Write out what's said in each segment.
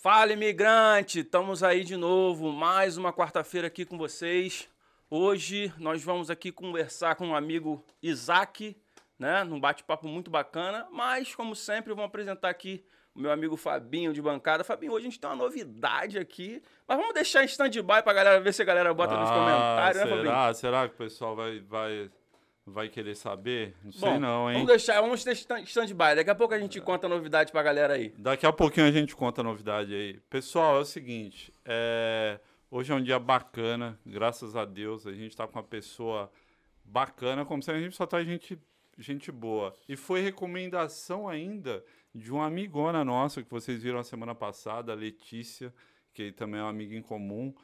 Fala, imigrante! Estamos aí de novo, mais uma quarta-feira aqui com vocês. Hoje nós vamos aqui conversar com um amigo Isaac, né? Num bate-papo muito bacana, mas como sempre, eu vou apresentar aqui o meu amigo Fabinho de bancada. Fabinho, hoje a gente tem uma novidade aqui, mas vamos deixar em stand-by pra galera ver se a galera bota nos Ah, comentários, né, Fabinho? será? Será que o pessoal vai, vai, vai querer saber? Não sei Bom, não, hein? Vamos deixar, vamos deixar stand-by. Daqui a pouco a gente conta a novidade pra galera aí. Daqui a pouquinho a gente conta a novidade aí. Pessoal, é o seguinte, é, hoje é um dia bacana, graças a Deus, a gente tá com uma pessoa bacana, como sempre a gente só tá gente, gente boa. E foi recomendação ainda de uma amigona nossa que vocês viram a semana passada, a Letícia, que também é uma amiga em comum,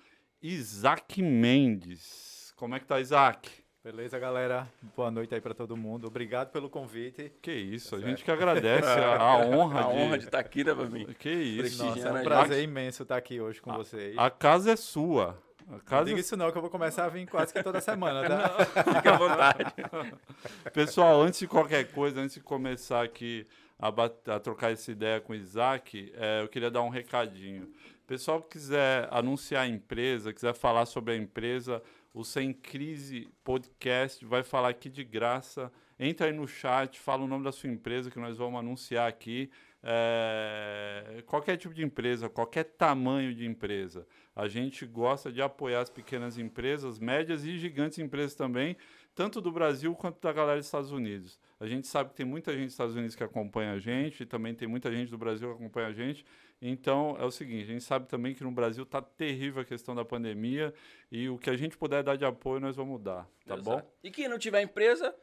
Isaac Mendes. Como é que tá, Isaac? Beleza, galera? Boa noite aí pra todo mundo. Obrigado pelo convite. Que isso, Tá a certo. gente que agradece a, a honra A de... honra de estar aqui, né, Fabinho? Que isso. Nossa, é um gente. prazer imenso estar aqui hoje com A- vocês. A casa é sua. A Não casa diga isso não, que eu vou começar a vir quase que toda semana, tá? Fique à vontade. Pessoal, antes de qualquer coisa, antes de começar aqui a, bat- a trocar essa ideia com o Isaac, é, eu queria dar um recadinho. Pessoal que quiser anunciar a empresa, quiser falar sobre a empresa, o Sem Crise Podcast vai falar aqui de graça. Entra aí no chat, fala o nome da sua empresa que nós vamos anunciar aqui. É, qualquer tipo de empresa, qualquer tamanho de empresa. A gente gosta de apoiar as pequenas empresas, médias e gigantes empresas também, tanto do Brasil quanto da galera dos Estados Unidos. A gente sabe que tem muita gente dos Estados Unidos que acompanha a gente, e também tem muita gente do Brasil que acompanha a gente. Então é o seguinte, a gente sabe também que no Brasil está terrível a questão da pandemia e o que a gente puder dar de apoio nós vamos dar, tá bom? Exato. E quem não tiver empresa,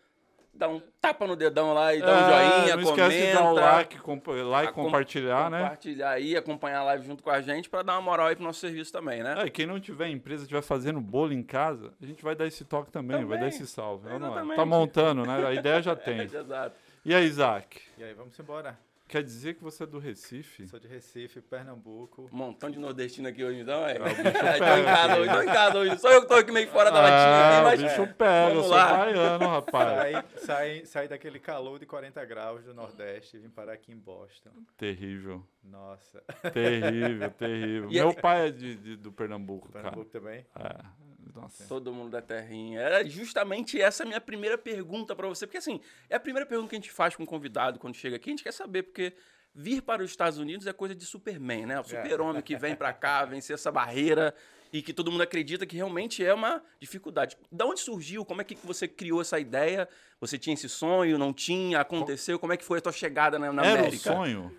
dá um tapa no dedão lá e dá um É, joinha, não comenta. esquece de dar o like, comp like compartilhar, né? Compartilhar aí, acompanhar a live junto com a gente pra dar uma moral aí pro nosso serviço também, né? É, e quem não tiver empresa, estiver fazendo bolo em casa, a gente vai dar esse toque também, vai dar Também. esse salve. ou não é? Exatamente. Tá montando, né? A ideia já tem. Exato. E aí, Isaac? E aí, vamos embora. Quer dizer que você é do Recife? Sou de Recife, Pernambuco. Um montão de nordestino aqui hoje, então, é. É, tô em casa hoje, tô em casa hoje. Só eu que tô aqui meio fora da latinha aqui, Ah, mas. o bicho pega, eu sou lá. baiano, rapaz. Saí, saí, saí daquele calor de 40 graus do Nordeste e vim parar aqui em Boston. Terrível, Nossa. terrível, terrível. E Meu é- pai é de, de- do Pernambuco, Pernambuco também? cara. É, nossa. Todo mundo da terrinha. Era justamente essa a minha primeira pergunta pra você. Porque, assim, é a primeira pergunta que a gente faz com um convidado quando chega aqui. A gente quer saber, porque vir para os Estados Unidos é coisa de Superman, né? O super-homem que vem pra cá, vencer essa barreira e que todo mundo acredita que realmente é uma dificuldade. Da onde surgiu? Como é que você criou essa ideia? Você tinha esse sonho? Não tinha? Aconteceu? Como é que foi a tua chegada na, na Era América? sonho?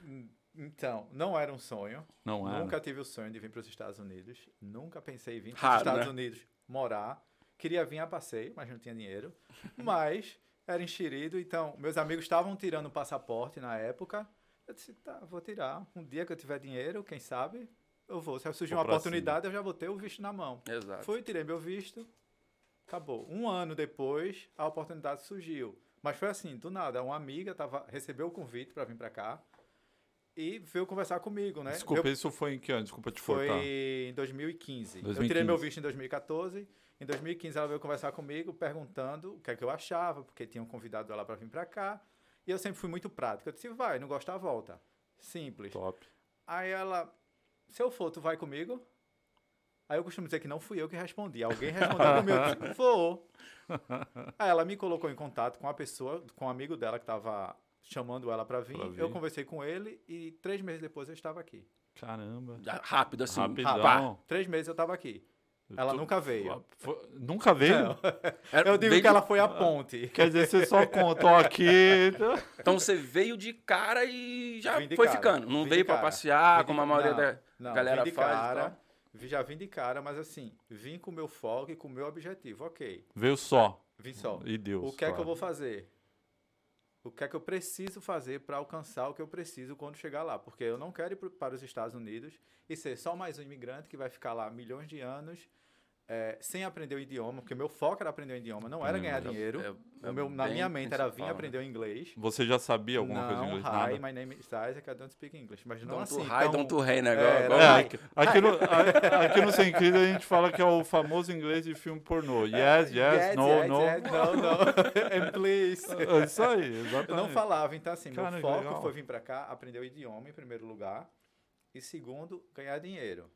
Então, não era um sonho. Não era. Nunca tive o sonho de vir para os Estados Unidos. Nunca pensei em vir para os Estados né? Unidos morar. Queria vir a passeio, mas não tinha dinheiro. Mas era enxerido, então meus amigos estavam tirando o passaporte na época. Eu disse, tá, vou tirar. Um dia que eu tiver dinheiro, quem sabe, eu vou. Se surgir uma oportunidade, eu já vou ter o visto na mão. Exato. Fui, tirei meu visto, acabou. Um ano depois, a oportunidade surgiu. Mas foi assim, do nada. Uma amiga tava, recebeu o convite para vir para cá e veio conversar comigo, né? Desculpa, Eu- isso foi em que ano? Desculpa te foi cortar. em 2015. Eu 2015. tirei meu visto em 2014. Em 2015 ela veio conversar comigo, perguntando o que é que eu achava, porque tinham convidado ela para vir para cá. E eu sempre fui muito prático. Eu disse, vai, não gostar, volta. Simples. Top. Aí ela, se eu for, tu vai comigo? Aí eu costumo dizer que não fui eu que respondi. Alguém respondeu comigo. Eu disse, Vou. Aí ela me colocou em contato com a pessoa, com um amigo dela que estava chamando ela para vir. Pra vir. Eu conversei com ele e três meses depois eu estava aqui. Caramba. Já- Rápido, assim. Rapidão. pá. Três meses eu estava aqui. Ela Tu- nunca veio. Foi- Nunca veio? Era- Eu digo veio que de- ela foi a ponte. Quer dizer, você só contou aqui. Então você veio de cara e já de foi cara, ficando. Não vim veio de pra cara. passear, Vim de- como a maioria não, da Não, galera vim de faz. cara, já vim de cara, mas assim, vim com o meu foco e com o meu objetivo. Ok, Veio só. vim só. E Deus. o que é que eu claro. vou fazer? O que é que eu preciso fazer para alcançar o que eu preciso quando chegar lá? Porque eu não quero ir para os Estados Unidos e ser só mais um imigrante que vai ficar lá milhões de anos é, sem aprender o idioma, porque meu foco era aprender o idioma, não era Hum, ganhar é- dinheiro. é- o meu, é na minha mente era vir né? aprender o inglês. Você já sabia alguma não, coisa em inglês? hi, Nada? my name is Isaac, I don't speak English. Mas não Don't assim, to high, tão- don't to rei, né? É, era o É, aqui, no, a- aqui no Sem Crise a gente fala que é o famoso inglês de filme pornô. Yes, yes, no, yes, no. yes, no, no, and please. É isso aí, Eu exatamente. não falava, então assim, Cara, meu foco legal. foi vir pra cá, aprender o idioma em primeiro lugar, e segundo, ganhar dinheiro.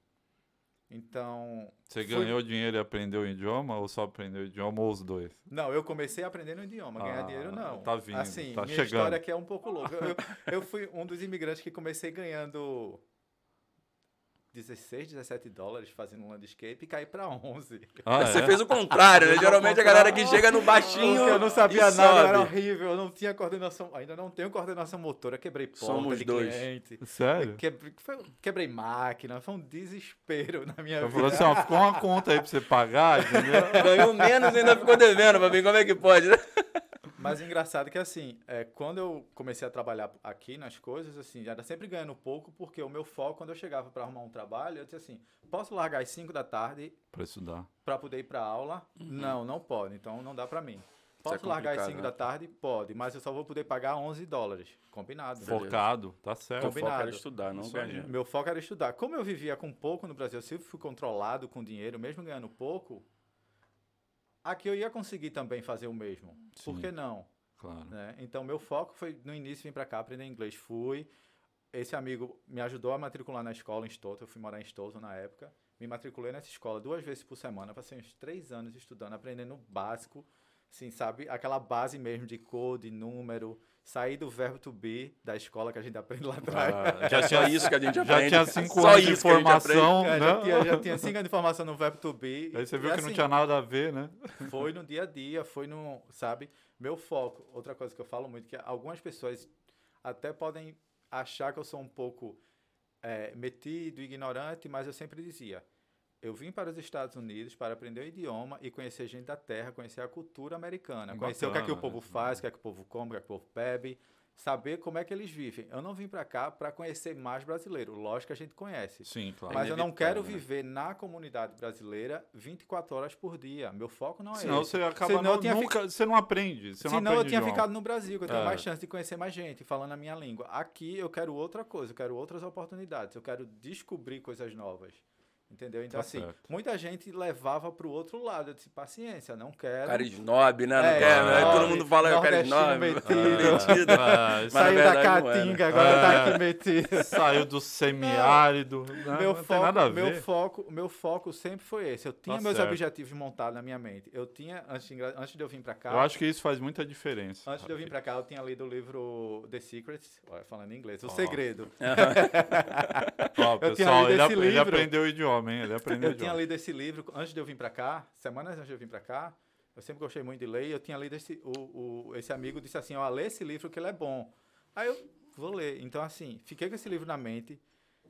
Então, Você fui- ganhou dinheiro e aprendeu o idioma ou só aprendeu o idioma ou os dois? Não, eu comecei aprendendo o idioma, ganhar Ah, dinheiro não. tá vindo, Assim, tá minha chegando. história aqui é um pouco louca. Eu, eu fui um dos imigrantes que comecei ganhando 16, 17 dólares fazendo um landscape e caí pra 11. Ah, Você é? fez o contrário, né? Geralmente a galera que chega no baixinho. Eu não sabia e nada, era horrível, eu não tinha coordenação, ainda não tenho coordenação motora, quebrei porta Somos de dois. cliente. Sério? Quebrei, quebrei máquina, foi um desespero na minha Eu vida. falei assim, ó, ficou uma conta aí pra você pagar, entendeu? Ganhou menos e ainda ficou devendo pra mim. Como é que pode, né? Mas o engraçado é que assim, é, quando eu comecei a trabalhar aqui nas coisas, assim, era sempre ganhando pouco, porque o meu foco, quando eu chegava para arrumar um trabalho, eu disse assim, posso largar às 5 da tarde Pra estudar. para poder ir para aula? Não, não pode, então não dá para mim. é Posso largar às complicado, 5 né? da tarde? Pode, mas eu só vou poder pagar 11 dólares. Combinado. Focado, tá certo. O foco era Combinado. estudar, não ganhar. Meu foco era estudar. Como eu vivia com pouco no Brasil, eu sempre fui controlado com dinheiro, mesmo ganhando pouco, aqui eu ia conseguir também fazer o mesmo. Por Sim. que não? Claro. né? Então, meu foco foi, no início, vir para cá aprender inglês. Fui. Esse amigo me ajudou a matricular na escola em Stoughton. Eu fui morar em Stoughton na época. Me matriculei nessa escola duas vezes por semana. Passei uns três anos estudando, aprendendo o básico. Assim, sabe? Aquela base mesmo de code, número. Sair do verbo to be da escola que a gente aprende lá atrás. Ah, Já só isso que a gente já aprende. tinha cinco Só anos de formação, É, né? já, tinha, já tinha cinco anos de formação no verbo to be. Aí você E, viu que não assim, tinha nada a ver, né? foi no dia a dia, foi no, sabe? Meu foco. Outra coisa que eu falo muito que algumas pessoas até podem achar que eu sou um pouco é, metido, ignorante, mas eu sempre dizia, eu vim para os Estados Unidos para aprender o idioma e conhecer gente da terra, conhecer a cultura americana, conhecer o que é que o Bacana, povo faz, o que é que o povo come, o que é que o povo bebe, saber como é que eles vivem. Eu não vim para cá para conhecer mais brasileiro, lógico que a gente conhece. Sim, claro. Mas eu não quero né? viver na comunidade brasileira 24 horas por dia. Meu foco não é Senão esse. você acaba Senão eu não, nunca, você não aprende. Você não Senão eu aprende tinha idioma. ficado no Brasil, que eu tenho É. mais chance de conhecer mais gente, falando a minha língua. Aqui eu quero outra coisa, eu quero outras oportunidades, eu quero descobrir coisas novas. Entendeu? Então, Tá assim, certo. muita gente levava pro outro lado. Eu disse, paciência, não quero. Cara snob, né? Não É, quer, né? Todo mundo fala que eu quero nordestino snob. metido. Ah, na Saiu da verdade não é, caatinga, né? agora É. tá aqui metido. Saiu do semiárido. né? meu não foco, tem nada a meu ver. foco, meu foco sempre foi esse. Eu tinha Tá meus certo. objetivos montados na minha mente. Eu tinha antes de, antes de eu vir para cá. Eu acho que isso faz muita diferença. Antes de eu vir pra cá, eu tinha lido o livro The Secret, olha, falando em inglês, O Ó. Segredo. Tinha pessoal, lido ele, ele livro. aprendeu o idioma, Ele aprendeu Eu tinha lido esse livro antes de eu vir pra cá, semanas antes de eu vir pra cá. Eu sempre gostei muito de ler e eu tinha lido esse. O, o- esse amigo disse assim: ó, lê esse livro que ele é bom. Aí eu vou ler. Então, assim, fiquei com esse livro na mente,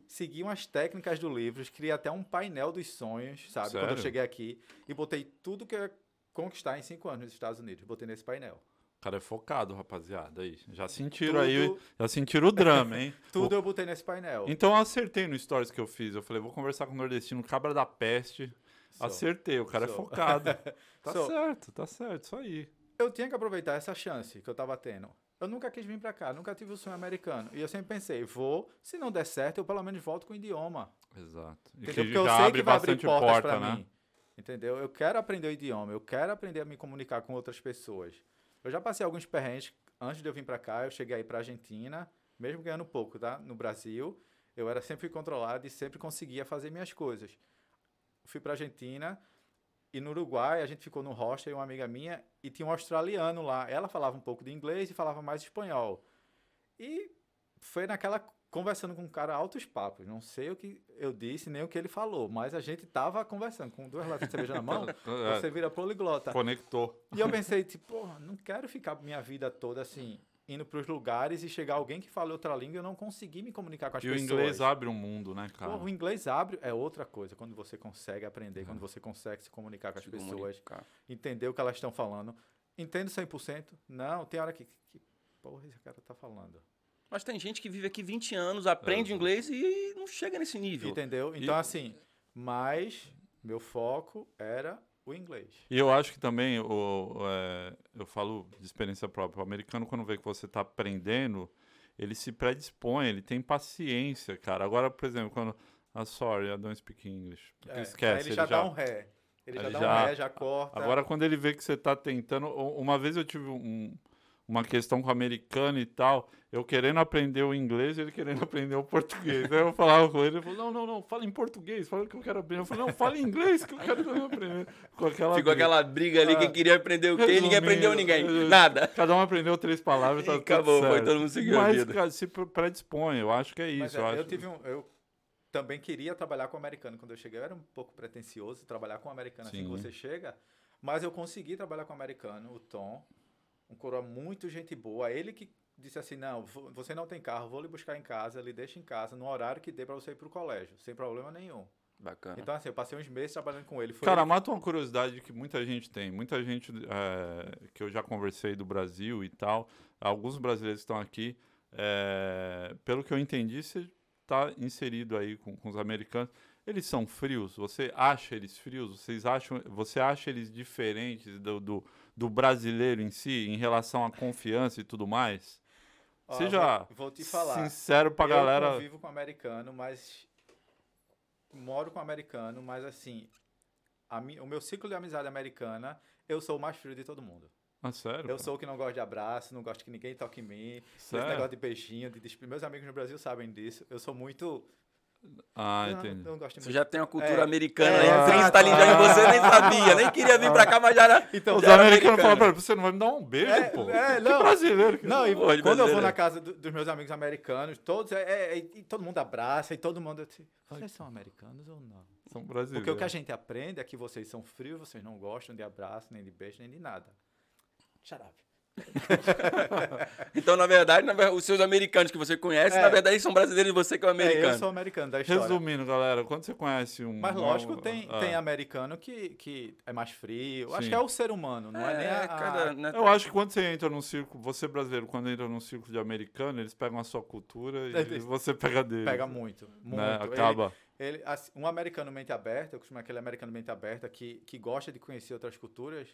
segui umas técnicas do livro, criei até um painel dos sonhos, sabe? Quando eu Sério? cheguei aqui e botei tudo que eu ia conquistar em cinco anos nos Estados Unidos. Botei nesse painel. O cara é focado, rapaziada. Aí. Já sentiram aí, Tudo- já sentiram o drama, hein? Tudo eu botei nesse painel. Então eu acertei no stories que eu fiz. Eu falei, vou conversar com o nordestino, cabra da peste. Só. Acertei, o cara é Sou. focado. Tá Sou. certo, tá certo, isso aí. eu tinha que aproveitar essa chance que eu tava tendo. Eu nunca quis vir pra cá, nunca tive o sonho americano. E eu sempre pensei, vou, se não der certo, eu pelo menos volto com o idioma. Exato. E Porque eu sei abre que vai abrir bastante portas porta, pra né? mim. Entendeu? Eu quero aprender o idioma, eu quero aprender a me comunicar com outras pessoas. Eu já passei alguns perrengues antes de eu vir pra cá, eu cheguei aí pra Argentina, mesmo ganhando pouco, tá? No Brasil, eu era sempre controlado e sempre conseguia fazer minhas coisas. Fui pra Argentina e no Uruguai a gente ficou no hostel, uma amiga minha, e tinha um australiano lá. Ela falava um pouco de inglês e falava mais espanhol. E foi naquela conversando com um cara altos papos. Não sei o que eu disse, nem o que ele falou, mas a gente tava conversando com duas latas de cerveja na mão, É, você vira poliglota. Conectou. E eu pensei, tipo, porra, não quero ficar minha vida toda assim, indo pros lugares e chegar alguém que fala outra língua e eu não conseguir me comunicar com as E o pessoas. inglês abre um mundo, né, cara? Porra, o inglês abre é outra coisa, quando você consegue aprender, É. quando você consegue se comunicar com as Se pessoas, comunicar. entender o que elas estão falando. Entendo 100%? Não, tem hora que, que porra esse cara tá falando. Mas tem gente que vive aqui 20 anos, aprende É. inglês e não chega nesse nível. Entendeu? E- Então, assim, mas Meu foco era o inglês. E eu acho que também, o, é, eu falo de experiência própria, o americano quando vê que você está aprendendo, ele se predispõe, ele tem paciência, cara. Agora, por exemplo, quando... Ah, sorry, I don't speak English. É, Esquece, aí ele já, ele dá um ré. Ele, ele já dá já- um ré, já corta. Agora, quando ele vê que você está tentando. Uma vez eu tive um- uma questão com o americano e tal, eu querendo aprender o inglês e ele querendo aprender o português. Aí eu falava com ele, ele falou: não, não, não, fala em português, fala que eu quero aprender. Eu falei: não, fala em inglês que eu quero também aprender. Com aquela Ficou briga. aquela briga ali, quem queria aprender o quê? Ninguém Resumindo, aprendeu ninguém. eh, Nada. Cada um aprendeu três palavras, tá E tudo acabou, foi, todo mundo seguiu a Mas, vida. cara, se pre- predispõe, eu acho que é Mas isso. é, eu, eu, acho... tive um. Eu também queria trabalhar com o americano quando eu cheguei. Eu era um pouco pretencioso trabalhar com o americano assim que Sim. você chega. Mas eu consegui trabalhar com o americano, o Tom. Um coroa muito gente boa. Ele que disse assim: não, vo- você não tem carro, vou lhe buscar em casa, lhe deixo em casa, no horário que dê pra você ir pro colégio, sem problema nenhum. Bacana. Então, assim, eu passei uns meses trabalhando com ele. Foi Cara, ele- mata uma curiosidade que muita gente tem. Muita gente é, que eu já conversei do Brasil e tal, alguns brasileiros que estão aqui, é, pelo que eu entendi, você está inserido aí com, com os americanos. Eles são frios? Você acha eles frios? Vocês acham, você acha eles diferentes do, do, do brasileiro em si, em relação à confiança e tudo mais? Ó, Seja vou, vou te falar. sincero pra eu galera. convivo com americano, mas moro com americano, mas assim, a mi- o meu ciclo de amizade americana, eu sou o mais frio de todo mundo. Ah, sério? Eu cara? sou o que não gosta de abraço, não gosto que ninguém toque em mim. Esse Sério? negócio de beijinho, de despe- meus amigos no Brasil sabem disso. Eu sou muito. Ah, não- entendi. não gosto Você já tem uma cultura É, americana é, aí, exato. intrínseca ali já em você, nem sabia, nem queria vir pra cá, mas já era. Então, Os americanos falam pra ele, você não vai me dar um beijo, É, pô. é, Que não. brasileiro. que- Não, e Pô, quando eu vou na casa do- dos meus amigos americanos, todos é, é- é- e todo mundo abraça e todo mundo. assim, Vocês são americanos ou não? São brasileiros. Porque o que a gente aprende é que vocês são frios, vocês não gostam de abraço, nem de beijo, nem de nada. Shut up. Então, na verdade, na ver- os seus americanos que você conhece, É. na verdade, são brasileiros e você que é É, americano. eu sou americano da história. Resumindo, galera, quando você conhece um. Mas lógico, tem, ah, tem americano que, que é mais frio. Acho Sim. que é o ser humano, não é, nem a, cada, né? Eu acho que quando você entra num círculo, você brasileiro, quando entra num círculo de americano, eles pegam a sua cultura e É, você pega dele. Pega muito, muito. né? Ele- Acaba. Ele, assim, um americano mente aberta, eu costumo aquele americano mente aberta que, que gosta de conhecer outras culturas,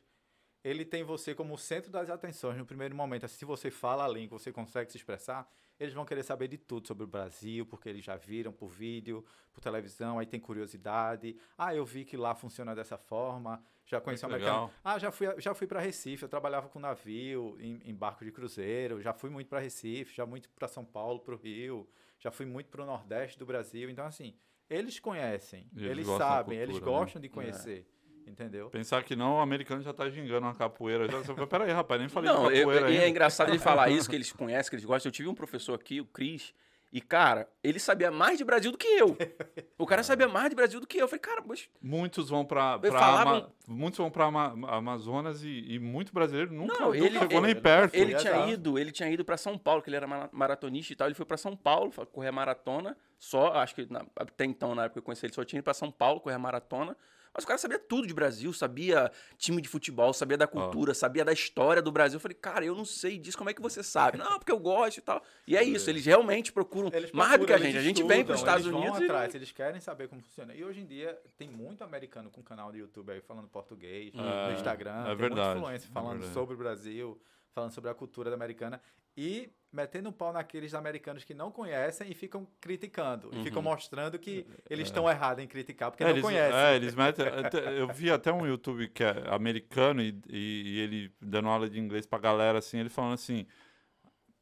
ele tem você como o centro das atenções no primeiro momento. Se você fala a língua, você consegue se expressar, eles vão querer saber de tudo sobre o Brasil, porque eles já viram por vídeo, por televisão, aí tem curiosidade. Ah, eu vi que lá funciona dessa forma. Já conheci um Muito americano. legal. Ah, já fui, já fui para Recife, eu trabalhava com navio, em, em barco de cruzeiro, já fui muito para Recife, já muito para São Paulo, para o Rio, já fui muito para o Nordeste do Brasil. Então, assim, eles conhecem, eles eles, sabem, eles cultura, né? gostam de conhecer, entendeu? Pensar que não, o americano já tá gingando uma capoeira. Já, você fala, Peraí, rapaz, nem falei Não, de eu, capoeira e é engraçado ele falar isso, que eles conhecem, que eles gostam. Eu tive um professor aqui, o Cris, e, cara, ele sabia mais de Brasil do que eu. O cara sabia mais de Brasil do que eu. Eu falei, cara, mas Muitos vão pra, pra falavam- Ama- muitos vão pra Ama- Amazonas e, e muito brasileiro nunca, Não, nunca ele- chegou ele- nem perto. ele tinha exato. ido, ele tinha ido para São Paulo, que ele era mara- maratonista e tal. Ele foi para São Paulo correr a maratona. Só, acho que na- até então, na época que eu conheci ele, só tinha ido para São Paulo correr a maratona. Mas o cara sabia tudo de Brasil, sabia time de futebol, sabia da cultura, sabia da história do Brasil. Eu falei, cara, eu não sei disso, como é que você sabe? Não, porque eu gosto e tal. E é isso, eles realmente procuram Eles mais do que a procuram, gente. A gente vem para os estudam, Estados eles vão Unidos e atrás, eles querem saber como funciona. E hoje em dia tem muito americano com canal do YouTube aí falando português, É, no Instagram, é tem verdade, muito influencer é falando verdade. sobre o Brasil, falando sobre a cultura da americana e metendo um pau naqueles americanos que não conhecem e ficam criticando, e ficam mostrando que eles estão errados em criticar porque Uhum. É, não eles, conhecem. é, eles metem. Eu vi até um YouTube que é americano e, e- e ele dando aula de inglês pra galera, assim, ele falando assim.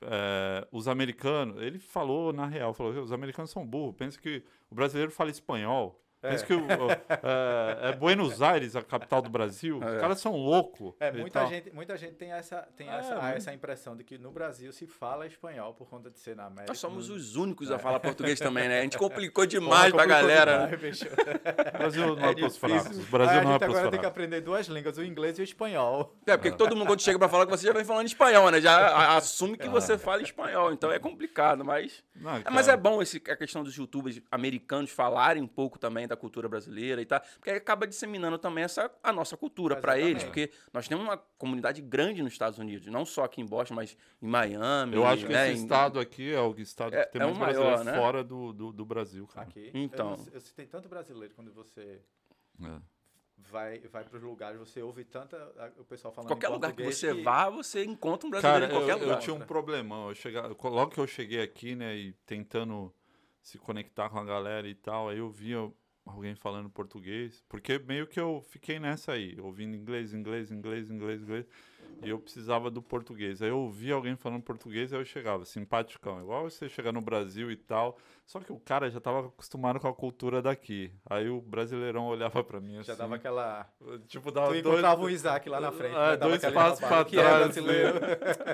é, os americanos, ele falou na real, falou: os americanos são burros, pensa que o brasileiro fala espanhol. Pensa que o- o- é, é Buenos Aires, a capital do Brasil. É. Os caras são loucos. É, muita gente, muita gente tem essa, tem É, essa, essa impressão de que no Brasil se fala espanhol por conta de ser na América. Nós somos no- os únicos a falar português também, né? A gente complicou Porra, demais pra complicou galera. demais, bicho. O Brasil não é, É pros difícil. fracos. O Aí Brasil a não é gente pros agora tem que aprender duas línguas, o inglês e o espanhol. É, porque todo mundo quando chega pra falar com você já vem falando espanhol, né? Já a- assume Ah. que você fala espanhol, então é complicado, mas... Não, É, mas é bom esse, a questão dos youtubers americanos falarem um pouco também da cultura brasileira e tal, porque aí acaba disseminando também essa, a nossa cultura pra eles, porque nós temos uma comunidade grande nos Estados Unidos, não só aqui em Boston, mas em Miami. Eu acho que né, esse em- estado aqui é o estado É- que tem é mais maior, brasileiros né? fora do, do, do Brasil, cara. Aqui. Então. Eu, eu citei tanto brasileiro quando você É. vai, vai para os lugares, você ouve tanta o pessoal falando Qualquer em lugar que você que- vá, você encontra um Cara, brasileiro eu, em qualquer eu lugar. tinha um problemão. Eu chegava, logo que eu cheguei aqui, né, e tentando se conectar com a galera e tal, aí eu via alguém falando português, porque meio que eu fiquei nessa aí, ouvindo inglês, inglês, inglês, inglês, inglês, e eu precisava do português. Aí eu ouvia alguém falando português, aí eu chegava, simpaticão, igual você chegar no Brasil e tal, só que o cara já tava acostumado com a cultura daqui. Aí o brasileirão olhava pra mim assim, Já dava aquela. tipo, dava Tu dois, encontrava um Isaac lá na frente. É, né? Dois passos rapaz pra que é trás, brasileiro.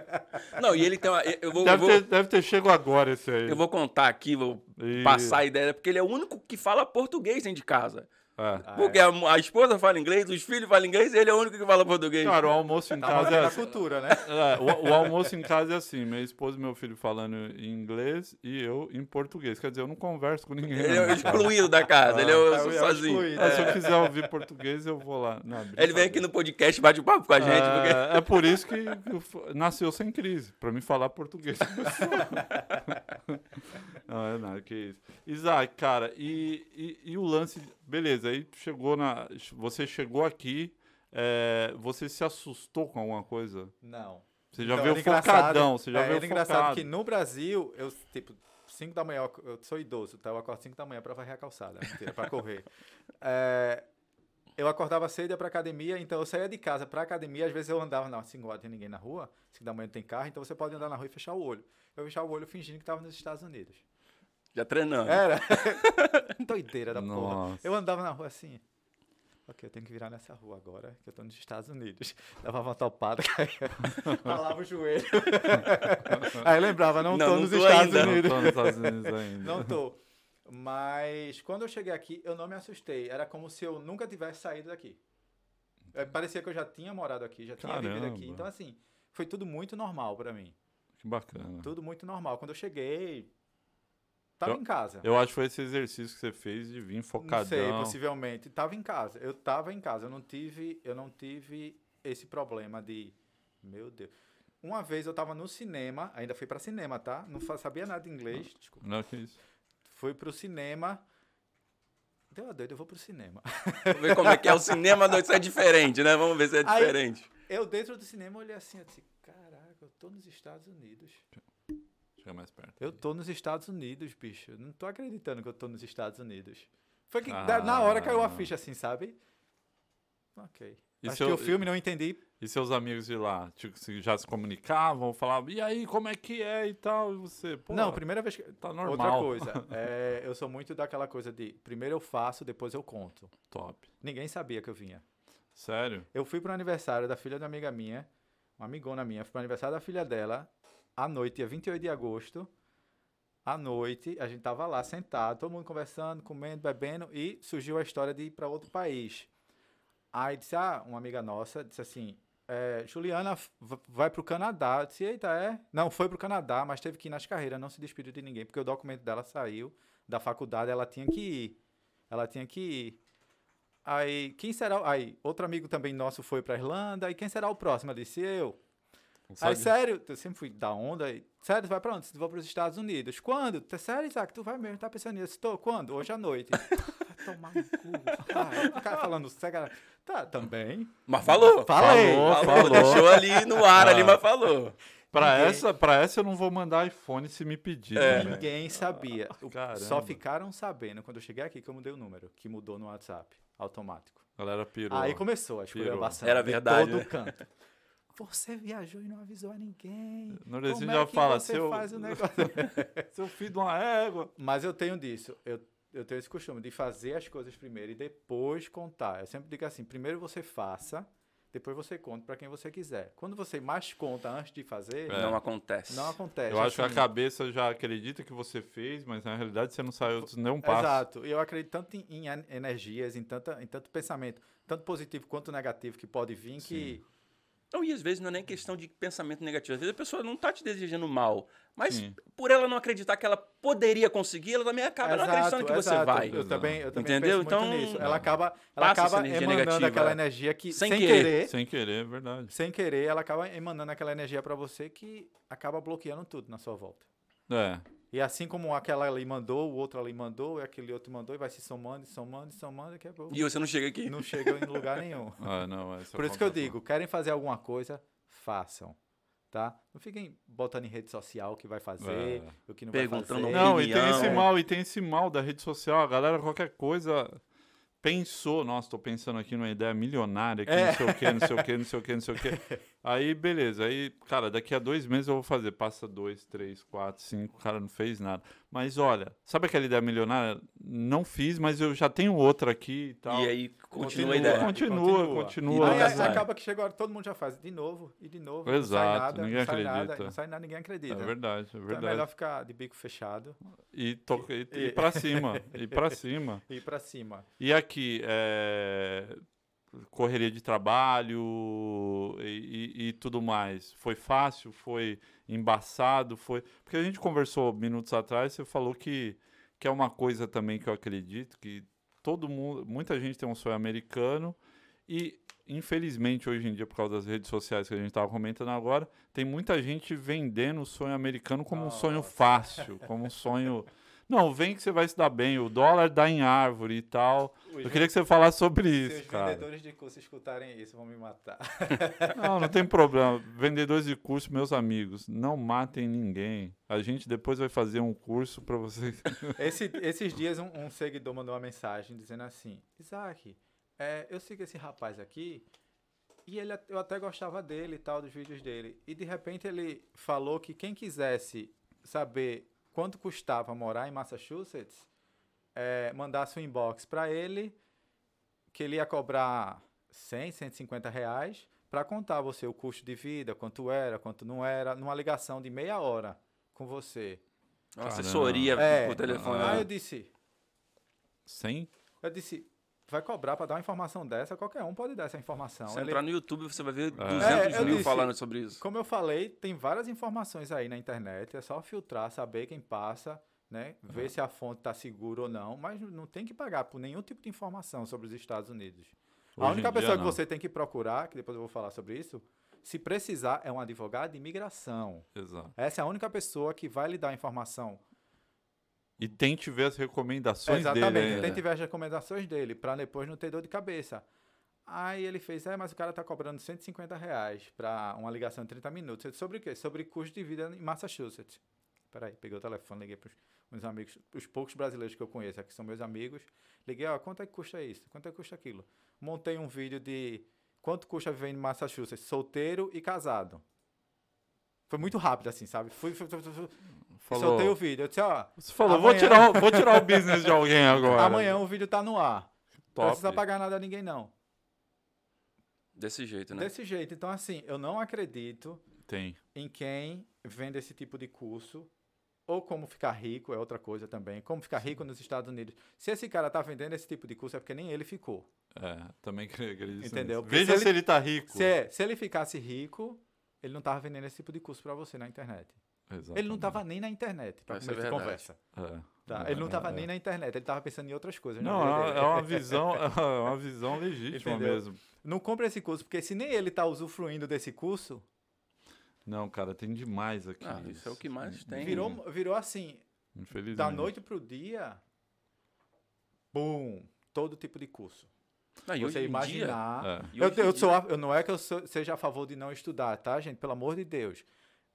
Não, e ele tem uma. Eu vou, eu Deve vou, ter, deve ter chego agora esse aí. eu vou contar aqui, vou E- passar a ideia, porque ele é o único que fala português dentro de casa. É. Ah, Porque a, a esposa fala inglês, os filhos falam inglês, e ele é o único que fala português. Cara, o almoço em Tá casa é assim. cultura, né? É, o, o almoço em casa é assim, minha esposa e meu filho falando em inglês e eu em português. Quer dizer, eu não converso com ninguém. ele é cara. excluído da casa, ele é o, É é sozinho. Ah, se eu quiser ouvir português, eu vou lá. Não, Ele vem aqui no podcast, bate um papo com a gente, porque é, é por isso que nasceu sem crise, pra mim falar português. não, é nada, que isso. Isaac, cara, e, e, e o lance. Beleza, aí chegou na. Você chegou aqui, é, você se assustou com alguma coisa? Não. Você já Então, veio focadão, você já é, veio era engraçado focado. que no Brasil, eu, tipo, 5 da manhã, eu- sou idoso, tá? Eu acordo 5 da manhã pra varrer a calçada, mentira, pra correr. É, eu acordava cedo, ia pra academia, então eu saía de casa pra academia, às vezes eu andava, não, 5 horas não tem ninguém na rua, 5 da manhã não tem carro, então você pode andar na rua e fechar o olho. Eu fechava o olho fingindo que tava nos Estados Unidos. Já treinando. Era. Doideira da porra. Nossa. Eu andava na rua assim. Ok, eu tenho que virar nessa rua agora, que eu tô nos Estados Unidos. Dava uma topada, caía, ralava o joelho. Aí lembrava, não, Não, tô não nos tô Estados ainda. Não Unidos. tô nos Estados Unidos ainda. Não tô. Mas quando eu cheguei aqui, eu não me assustei. Era como se eu nunca tivesse saído daqui. É, Parecia que eu já tinha morado aqui, já tinha vivido aqui. Caramba. Então, assim, foi tudo muito normal pra mim. Que bacana. Tudo muito normal. Quando eu cheguei, tava Eu- em casa. Eu acho que foi esse exercício que você fez de vir Não focadão. sei, possivelmente. Tava em casa. Eu tava em casa. Eu não tive, eu não tive esse problema de, meu Deus. Uma vez eu tava no cinema, ainda fui pra cinema, tá? Não sabia nada de inglês, desculpa. Não, que isso. Fui pro cinema. Deu a doido, eu vou pro cinema. Vamos ver como é que é o cinema isso é diferente, né? Vamos ver se é Aí- diferente. Eu dentro do cinema olhei assim, eu disse, caraca, eu tô nos Estados Unidos. Mais perto. Eu tô nos Estados Unidos, bicho. Não tô acreditando que eu tô nos Estados Unidos. Foi que da- na hora caiu a Ah. ficha assim, sabe? Ok. E Assisti seu- o filme, não entendi E seus amigos de lá? Tipo, já se comunicavam, falavam, e aí, como é que é e tal? E você, pô, não, primeira vez que. tá Outra normal. coisa, é, eu sou muito daquela coisa de primeiro eu faço, depois eu conto. Top. Ninguém sabia que eu vinha. Sério? Eu fui pro aniversário da filha da amiga minha, uma amigona minha, fui pro aniversário da filha dela, à noite, dia 28 de agosto. À noite, a gente tava lá sentado, todo mundo conversando, comendo, bebendo, e surgiu a história de ir para outro país. Aí disse, ah, uma amiga nossa disse assim, é, Juliana vai pro Canadá. Eu disse, eita, é? Não, foi pro Canadá, mas teve que ir nas carreiras, não se despediu de ninguém, porque o documento dela saiu da faculdade, ela tinha que ir. Ela tinha que ir. Aí, quem será? o- Aí, outro amigo também nosso foi pra Irlanda, e quem será o próximo? Eu disse, eu. Aí, sério, eu sempre fui da onda. E, sério, tu vai pra onde? Eu vou pros Estados Unidos. Quando? Tá sério, Isaac? Tu vai mesmo? Tá pensando nisso? Tô. Quando? Hoje à noite. vai tomar no cu. Vai. O cara falando sério. Tá, também. Mas falou. Falei. Falou, falou. Deixou ali no ar, ali, Ah. mas falou. Pra, Ninguém- essa, pra essa eu não vou mandar iPhone se me pedir. É. Ninguém sabia. O- Caramba. Só ficaram sabendo quando eu cheguei aqui que eu mudei o número, que mudou no WhatsApp, automático. A galera pirou. Aí começou a Pirou. esculhambação Era de verdade, todo né? canto. Você viajou e não avisou a ninguém. Nordestino Como já é que fala, você seu- faz o negócio? Seu filho de uma égua. Mas eu tenho disso. Eu, eu tenho esse costume de fazer as coisas primeiro e depois contar. Eu sempre digo assim: primeiro você faça, depois você conta para quem você quiser. Quando você mais conta antes de fazer, É. Não acontece. não acontece. Eu acho que a assim. cabeça já acredita que você fez, mas na realidade você não saiu nem um passo. Exato. E eu acredito tanto em, em en- energias, em, tanta, em tanto pensamento, tanto positivo quanto negativo que pode vir, que. Não, e às vezes não é nem questão de pensamento negativo. Às vezes a pessoa não tá te desejando mal. Mas Sim. por ela não acreditar que ela poderia conseguir, ela também acaba não acreditando que você exato. vai. Eu também, eu também Entendeu? penso muito Então, nisso. Ela acaba, ela acaba energia emanando negativa, aquela energia que, Sem sem, querer. querer, Sem querer, é verdade. sem querer, ela acaba emanando aquela energia para você que acaba bloqueando tudo na sua volta. É. E assim como aquela ali mandou, o outro ali mandou, e aquele outro mandou, e vai se somando, somando, somando, daqui a pouco. E você não chega aqui? Não chega em lugar nenhum. Ah, não, essa Por isso que eu digo, querem fazer alguma coisa, façam. Tá? Não fiquem botando em rede social o que vai fazer, É. o que não Perguntando vai fazer. Não, e tem esse mal, e tem esse mal da rede social. A galera, qualquer coisa, pensou, nossa, tô pensando aqui numa ideia milionária, que É. não sei o que, não sei o que, não sei o que, não sei o que. Aí, beleza. Aí, cara, daqui a dois meses eu vou fazer. Passa dois, três, quatro, cinco, o cara não fez nada. Mas olha, sabe aquela ideia milionária? Não fiz, mas eu já tenho outra aqui e tal. E aí continua, Continua, a ideia. Continua, continua. E Aí, aí acaba que chega a hora, todo mundo já faz de novo e de novo. Exato, não sai nada, ninguém não sai nada, acredita. não sai nada, ninguém É acredita. verdade, é Então é verdade. melhor ficar de bico fechado E, to... e, e E- pra cima, e pra cima. e ir pra cima. E aqui, é, correria de trabalho e, e- e tudo mais. Foi fácil? Foi embaçado? Foi. Porque a gente conversou minutos atrás, você falou que, que é uma coisa também que eu acredito, que todo mundo, muita gente tem um sonho americano e. Infelizmente, hoje em dia, por causa das redes sociais que a gente estava comentando agora, tem muita gente vendendo o sonho americano como um sonho fácil, como um sonho. Não, vem que você vai se dar bem, o dólar dá em árvore e tal. Eu queria que você falasse sobre Se isso, os cara. vendedores de curso escutarem isso, vão me matar. Não, não tem problema. Vendedores de curso, meus amigos, não matem ninguém. A gente depois vai fazer um curso para vocês. Esse- esses dias um, um seguidor mandou uma mensagem dizendo assim: Isaac, é, eu sigo esse rapaz aqui e ele, eu até gostava dele e tal, dos vídeos dele. E de repente ele falou que quem quisesse saber quanto custava morar em Massachusetts, é, mandasse um inbox para ele, que ele ia cobrar 100, 150 reais para contar a você o custo de vida, quanto era, quanto não era, numa ligação de meia hora com você. Uma assessoria É. por telefone. Ah. Aí eu disse, Sem? Eu disse, vai cobrar para dar uma informação dessa? Qualquer um pode dar essa informação. Se Ele- entrar no YouTube, você vai ver 200 É, eu mil disse- falando sobre isso. Como eu falei, tem várias informações aí na internet, é só filtrar, saber quem passa, né? Ver se a fonte está segura ou não, mas não tem que pagar por nenhum tipo de informação sobre os Estados Unidos. Hoje a única pessoa que você tem que procurar, que depois eu vou falar sobre isso, se precisar, é um advogado de imigração. Exato. Essa é a única pessoa que vai lhe dar a informação E tente ver as recomendações Exatamente, dele. ainda. tem que ver as recomendações dele, para depois não ter dor de cabeça. Aí ele fez, é, mas o cara tá cobrando 150 reais para uma ligação de 30 minutos. Eu disse, sobre o quê? Sobre custo de vida em Massachusetts. Peraí, peguei o telefone, liguei para os amigos, os poucos brasileiros que eu conheço, aqui são meus amigos. Liguei, ó, quanto é que custa isso? Quanto é que custa aquilo? Montei um vídeo de quanto custa viver em Massachusetts, solteiro e casado. Foi muito rápido, assim, sabe? Fui, fui, fui, fui, Falou, soltei o vídeo. Eu disse, ó, Você falou, vou Amanhã- tirar, o- vou tirar o business de alguém agora. amanhã o vídeo tá no ar. Não Top. precisa pagar nada a ninguém, não. Desse jeito, né? Desse jeito. Então, assim, eu não acredito Tem. em quem vende esse tipo de curso. Ou como ficar rico, é outra coisa também. Como ficar rico nos Estados Unidos. Se esse cara tá vendendo esse tipo de curso, é porque nem ele ficou. É, também creio acredito Entendeu? Veja se se ele- ele, tá rico. Se, é- se ele ficasse rico, ele não tava vendendo esse tipo de curso para você na internet. Ele não tava nem na internet, para Essa é começar de verdade. conversa. É. Tá? É, Ele não tava é, nem é. na internet, ele tava pensando em outras coisas. Não, é é uma visão, é uma visão legítima Entendeu? mesmo. Não compre esse curso, porque se nem ele tá usufruindo desse curso, Não, cara, tem demais aqui. Ah, isso é o que mais tem. virou, virou assim, Infelizmente. da noite pro dia, bum, todo tipo de curso. Não, Você imaginar. É. E Eu, eu dia- sou, eu não é que eu sou- seja a favor de não estudar, tá, gente? Pelo amor de Deus.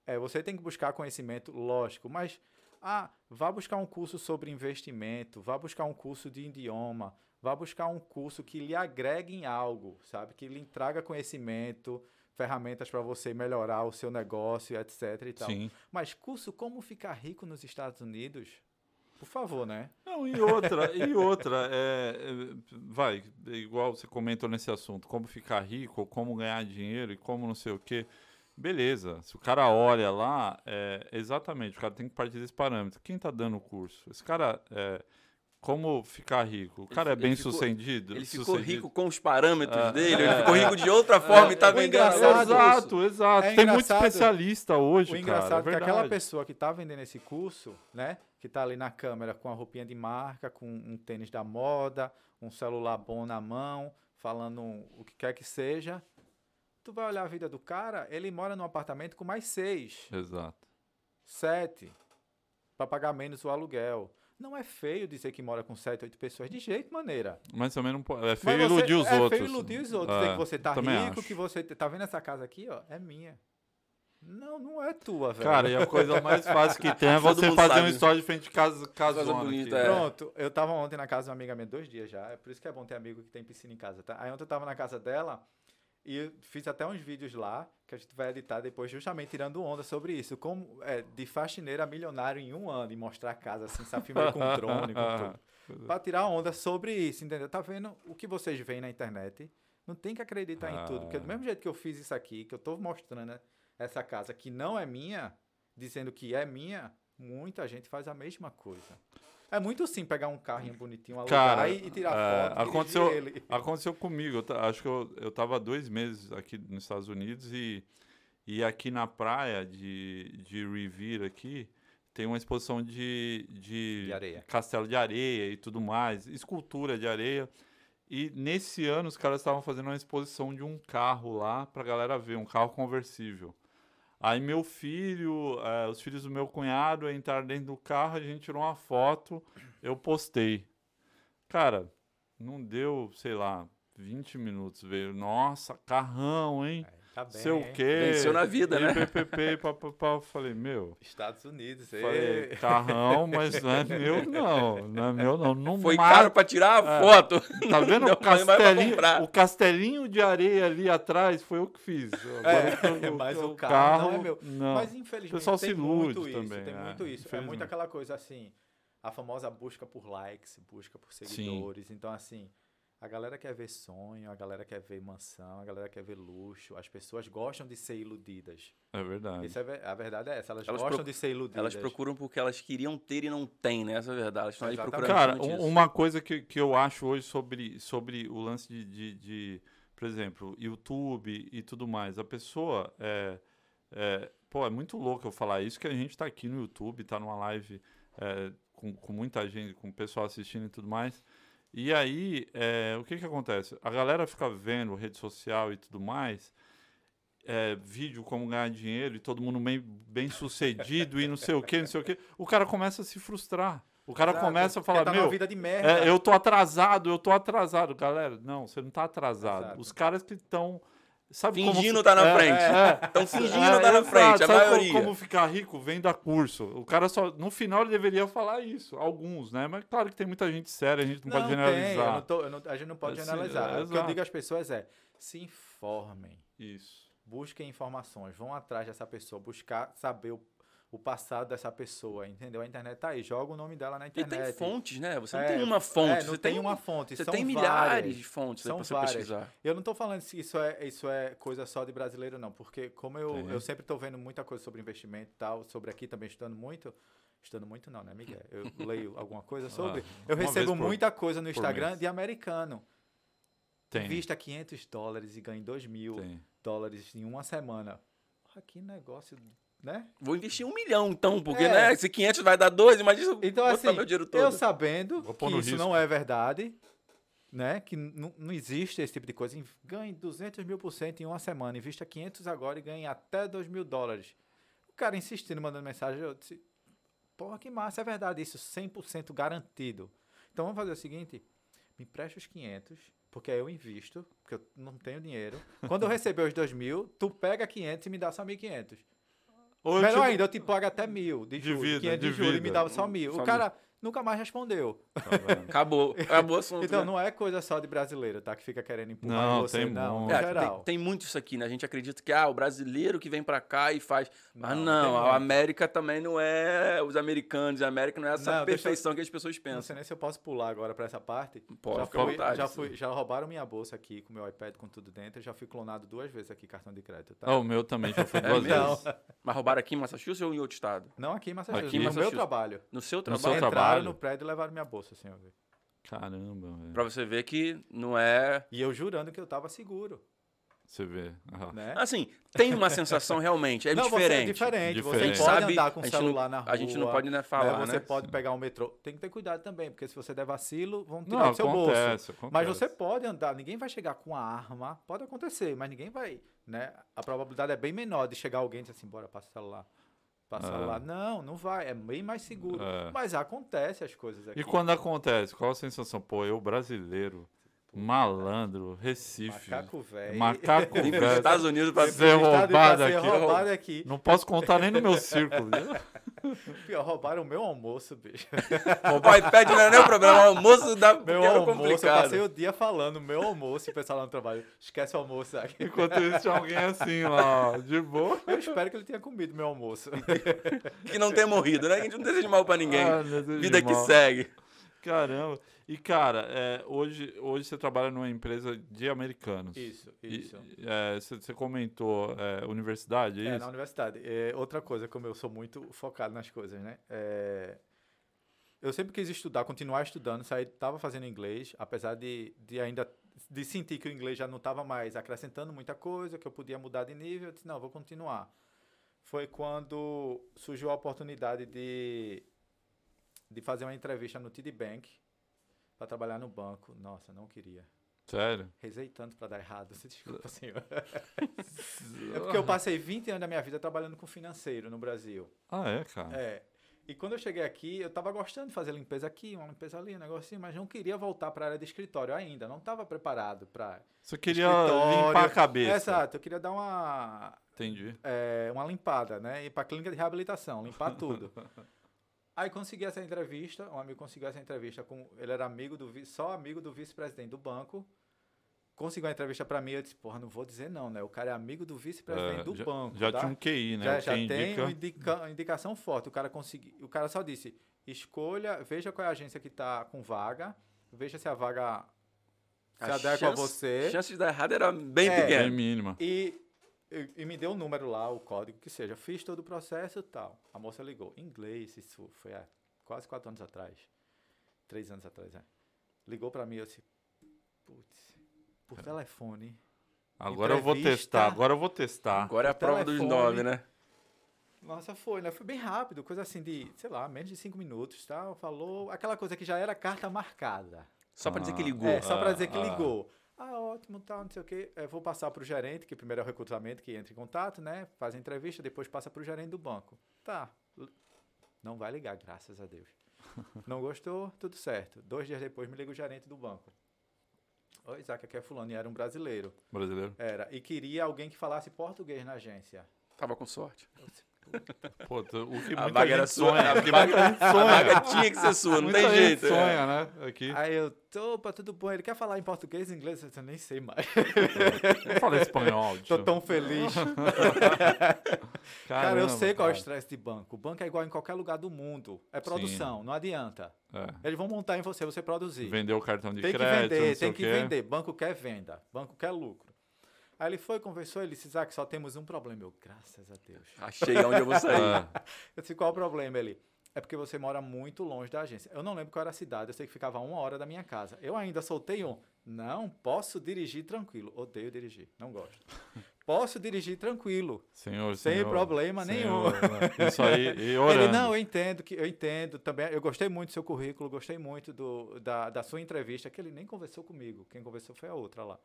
É, você tem que buscar conhecimento, lógico, mas ah, vá buscar um curso sobre investimento, vá buscar um curso de idioma, vá buscar um curso que lhe agregue em algo, sabe? Que lhe traga conhecimento, ferramentas para você melhorar o seu negócio, etc e tal. Sim. Mas curso como ficar rico nos Estados Unidos? Por favor, né? Não, e outra, e outra, é, é, vai, igual você comentou nesse assunto, como ficar rico, como ganhar dinheiro e como não sei o quê. Beleza, se o cara olha lá, é, exatamente, o cara tem que partir desse parâmetro. Quem tá dando o curso? Esse cara, é, como ficar rico? O Ele cara é ele bem ficou- sucedido? Ele ficou sucedido? rico com os parâmetros Ah. dele, ele ficou rico de outra forma e tá vendendo. Exato, exato. É Tem muito especialista hoje, O cara. engraçado é é que aquela pessoa que tá vendendo esse curso, né? Que tá ali na câmera com a roupinha de marca, com um tênis da moda, um celular bom na mão, falando o que quer que seja. Tu vai olhar a vida do cara, ele mora num apartamento com mais seis, Exato. sete para pagar menos o aluguel. Não é feio dizer que mora com 7, 8 pessoas, de jeito maneira. Mas também não pode. É feio você- iludir os é outros. feio iludir os outros. É, Dizer que você tá rico, acho. que você. Tá vendo essa casa aqui, ó? É minha. Não, não é tua, velho. Cara, e a coisa mais fácil que tem é você fazer sabe. uma história de frente de casa, casona. bonita, é. Pronto, eu tava ontem na casa de uma amiga minha, dois dias já. É por isso que é bom ter amigo que tem piscina em casa, tá? Aí ontem eu tava na casa dela e fiz até uns vídeos lá, que a gente vai editar depois, justamente tirando onda sobre isso. Como é, de faxineira a milionário em um ano e mostrar a casa assim, sabe? Filmei com drone, com tudo. Pra tirar onda sobre isso, entendeu? Tá vendo o que vocês veem na internet? Não tem que acreditar em tudo. Porque do Ah. mesmo jeito que eu fiz isso aqui, que eu tô mostrando essa casa que não é minha, dizendo que é minha, muita gente faz a mesma coisa. É muito sim pegar um carrinho bonitinho, alugar Cara, e, e tirar é, foto. aconteceu- ele. Aconteceu comigo. Eu acho que eu, eu tava dois meses aqui nos Estados Unidos e, e aqui na praia de, de Revere aqui tem uma exposição de, de, De areia. castelo de areia e tudo mais, escultura de areia. E nesse ano os caras estavam fazendo uma exposição de um carro lá pra galera ver, um carro conversível. Aí meu filho, eh, os filhos do meu cunhado entraram dentro do carro, a gente tirou uma foto, eu postei. Cara, não deu, sei lá, 20 minutos, veio, nossa, carrão, hein? Tá bem, Sei o quê. Venceu na vida, né? PPP, papapá. Falei, meu, Estados Unidos. falei, carrão, mas não é meu não, não é meu não. não Foi mata- caro pra tirar a foto. Tá vendo Não o castelinho, o castelinho de areia ali atrás? Foi eu que fiz. Agora, É, mas o carro não é meu. Não. Mas infelizmente O pessoal tem se ilude muito isso, também, tem é, muito isso. É muito aquela coisa assim, a famosa busca por likes, busca por seguidores. Então assim, a galera quer ver sonho, a galera quer ver mansão, a galera quer ver luxo. As pessoas gostam de ser iludidas. É verdade. Isso é, a verdade é essa, elas, Elas gostam de ser iludidas. Elas procuram porque elas queriam ter e não têm, né? Essa é a verdade. Elas estão ali procurando Cara, um- uma coisa que, que eu acho hoje sobre, sobre o lance de, de, de, por exemplo, YouTube e tudo mais. A pessoa é, é. Pô, é muito louco eu falar isso, que a gente tá aqui no YouTube, tá numa live é, com, com muita gente, com o pessoal assistindo e tudo mais. E aí, é, o que que acontece? A galera fica vendo rede social e tudo mais, é, vídeo como ganhar dinheiro e todo mundo bem, bem sucedido e não sei o que, não sei o que. O cara começa a se frustrar. O cara Exato, começa a falar, tá meu, vida de merda. é, eu tô atrasado, eu tô atrasado. Galera, não, você não tá atrasado. Exato. Os caras que estão. Sabe Fingindo como, tá na É, frente. é. Estão fingindo É, tá na frente, a Sabe como- maioria. Como, ficar rico venda curso. O cara só. No final ele deveria falar isso. Alguns, né? Mas claro que tem muita gente séria, a gente não, pode tem, eu generalizar. não tô- não- a gente não pode Assim, generalizar. é, o que eu digo às pessoas é, se informem. Isso. busquem informações, vão atrás dessa pessoa, buscar saber o, o passado dessa pessoa, entendeu? A internet tá aí, joga o nome dela na E internet. tem fontes, né? Você não É, tem uma fonte. é, não você tem uma fonte, Você tem milhares várias. de fontes São pra você várias. pesquisar. Eu não tô falando se isso é, isso é coisa só de brasileiro, não, porque como eu, Tem. eu sempre tô vendo muita coisa sobre investimento e tal, sobre aqui também estudando muito, estudando muito não, né, Miguel? Eu leio alguma coisa sobre, eu Ah, uma recebo por- muita coisa no Instagram de americano. Tem. Invista 500 dólares e ganhe 2 mil tem. dólares em uma semana. Porra, que negócio, né? Vou investir um milhão, então, porque, É. né? Se 500 vai dar dois, imagina Então, assim, meu dinheiro todo. eu sabendo que isso risco. não é verdade, né? Que não existe esse tipo de coisa. Ganhe 200 mil por cento em uma semana, invista 500 agora e ganhe até 2 mil dólares. O cara insistindo, mandando mensagem, eu disse, porra, que massa, é verdade isso, 100% garantido. Então vamos fazer o seguinte, me empresta os 500, porque aí eu invisto, porque eu não tenho dinheiro. Quando eu receber os 2 mil, tu pega 500 e me dá só 1.500. Ou Melhor ainda, eu te pago até mil de juros. Divida, 500 de juros e me dava só mil. Só o cara nunca mais respondeu. Tá? Acabou. Acabou o assunto. Então né? não é coisa só de brasileiro, tá? Que fica querendo empurrar Não, você, tem não. muito. É, geral. tem, tem muito isso aqui, né? A gente acredita que ah, o brasileiro que vem pra cá e faz. Mas Não, não, a muito. América também não é. Os americanos, a América não é essa Não, deixa eu- perfeição que as pessoas Não pensam. sei nem se eu posso pular agora pra essa parte. Pode, já, fui, vontade, já, fui, já roubaram minha bolsa aqui com meu iPad com tudo dentro. Eu já fui clonado duas vezes aqui, cartão de crédito, tá? Ah, o meu também já foi É duas mesmo? vezes. Mas roubaram aqui em Massachusetts ou em outro estado? Não aqui em Massachusetts, Aqui em no meu Massachusetts. trabalho. No seu No trabalho? Entraram no prédio e levaram minha bolsa, senhor. Caramba, velho. Pra você ver que não é. E eu jurando que eu tava seguro, Você vê. Ah. né? Assim, tem uma sensação realmente, é não, você diferente. é diferente. Diferente. Você A gente pode sabe- andar com o gente não- celular na rua. A gente não pode né, falar, né? Você né? pode pegar um metrô. Tem que ter cuidado também, porque se você der vacilo, vão tirar Não, do seu bolso. acontece, acontece. Mas você pode andar, ninguém vai chegar com a arma, pode acontecer, mas ninguém vai, né? A probabilidade é bem menor de chegar alguém e dizer assim, bora, passa o celular. Passar É. lá. Não, não vai. É bem mais seguro. É. Mas acontece as coisas aqui. E quando acontece, qual a sensação? Pô, eu brasileiro, malandro, Recife, Macaco velho. macaco para os velho, Estados Unidos para Ser roubado ser aqui. roubado aqui. não posso contar nem no meu círculo. Pior, roubaram o meu almoço, bicho. roubar o iPad não era nem o problema. O almoço da Meu almoço, eu complicado. passei o dia falando meu almoço e o pessoal lá no trabalho. Esquece o almoço aqui. Enquanto isso, tinha alguém assim lá, ó, de boa. Eu espero que ele tenha comido meu almoço. Que não tenha morrido, né? A gente não deseja mal pra ninguém. Ah, Vida de que mal. segue. Caramba. E, cara, é, hoje, hoje você trabalha numa empresa de americanos. Isso, E, isso. é, você, você comentou é, universidade, é, É, isso? na universidade. É, outra coisa, como eu sou muito focado nas coisas, né? É, eu sempre quis estudar, continuar estudando, saí, tava fazendo inglês, apesar de, de ainda de sentir que o inglês já não estava mais acrescentando muita coisa, que eu podia mudar de nível, eu disse, não, vou continuar. Foi quando surgiu a oportunidade de, de fazer uma entrevista no TD Bank para trabalhar no banco. Nossa, não queria. Sério? Rezei tanto para dar errado. Desculpa, senhor. é porque eu passei 20 anos da minha vida trabalhando com financeiro no Brasil. Ah, é, cara? É. E quando eu cheguei aqui, eu tava gostando de fazer limpeza aqui, uma limpeza ali, um negocinho, mas não queria voltar para a área de escritório ainda. Não estava preparado para. Você queria limpar a cabeça. Exato, eu queria dar uma, Entendi. é, uma limpada, né? Ir para clínica de reabilitação, limpar tudo. Aí consegui essa entrevista, um amigo conseguiu essa entrevista com, ele era amigo do só amigo do vice-presidente do banco. Conseguiu a entrevista para mim, eu disse, porra, não vou dizer não, né? O cara é amigo do vice-presidente É, do já, banco, Já tá? tinha um QI, né? já, já tem indica... uma, indica- uma indicação forte. O cara consegui, o cara só disse: escolha, veja qual é a agência que está com vaga, veja se a vaga se A adequa a chance- você. chance de dar errado era bem É. Bem pequena. mínima. E, e, e me deu o número lá, o código, que seja. Fiz todo o processo e tal. A moça ligou. Em inglês, isso foi há quase quatro anos atrás. Três anos atrás, é. Ligou pra mim, eu disse, putz, por telefone. Agora eu vou testar, agora eu vou testar. Agora é a prova dos telefone. nove, né? Nossa, foi, né? Foi bem rápido, coisa assim de, sei lá, menos de cinco minutos, tal. Falou, aquela coisa que já era carta marcada. Só pra dizer que Ah. ligou. É, só pra Ah, dizer que ah. ligou. Ah, ótimo, tal, não sei o quê. Eu vou passar pro gerente, que primeiro é o recrutamento, que entra em contato, né? Faz a entrevista, depois passa pro gerente do banco. Tá. Não vai ligar, graças a Deus. Não gostou? Tudo certo. Dois dias depois me liga o gerente do banco. Oi, Isaac, aqui é fulano. E era um brasileiro. Brasileiro. Era. E queria alguém que falasse português na agência. Tava com sorte. Eu Pô, tu- o que A muita vaga era gente sua. sonha. A muita gente A sonha. vaga tinha que ser sua, não Muita tem gente jeito. sonha, né? Aqui. Aí eu, opa, tudo bom? Ele quer falar em português e inglês? Eu eu nem sei mais. Não fala espanhol. Tô tio. tão feliz. Cara, eu Caramba, sei qual é o estresse de banco. O banco é igual em qualquer lugar do mundo. É produção, não adianta. É. Eles vão montar em você, você produzir. Vender o cartão de tem que crédito, vender, tem que quê. vender. Banco quer venda, banco quer lucro. Aí ele foi, conversou, ele disse, Isaac, só temos um problema. Eu, graças a Deus. Achei onde eu vou sair. É. Eu disse, qual o problema? Ele, é porque você mora muito longe da agência. Eu não lembro qual era a cidade, eu sei que ficava uma hora da minha casa. Eu ainda soltei um. Não, posso dirigir tranquilo. Odeio dirigir, não gosto. Posso dirigir tranquilo. Senhor, Sem senhor, problema nenhum. né? Isso aí, e orando. Ele, não, eu entendo, que eu entendo também. Eu gostei muito do seu currículo, gostei muito do, da, da sua entrevista, que ele nem conversou comigo. Quem conversou foi a outra lá.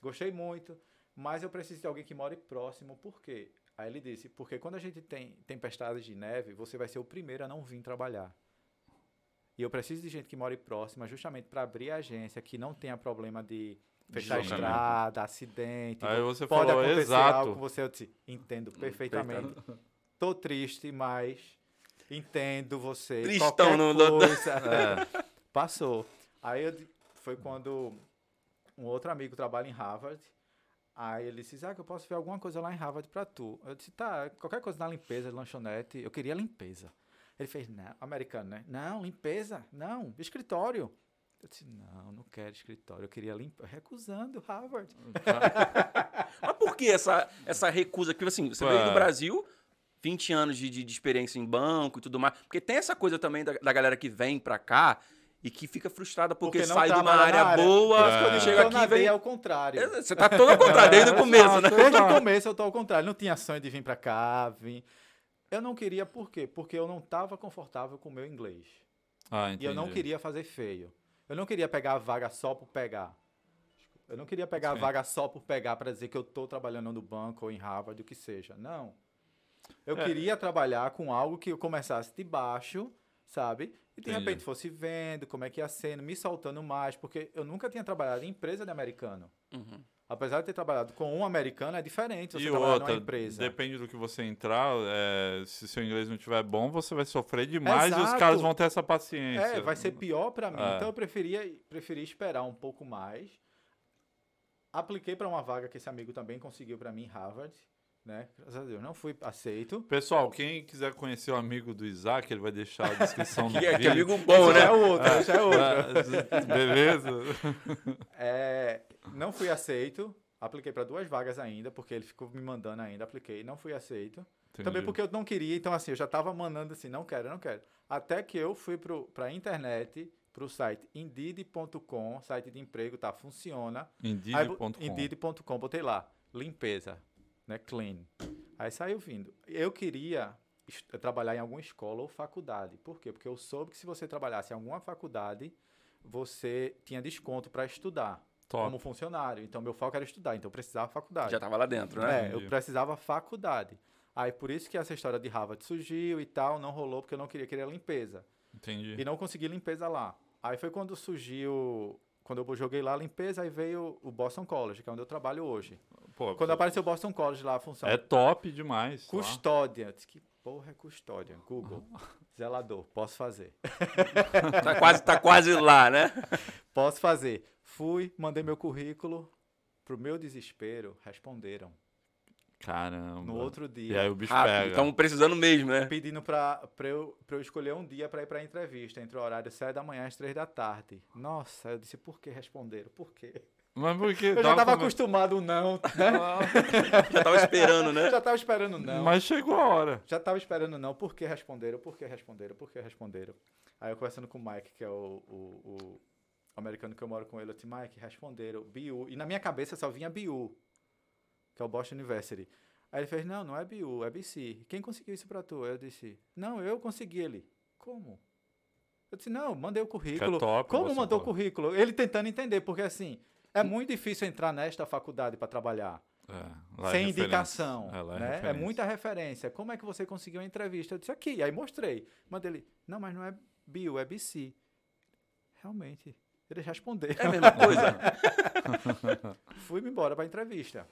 Gostei muito, mas eu preciso de alguém que more próximo. Por quê? Aí ele disse, porque quando a gente tem tempestades de neve, você vai ser o primeiro a não vir trabalhar. E eu preciso de gente que more próxima, justamente para abrir a agência, que não tenha problema de fechar estrada, acidente. Aí você pode falou, acontecer exato. algo com você. Eu disse, entendo perfeitamente. Tô triste, mas entendo você. Tristão no- coisa. É. Passou. Aí eu foi quando um outro amigo trabalha em Harvard. Aí ele disse, ah, que eu posso ver alguma coisa lá em Harvard pra tu. Eu disse, tá, qualquer coisa na limpeza, lanchonete. Eu queria limpeza. Ele fez, não, americano, né? Não, limpeza, não, escritório. Eu disse, não, não quero escritório, eu queria limpar. Recusando Harvard. Mas por que essa, essa recusa? Porque assim, você veio do Brasil, 20 anos de, de, de experiência em banco e tudo mais. Porque tem essa coisa também da, da galera que vem pra cá e que fica frustrada porque, Porque sai de uma área, área. boa, que eu disse chega aqui e vem... ao contrário. Você tá todo ao contrário, desde o começo, né? Desde o começo eu tô ao contrário. Não tinha sonho de vir pra cá, vim. Eu não queria por quê? Porque eu não estava confortável com o meu inglês. Ah, E eu não entendi. queria fazer feio. Eu não queria pegar a vaga só por pegar. Eu não queria pegar a Sim. vaga só por pegar para dizer que eu tô trabalhando no banco ou em Harvard, o que seja. Não. Eu É. queria trabalhar com algo que eu começasse de baixo, sabe? E de Entendi. repente fosse vendo como é que ia sendo, me soltando mais, porque eu nunca tinha trabalhado em empresa de americano. Uhum. Apesar de ter trabalhado com um americano, é diferente você E trabalhar outra, numa empresa. depende do que você entrar, é, se seu inglês não estiver bom, você vai sofrer demais e os Exato. caras vão ter essa paciência. É, vai ser pior pra mim. É. Então eu preferia, preferi esperar um pouco mais. Apliquei pra uma vaga que esse amigo também conseguiu pra mim em Harvard, né? Graças a Deus, não fui aceito. Pessoal, quem quiser conhecer o amigo do Isaac, ele vai deixar a descrição do Que, que vídeo. amigo bom, né? é outro, já é outro. Ah, Beleza? É, não fui aceito. Apliquei para duas vagas ainda, porque ele ficou me mandando ainda. Apliquei, não fui aceito. Também Entendi. porque eu não queria, então assim, eu já tava mandando assim, não quero, não quero. Até que eu fui para a internet, para o site indeed.com, site de emprego, tá? Funciona. Indeed.com. Indeed.com, botei lá, limpeza, né? Clean. Aí saiu vindo. Eu queria est- trabalhar em alguma escola ou faculdade. Por quê? Porque eu soube que se você trabalhasse em alguma faculdade, você tinha desconto para estudar Top. como funcionário. Então, meu foco era estudar, então eu precisava faculdade. Já tava lá dentro, né? É, eu precisava faculdade. Aí, por isso que essa história de Harvard surgiu e tal, não rolou, porque eu não queria, queria limpeza. Entendi. E não consegui limpeza lá. Aí foi quando surgiu, quando eu joguei lá a limpeza, aí veio o Boston College, que é onde eu trabalho hoje. Pô, Quando apareceu o Boston College lá, a função. é top demais. Custódia. Eu disse, Que porra é custódia? Google. Zelador. Posso fazer. Tá quase, tá quase lá, né? Posso fazer. Fui, mandei meu currículo. Pro meu desespero, responderam. Caramba. No outro E dia. aí o bicho Rápido. pega. Estamos precisando mesmo, né? pedindo pra, pra, eu, pra eu escolher um dia pra ir pra entrevista, entre o horário 7 da manhã às 3 da tarde. Nossa, eu disse, por que responderam? Por quê? Mas por que? Eu já tava acostumado não, né? Já tava esperando, né? já tava esperando não. Mas chegou a hora. Já tava esperando não. Por que responderam? Por que responderam? Por que responderam? Aí eu conversando com o Mike, que é o, o, o americano que eu moro com ele, eu disse, Mike, responderam, BU. E na minha cabeça só vinha BU, que é o Boston University. Aí ele fez, não, não é BU, é BC. Quem conseguiu isso pra tu? Eu disse, não, eu consegui ele. Como? Eu disse, não, mandei o currículo. top, Como mandou o currículo? Ele tentando entender, porque assim, é muito difícil entrar nesta faculdade para trabalhar É, lá é sem referência. indicação. É, lá é né? é muita referência. Como é que você conseguiu uma entrevista? Eu disse aqui, aí mostrei. Mandei ele, não, mas não é bio, é BC. Realmente. Eles responderam. É a mesma coisa. Fui-me embora para entrevista.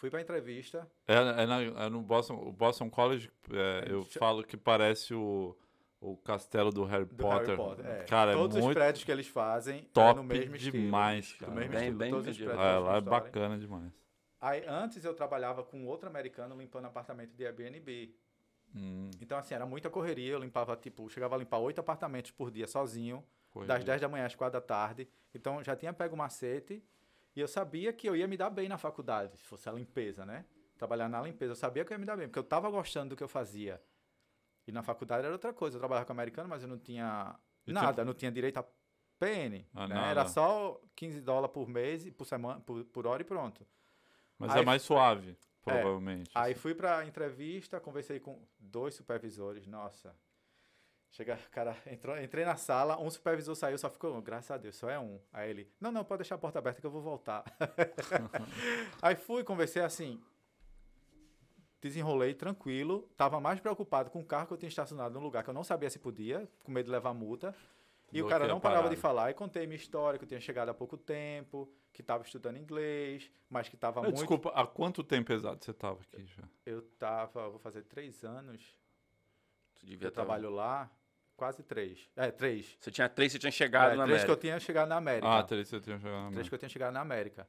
Fui para entrevista. É, é, na- é no Boston, o Boston College, é, eu Deixa- falo que parece o, o castelo do Harry Do Potter. Harry Potter. é. Cara, Todos é os muito prédios que eles fazem é top no mesmo demais, estilo. cara. Do mesmo Bem- estilo. bem Todos os prédios É, lá é bacana demais. Aí, antes eu trabalhava com outro americano limpando apartamento de Airbnb. Hum, Então, assim, era muita correria. Eu limpava, tipo, chegava a limpar oito apartamentos por dia sozinho. correria. das 10 da manhã às 4 da tarde. Então já tinha pego o macete e eu sabia que eu ia me dar bem na faculdade, se fosse a limpeza, né? Trabalhar na limpeza, eu sabia que eu ia me dar bem, porque eu estava gostando do que eu fazia. E na faculdade era outra coisa, eu trabalhava com americano, mas eu não tinha E nada, não tinha direito a PN, Ah, né? Era só 15 dólares por mês, por semana, por, por hora e pronto. Mas Aí- é mais suave, provavelmente. Aí assim. fui pra entrevista, conversei com dois supervisores, nossa. Chega, cara, entrou, entrei na sala, um supervisor saiu, só ficou, graças a Deus, só é um. Aí ele, não, não, pode deixar a porta aberta que eu vou voltar. Aí fui, conversei assim, desenrolei tranquilo, tava mais preocupado com o carro que eu tinha estacionado num lugar que eu não sabia se podia, com medo de levar multa. E o cara não parava de falar. E contei minha história, que eu tinha chegado há pouco tempo, que estava estudando inglês, mas que estava muito... Desculpa, há quanto tempo exato você estava aqui já? Eu tava, vou fazer três anos Tu devia eu trabalho lá, quase três. É, três. Você tinha três, você tinha chegado É, na três América. que eu tinha chegado na América. Ah, três você tinha chegado na três América. que eu tinha chegado na América.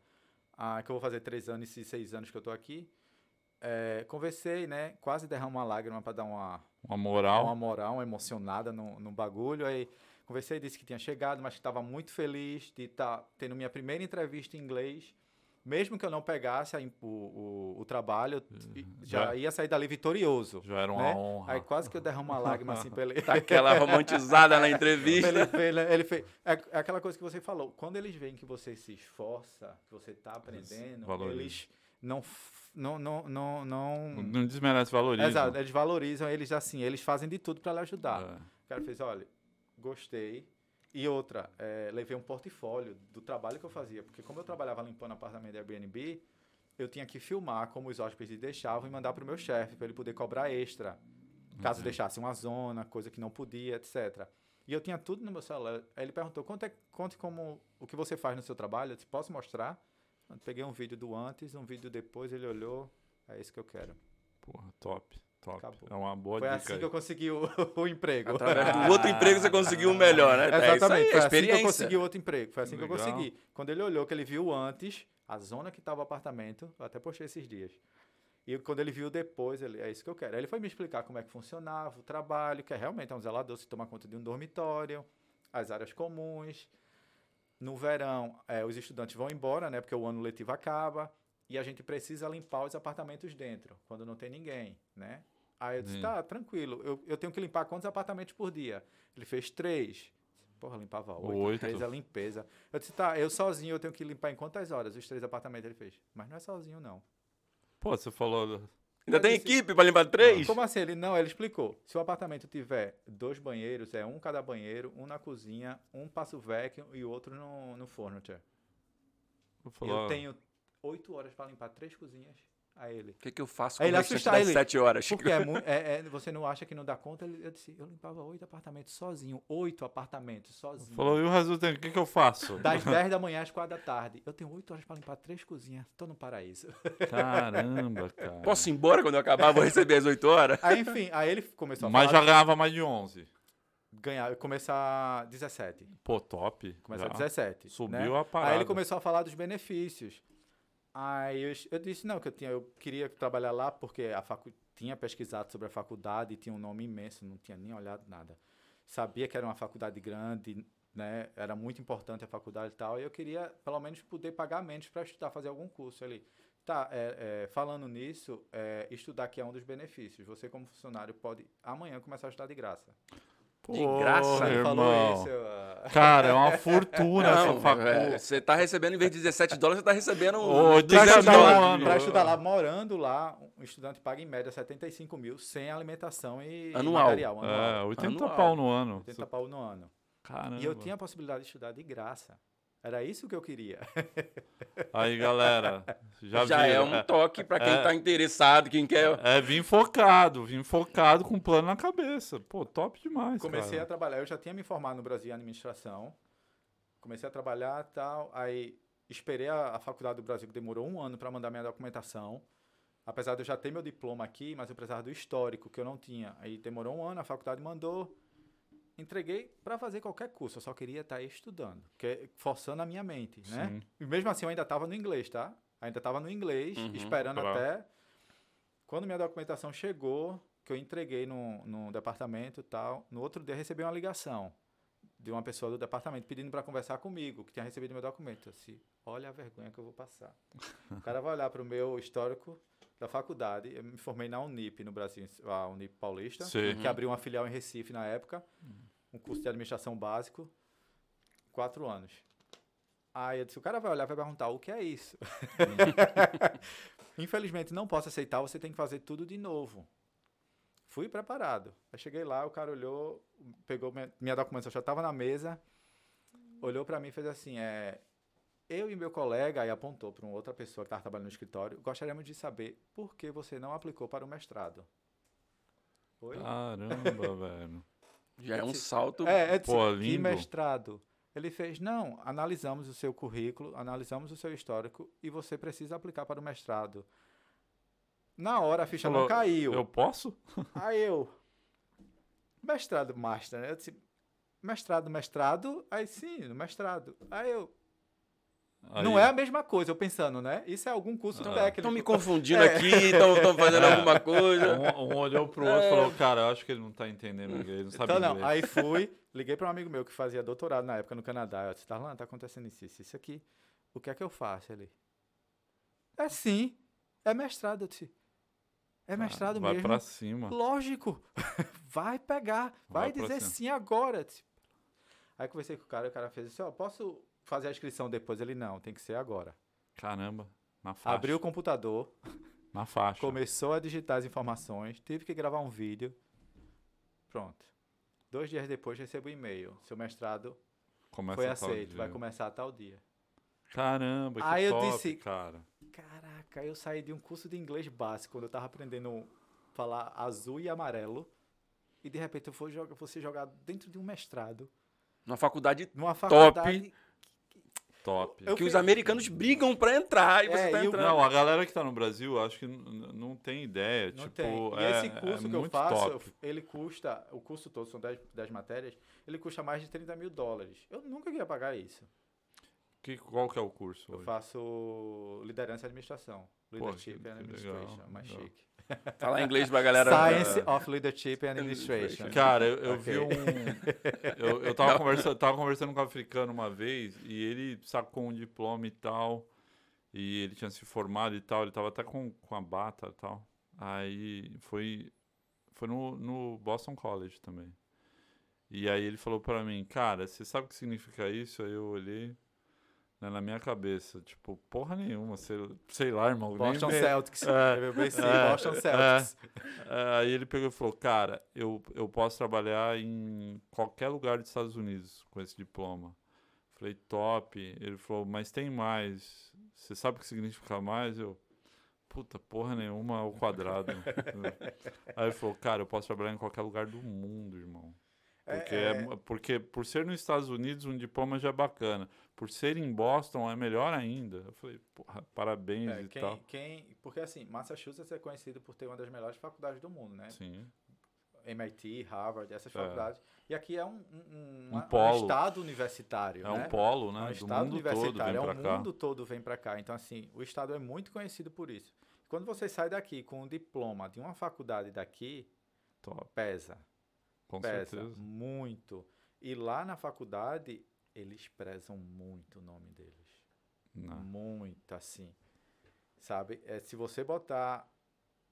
Ah, que eu vou fazer três anos e seis anos que eu tô aqui. É, conversei, né? Quase derramo uma lágrima para dar uma, Uma moral. uma moral, uma emocionada no, no bagulho. Aí conversei, disse que tinha chegado, mas que estava muito feliz de estar tendo minha primeira entrevista em inglês. Mesmo que eu não pegasse a o, o, o trabalho, eu já, Já- ia sair dali vitorioso. Já era uma né? honra. Aí quase que eu derramo uma lágrima assim pra ele. Tá aquela romantizada na ele, entrevista. fez- ele fez. É, é aquela coisa que você falou. Quando eles veem que você se esforça, que você está aprendendo, valorizam. eles não, não, não, não, não. Não desmerece, valoriza. Exato, eles valorizam, eles assim, eles fazem de tudo para lhe ajudar. É. O cara fez, olha, gostei. E outra, é, levei um portfólio do trabalho que eu fazia. Porque como eu trabalhava limpando apartamento de Airbnb, eu tinha que filmar como os hóspedes deixavam e mandar para o meu chefe, para ele poder cobrar extra. Caso Uhum. deixasse uma zona, coisa que não podia, etc. E eu tinha tudo no meu celular. Aí ele perguntou, conte, conte como o que você faz no seu trabalho. Eu disse, posso mostrar? Eu peguei um vídeo do antes, um vídeo depois, ele olhou, é isso que eu quero. Porra, top, top. Acabou. É uma boa Foi dica assim aí. que eu consegui o, o emprego. Através do outro emprego você conseguiu o melhor, né? É isso aí, Exatamente, foi assim que eu consegui o outro emprego. Foi assim que eu Legal. consegui. Quando ele olhou, que ele viu antes, a zona que estava o apartamento, eu até postei esses dias. E quando ele viu depois, ele, é isso que eu quero. Aí ele foi me explicar como é que funcionava o trabalho, que é realmente é um zelador, se toma conta de um dormitório, as áreas comuns. No verão, é, os estudantes vão embora, né? Porque o ano letivo acaba. E a gente precisa limpar os apartamentos dentro, quando não tem ninguém, né? Aí eu disse, Sim. tá, tranquilo. Eu, eu tenho que limpar quantos apartamentos por dia? Ele fez três. Porra, limpava oito. Oito. Três é limpeza. Eu disse, tá, eu sozinho eu tenho que limpar em quantas horas? Os três apartamentos ele fez. Mas não é sozinho, não. Pô, você falou. Ainda tem disse- equipe pra limpar três? Como assim? Ele não, ele explicou. Se o apartamento tiver dois banheiros, é um cada banheiro, um na cozinha, um passo vacuum e outro no, no furniture. Eu tenho oito horas para limpar três cozinhas. A ele. O que, que eu faço Aí com ele o restante assustar das ele. sete horas? Porque é, é- é- você não acha que não dá conta? Ele- Eu disse, eu limpava oito apartamentos sozinho. Oito apartamentos sozinho. Falou, e o resto do tempo, o que, que eu faço? Das 10 da manhã às 4 da tarde. Eu tenho 8 horas para limpar três cozinhas. Tô no paraíso. Caramba, cara. Posso ir embora quando eu acabar? Vou receber às oito horas? Aí, enfim, aí ele começou a Mas já falar. ganhava mais de 11. Ganhar, começar 17. Pô, top. Começar já. 17. Subiu né? a parada. Aí ele começou a falar dos benefícios. Aí eu, eu disse, não, que eu, tinha, eu queria trabalhar lá porque a facu, tinha pesquisado sobre a faculdade tinha um nome imenso, não tinha nem olhado nada. Sabia que era uma faculdade grande, né? Era muito importante a faculdade e tal. E eu queria, pelo menos, poder pagar menos para estudar, fazer algum curso ali. Tá, é, é, falando nisso, é, estudar aqui é um dos benefícios. Você, como funcionário, pode amanhã começar a estudar de graça. De graça, Ele irmão. falou isso. Cara, é uma fortuna Não, essa facu. é, você tá recebendo, em vez de 17 dólares, você tá recebendo Ô, 200 Para 19 estudar, dólares. lá, pra estudar lá, morando lá, um estudante paga em média 75 mil sem alimentação e, e Anual. material. É, Anual. 80 Anual. pau no ano. 80 pau no ano. Caramba. E eu tinha a possibilidade de estudar de graça. Era isso que eu queria. Aí, galera, já, Já é um toque pra quem É. tá interessado, quem quer... É, vim focado, vim focado com um plano na cabeça. Pô, top demais, Comecei a cara. trabalhar, eu já tinha me formado no Brasil em administração. Comecei a trabalhar e tal. Aí esperei a, a faculdade do Brasil, que demorou um ano para mandar minha documentação. Apesar de eu já ter meu diploma aqui, mas eu precisava do histórico, que eu não tinha. Aí demorou um ano, a faculdade mandou. Entreguei para fazer qualquer curso, eu só queria estar estudando, que, forçando a minha mente, né? Sim. E mesmo assim eu ainda estava no inglês, tá? Ainda estava no inglês, Uhum, esperando claro. até. Quando minha documentação chegou, que eu entreguei no, no departamento e tal, no outro dia recebi uma ligação de uma pessoa do departamento pedindo para conversar comigo, que tinha recebido meu documento. Eu disse, olha a vergonha que eu vou passar. o cara vai olhar para o meu histórico da faculdade. Eu me formei na Unip no Brasil, a Unip Paulista, Sim. que abriu uma filial em Recife na época, um curso de administração básico, quatro anos. Aí eu disse, o cara vai olhar e vai perguntar, o que é isso? Infelizmente, não posso aceitar, você tem que fazer tudo de novo. Fui preparado. Aí cheguei lá, o cara olhou, pegou minha, minha documentação, já estava na mesa, olhou para mim e fez assim, é, eu e meu colega, aí apontou para uma outra pessoa que estava trabalhando no escritório, gostaríamos de saber por que você não aplicou para o mestrado. Oi? Caramba, velho. Já é um salto... É, é disse, Pô, que lindo. mestrado. Ele fez, não, analisamos o seu currículo, analisamos o seu histórico e você precisa aplicar para o mestrado. Na hora a ficha Falou, não caiu. Eu posso? Aí eu, mestrado, master, né? Eu disse, mestrado, mestrado, aí sim, no mestrado. Aí eu, Aí- não é a mesma coisa, eu pensando, né? Isso é algum curso Ah. técnico. Estão me confundindo É. aqui, estão fazendo alguma coisa. Um, um olhou pro outro e falou, cara, eu acho que ele não tá entendendo inglês, ele não sabe Então, não, inglês. aí fui, liguei para um amigo meu que fazia doutorado na época no Canadá. Eu disse, Tarlan, tá acontecendo isso, isso, isso aqui. O que é que eu faço? Ele, é sim, é mestrado. Eu disse, é mestrado Vai mesmo. pra cima. Lógico, vai pegar, Vai vai, dizer cima. sim agora. Aí conversei com o cara, o cara fez assim, ó, posso fazer a inscrição depois? Ele, não, tem que ser agora. Caramba, na faixa. Abriu o computador, Na faixa. Começou a digitar as informações, tive que gravar um vídeo. Pronto. Dois dias depois recebo o e-mail. Seu mestrado Começa foi aceito, dia. vai começar a tal dia. Caramba, que Aí eu top, disse- cara. Caraca, eu saí de um curso de inglês básico, quando eu tava aprendendo a falar azul e amarelo. E de repente eu fui jogar, você jogar dentro de um mestrado. Numa faculdade Numa faculdade. Top. Eu que os fui- americanos brigam pra entrar e você É, tá e o- entrando. Não, a galera que tá no Brasil, acho que não tem ideia. Não tipo, tem. E é, esse curso é que eu faço, top. ele custa, o curso todo, são 10, 10 matérias, ele custa mais de 30 mil dólares. Eu nunca ia pagar isso. Que, qual que é o curso Eu hoje? faço liderança e administração. Leadership que- and Administration, legal, mais legal. chique. Falar inglês pra galera. Science of Leadership and Administration. Cara, eu, eu Ok. vi um. Eu, eu tava, conversando, tava conversando com um africano uma vez e ele sacou um diploma e tal. E ele tinha se formado e tal. Ele tava até com, com a bata e tal. Aí foi. Foi no, no Boston College também. E aí ele falou pra mim, cara, você sabe o que significa isso? Aí eu olhei né, na minha cabeça, tipo, porra nenhuma, sei, sei lá, irmão. nem Boston me- Celtics. É, Eu venci é, Boston Celtics. É, Aí ele pegou e falou, cara, eu, eu posso trabalhar em qualquer lugar dos Estados Unidos com esse diploma. Falei, top. Ele falou, mas tem mais. Você sabe o que significa mais? Eu, puta, porra nenhuma ao quadrado. Aí ele falou, cara, eu posso trabalhar em qualquer lugar do mundo, irmão. É, Porque, é. é porque por ser nos Estados Unidos, um diploma já é bacana. Por ser em Boston, é melhor ainda. Eu falei, porra, parabéns É, e quem, tal. quem, porque assim, Massachusetts é conhecido por ter uma das melhores faculdades do mundo, né? Sim. MIT, Harvard, essas É. faculdades. E aqui é um, um, Um um polo. estado universitário, É né? um polo, É né? um Do estado mundo todo universitário, vem é o mundo todo vem para cá. Então, assim, o estado é muito conhecido por isso. Quando você sai daqui com um diploma de uma faculdade daqui, Top, pesa. com pesa certeza. muito. E lá na faculdade, eles prezam muito o nome deles. Não. Muito, assim. Sabe? É, se você botar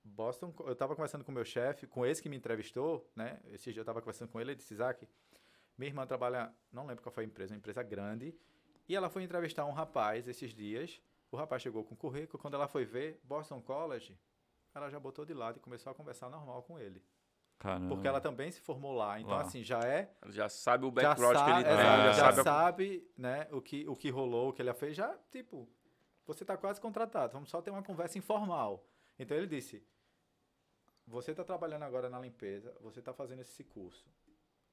Boston... Eu tava conversando com o meu chefe, com esse que me entrevistou, né? Esse dia eu tava conversando com ele, ele disse, Isaac, minha irmã trabalha... Não lembro qual foi a empresa, uma empresa grande. E ela foi entrevistar um rapaz esses dias. O rapaz chegou com o currículo. Quando ela foi ver Boston College, ela já botou de lado e começou a conversar normal com ele. Caramba. Porque ela também se formou lá. Então, Lá. assim, já é Já sabe o background que ele tem, exato, já, já sabe. a- sabe, né, o que, o que rolou, o que ele fez, já, tipo, você está quase contratado, vamos só ter uma conversa informal. Então ele disse, você está trabalhando agora na limpeza, você está fazendo esse curso,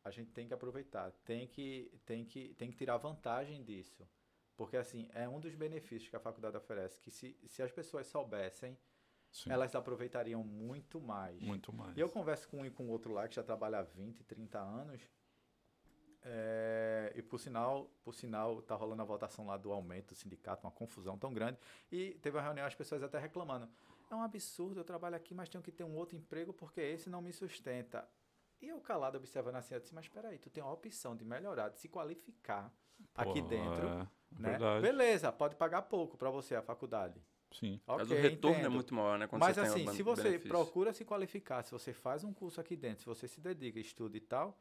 a gente tem que aproveitar, tem que, tem que, tem que tirar vantagem disso. Porque, assim, é um dos benefícios que a faculdade oferece, que se, se as pessoas soubessem, Sim, elas aproveitariam muito mais. muito mais. E eu converso com um e com outro lá que já trabalha há 20, 30 anos. é, e por sinal, por sinal, tá rolando a votação lá do aumento do sindicato, uma confusão tão grande. E teve uma reunião, as pessoas até reclamando. É um absurdo, eu trabalho aqui, mas tenho que ter um outro emprego porque esse não me sustenta. E eu calado observando assim, eu disse, mas espera aí, tu tem a opção de melhorar, de se qualificar aqui Pô, dentro, é, né? Beleza, pode pagar pouco para você a faculdade. Sim. Mas Ok, o retorno entendo. é muito maior, né? Quando Mas assim, se você benefício. procura se qualificar, se você faz um curso aqui dentro, se você se dedica, estuda e tal,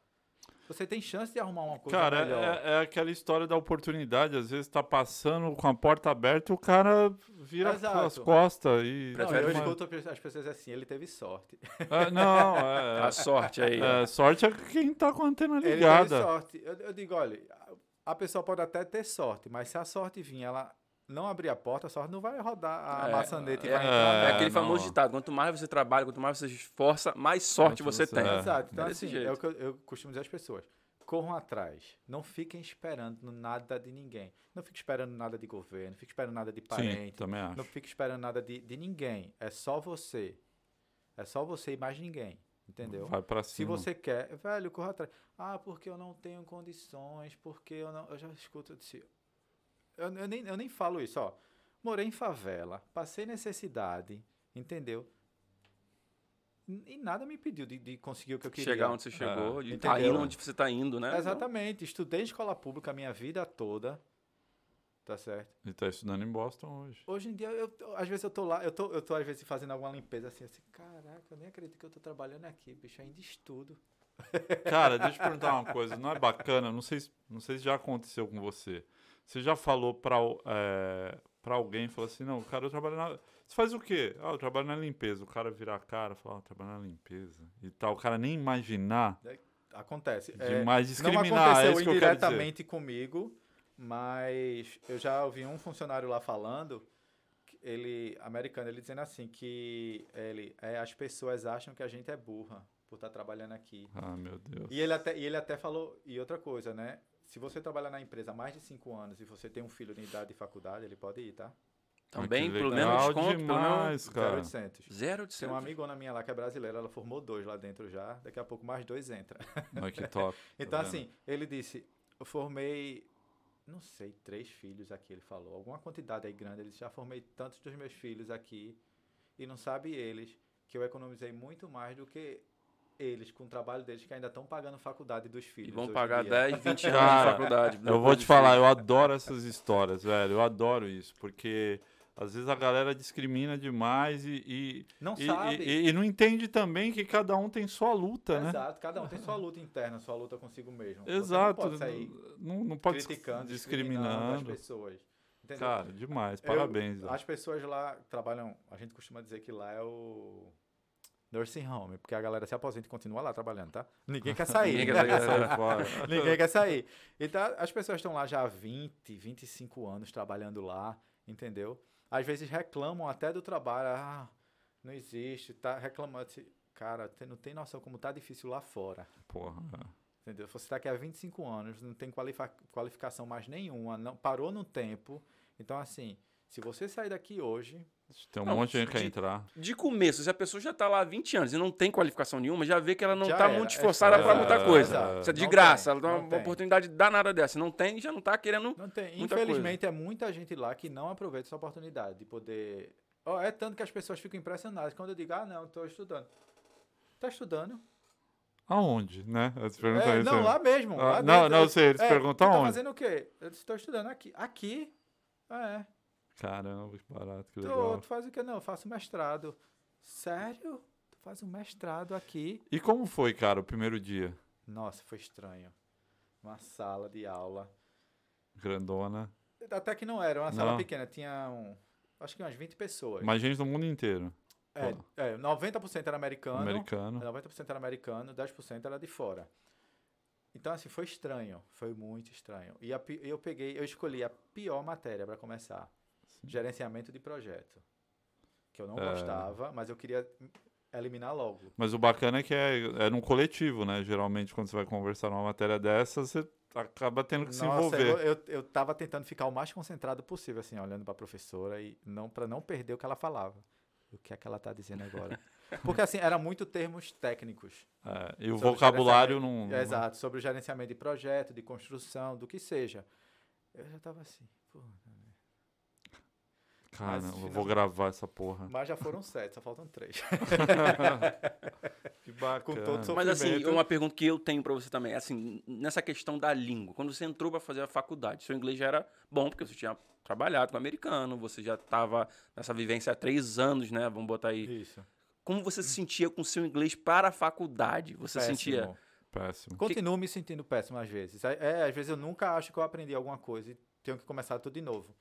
você tem chance de arrumar uma coisa Cara, melhor. é, é aquela história da oportunidade. Às vezes tá passando com a porta aberta e o cara vira Exato. as costas e. Não, eu uma- escuto as pessoas assim, ele teve sorte. É, não, é, A sorte aí. é, sorte é quem tá com a antena Ele teve ligada. sorte. Eu, eu digo, olha, a pessoa pode até ter sorte, mas se a sorte vir, ela não abrir a porta, a sorte não vai rodar a É, maçaneta e é, vai é, entrar. É nela. aquele não. famoso ditado: quanto mais você trabalha, quanto mais você se esforça, mais sorte você você- tem. é. Exato. Então, É desse assim, jeito. é o que eu, eu costumo dizer às pessoas. Corram atrás. Não fiquem esperando nada de ninguém. Não fiquem esperando nada de governo, não fiquem esperando nada de Sim, parente. também acho. Não fique esperando nada de, de ninguém. É só você. É só você e mais ninguém. Entendeu? Vai pra Se cima. você quer, velho, corra atrás. Ah, porque eu não tenho condições, porque eu não. Eu já escuto eu disse. Eu, eu, nem, eu nem falo isso, ó. Morei em favela, passei necessidade, entendeu? E nada me impediu de, de conseguir o que eu queria. Chegar onde você chegou, de tá indo onde você tá indo, né? Exatamente. Estudei escola pública a minha vida toda. Tá certo? Ele tá estudando em Boston hoje. Hoje em dia, eu, às vezes eu tô lá, eu tô, eu tô às vezes fazendo alguma limpeza assim, assim, caraca, eu nem acredito que eu tô trabalhando aqui, bicho, ainda estudo. Cara, deixa eu te perguntar uma coisa. Não é bacana? Não sei, se- não sei se já aconteceu com você. Você já falou pra, o- é, pra alguém, falou assim, não, cara, eu trabalho na... Você faz o quê? Ah, eu trabalho na limpeza. O cara virar a cara, falar, ah, eu trabalho na limpeza e tal. O cara nem imaginar Acontece. de É, mais não discriminar. É aconteceu isso que indiretamente comigo, Mas eu já ouvi um funcionário lá falando, ele, americano, ele dizendo assim, que ele, é, as pessoas acham que a gente é burra por estar trabalhando aqui. Ah, meu Deus. E ele, até, e ele até falou, e outra coisa, né? Se você trabalhar na empresa há mais de cinco anos e você tem um filho de idade de faculdade, ele pode ir, tá? Também, pelo menos desconto, pelo menos demais, cara. 0800. zero de Tem uma amigona minha lá que é brasileira, ela formou dois lá dentro já, daqui a pouco mais dois entra. Olha que top. Então, Tá assim, ele disse, eu formei, não sei, três filhos aqui, ele falou. Alguma quantidade aí grande. Ele disse, já formei tantos dos meus filhos aqui. E não sabe eles que eu economizei muito mais do que eles, com o trabalho deles, que ainda estão pagando faculdade dos E filhos. vão hoje em pagar dia. 10, 20 anos Cara, de faculdade. Eu vou te falar, eu adoro essas histórias, velho. Eu adoro isso, porque às vezes a galera discrimina demais e, e, Não e- sabe. e- e não entende também que cada um tem sua luta, né? Exato, cada um tem sua luta interna, sua luta consigo mesmo. Você Exato. Não pode sair Não, não pode criticando, discriminando as discriminando. pessoas. Entendeu? Cara, demais. Eu- Parabéns. Zé. As pessoas lá trabalham, a gente costuma dizer que lá é o nursing home, porque a galera se aposenta e continua lá trabalhando, tá? Ninguém quer sair. Ninguém quer sair. Sai fora. Ninguém quer sair. Então, as pessoas estão lá já há 20, 25 anos trabalhando lá, entendeu? Às vezes reclamam até do trabalho, ah, não existe, tá reclamando. Cara, você não tem noção como tá difícil lá fora. Porra. Entendeu? Você está aqui há 25 anos, não tem qualificação mais nenhuma, não parou no tempo. Então, assim, se você sair daqui hoje, Tem um Não, monte de gente que quer entrar. De começo, se a pessoa já tá lá há 20 anos e não tem qualificação nenhuma, já vê que ela não tá era, muito é esforçada só- para muita é, coisa. exato. Isso é de Não graça, tem, ela dá uma tem. oportunidade danada dessa. Não tem, já não tá querendo. Não tem. Muita Infelizmente, é muita gente lá que não aproveita essa oportunidade de poder. Ó, é tanto que as pessoas ficam impressionadas quando eu digo, ah, não, estou estudando. Tá estudando? Aonde, né? Eles perguntam É, isso. não, lá mesmo. Ah, lá não, dentro. não, eu sei, eles É, perguntam tu tá onde. fazendo o quê? Eu estou estudando aqui. Aqui? Ah, é. Caramba, que barato, que Tu, legal. tu faz o quê? Não, eu faço mestrado. Sério? Tu faz um mestrado aqui? E como foi, cara, o primeiro dia? Nossa, foi estranho. Uma sala de aula. Grandona. Até que não era, uma sala Não. pequena. Tinha um, acho que umas 20 pessoas. Mas gente do mundo inteiro. É, é, 90% era americano, Americano. 90% era americano, 10% era de fora. Então, assim, foi estranho. Foi muito estranho. E a eu peguei, eu escolhi a pior matéria para começar. Gerenciamento de projeto. Que eu não É. gostava, mas eu queria eliminar logo. Mas o bacana é que é, é num coletivo, né? Geralmente, quando você vai conversar numa matéria dessa, você acaba tendo que se Nossa, envolver. eu, eu, eu tava tentando ficar o mais concentrado possível, assim, olhando para a professora e não para não perder o que ela falava. O que é que ela tá dizendo agora? Porque, assim, eram muito termos técnicos. É, e o vocabulário não. não- Exato, sobre o gerenciamento de projeto, de construção, do que seja. Eu já tava assim, pô. Cara, Mas, vou gravar essa porra. Mas já foram sete, só faltam três. Que bacana. Com todo Mas assim, Sofrimento. uma pergunta que eu tenho pra você também, é assim, nessa questão da língua, quando você entrou pra fazer a faculdade, seu inglês já era bom, porque você tinha trabalhado com americano, você já tava nessa vivência há três anos, né? Vamos botar aí. Isso. Como você se sentia com seu inglês para a faculdade? Você sentia. Péssimo. Péssimo. Continuo me sentindo péssimo às vezes. É, é, às vezes eu nunca acho que eu aprendi alguma coisa e tenho que começar tudo de novo.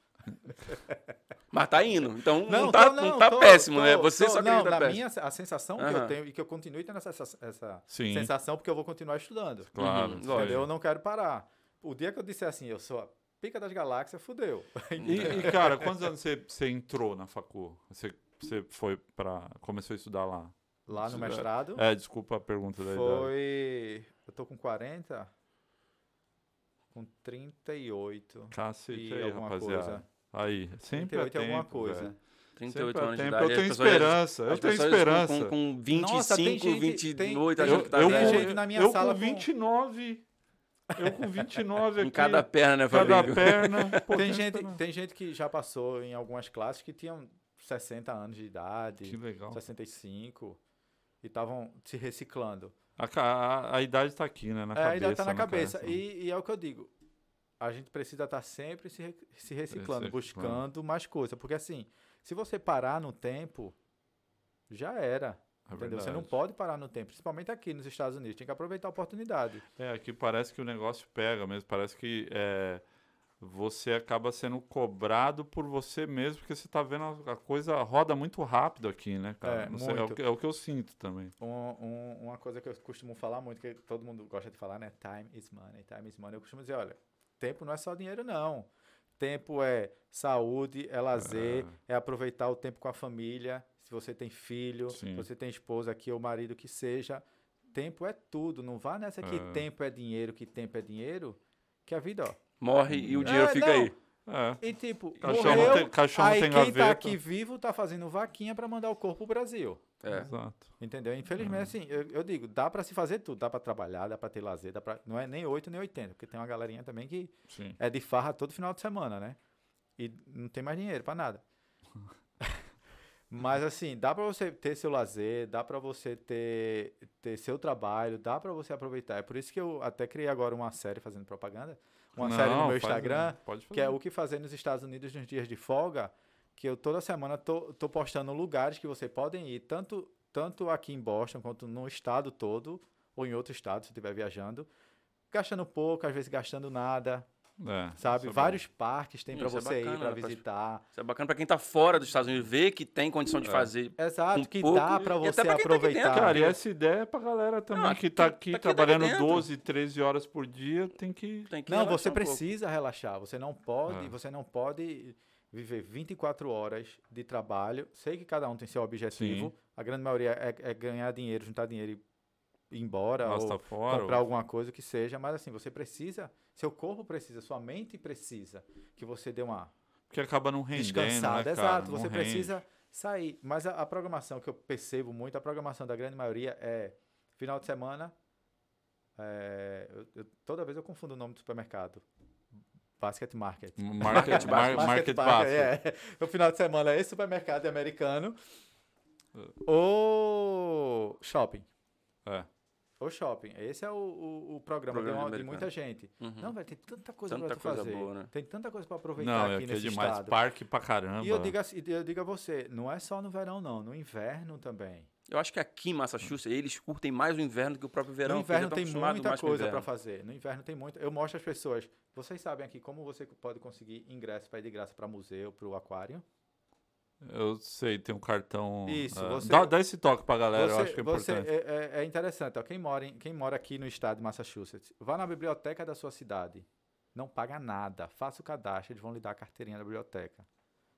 Mas tá indo. Então não, tá, tô- não tá tô- péssimo, tô- né? Você tô- só Não, na péssimo. minha, a sensação que Aham. eu tenho, e que eu continue tendo essa, essa Sim. sensação, porque eu vou continuar estudando. Claro. Uhum. Entendeu? Eu não quero parar. O dia que eu disser assim, eu sou a pica das galáxias, fudeu. E, e, cara, quantos anos você, você entrou na facu? Você, você foi pra. começou a estudar lá? Lá no mestrado, É, desculpa a pergunta da idade. foi... Eu tô com 40, com 38 Cacete e aí, alguma rapaziada. coisa. Aí, sempre 38 é e alguma tempo, coisa. velho. 38 Sempre anos de tempo. idade. Eu tenho esperança, eu tenho esperança. Com, com 25, Nossa, tem gente- 28 tem- achando que tá eu, velho. gente na minha eu sala com com- 29. Eu com 29 aqui. Em cada perna, né, cada Fabinho? perna. Pô, Tem gente, tem gente que já passou em algumas classes que tinham 60 anos de idade, Que legal. 65, e estavam se reciclando. A, a, a idade tá aqui, né? Na é, cabeça. ainda tá na né, cabeça. cara? E, e é o que eu digo. A gente precisa estar sempre se, re- se reciclando, Reciclando. buscando mais coisa. Porque assim, se você parar no tempo, já era. É entendeu? Você não verdade. pode parar no tempo, principalmente aqui nos Estados Unidos. Tem que aproveitar a oportunidade. É, aqui parece que o negócio pega mesmo. Parece que é, você acaba sendo cobrado por você mesmo, porque você tá vendo a, coisa roda muito rápido aqui, né, cara? É, sei, é, o que, é o que eu sinto também. Um- um- uma coisa que eu costumo falar muito, que todo mundo gosta de falar, né? Time is money, time is money. Eu costumo dizer, olha, tempo não é só dinheiro, não. Tempo é saúde, é lazer, é aproveitar o tempo com a família. Se você tem filho, se Sim. você tem esposa aqui ou marido que seja, tempo é tudo. Não vá nessa que É. tempo é dinheiro, que tempo é dinheiro, que a vida, ó. Morre e o dinheiro É, fica não. aí. É. E tipo, Cachorro morreu, tem- cachorro aí tem quem gaveta. tá aqui vivo tá fazendo vaquinha pra mandar o corpo pro Brasil. É. Exato. Entendeu? Infelizmente, assim, eu, eu digo, dá pra se fazer tudo, dá pra trabalhar, dá pra ter lazer, dá pra, não é nem 8 nem 80, porque tem uma galerinha também que Sim. é de farra todo final de semana, né? E não tem mais dinheiro pra nada. Mas assim, dá pra você ter seu lazer, dá pra você ter, ter seu trabalho, dá pra você aproveitar. É por isso que eu até criei agora uma série fazendo propaganda, uma série no Não, meu Instagram, que é o que fazer nos Estados Unidos nos dias de folga, que eu toda semana tô, tô postando lugares que você podem ir, tanto, tanto aqui em Boston quanto no estado todo, ou em outro estado, se estiver viajando, gastando pouco, às vezes gastando nada, É, sabe? é bom. Vários parques tem para é você ir, bacana, para né? Pra- visitar. Isso é bacana pra quem tá fora dos Estados Unidos, ver que tem condição de É. fazer. Exato, Com que pouco, dá para você pra tá aproveitar. dentro, Cara, e essa ideia é pra galera também Não, que tá aqui- tá aqui, tá aqui trabalhando dentro. 12, 13 horas por dia, tem que. Tem que Não, você um pouco. precisa relaxar. Você não pode, É. você não pode viver 24 horas de trabalho. Sei que cada um tem seu objetivo. Sim. A grande maioria é, é ganhar dinheiro, juntar dinheiro e ir embora Nossa, ou fora. comprar alguma coisa que seja. Mas assim, você precisa, seu corpo precisa, sua mente precisa que você dê uma Porque acaba não rendendo, descansada. né, cara? Exato, Não você rende. precisa sair. Mas a, a programação que eu percebo muito, a programação da grande maioria é final de semana. é, eu- eu- toda vez eu confundo o nome do supermercado. Basket Market. Market, mar, market basket. É. O final de semana é esse supermercado americano. Ou shopping. É. Ou shopping. Esse é o, o, o programa, Programa de, uma- de muita gente. Uhum. Não, vai ter tanta coisa Tanta pra tu coisa fazer. boa, né? Tem tanta coisa pra aproveitar Não, aqui é nesse demais. estado. Parque pra caramba. E eu digo, assim, eu digo a você, não é só no verão, não. No inverno também. Eu acho que aqui em Massachusetts eles curtem mais o inverno do que o próprio verão. no inverno tem muita coisa para fazer. No inverno tem muito. Eu mostro às pessoas. Vocês sabem aqui como você pode conseguir ingresso para ir de graça para museu, para o aquário? Eu sei, tem um cartão. Isso, é. você- dá, dá esse toque pra galera, eu Você- acho que é você- importante. é, é- é interessante. Ó, quem, mora em- quem mora aqui no estado de Massachusetts, vá na biblioteca da sua cidade. Não paga nada. Faça o cadastro, eles vão lhe dar a carteirinha da biblioteca.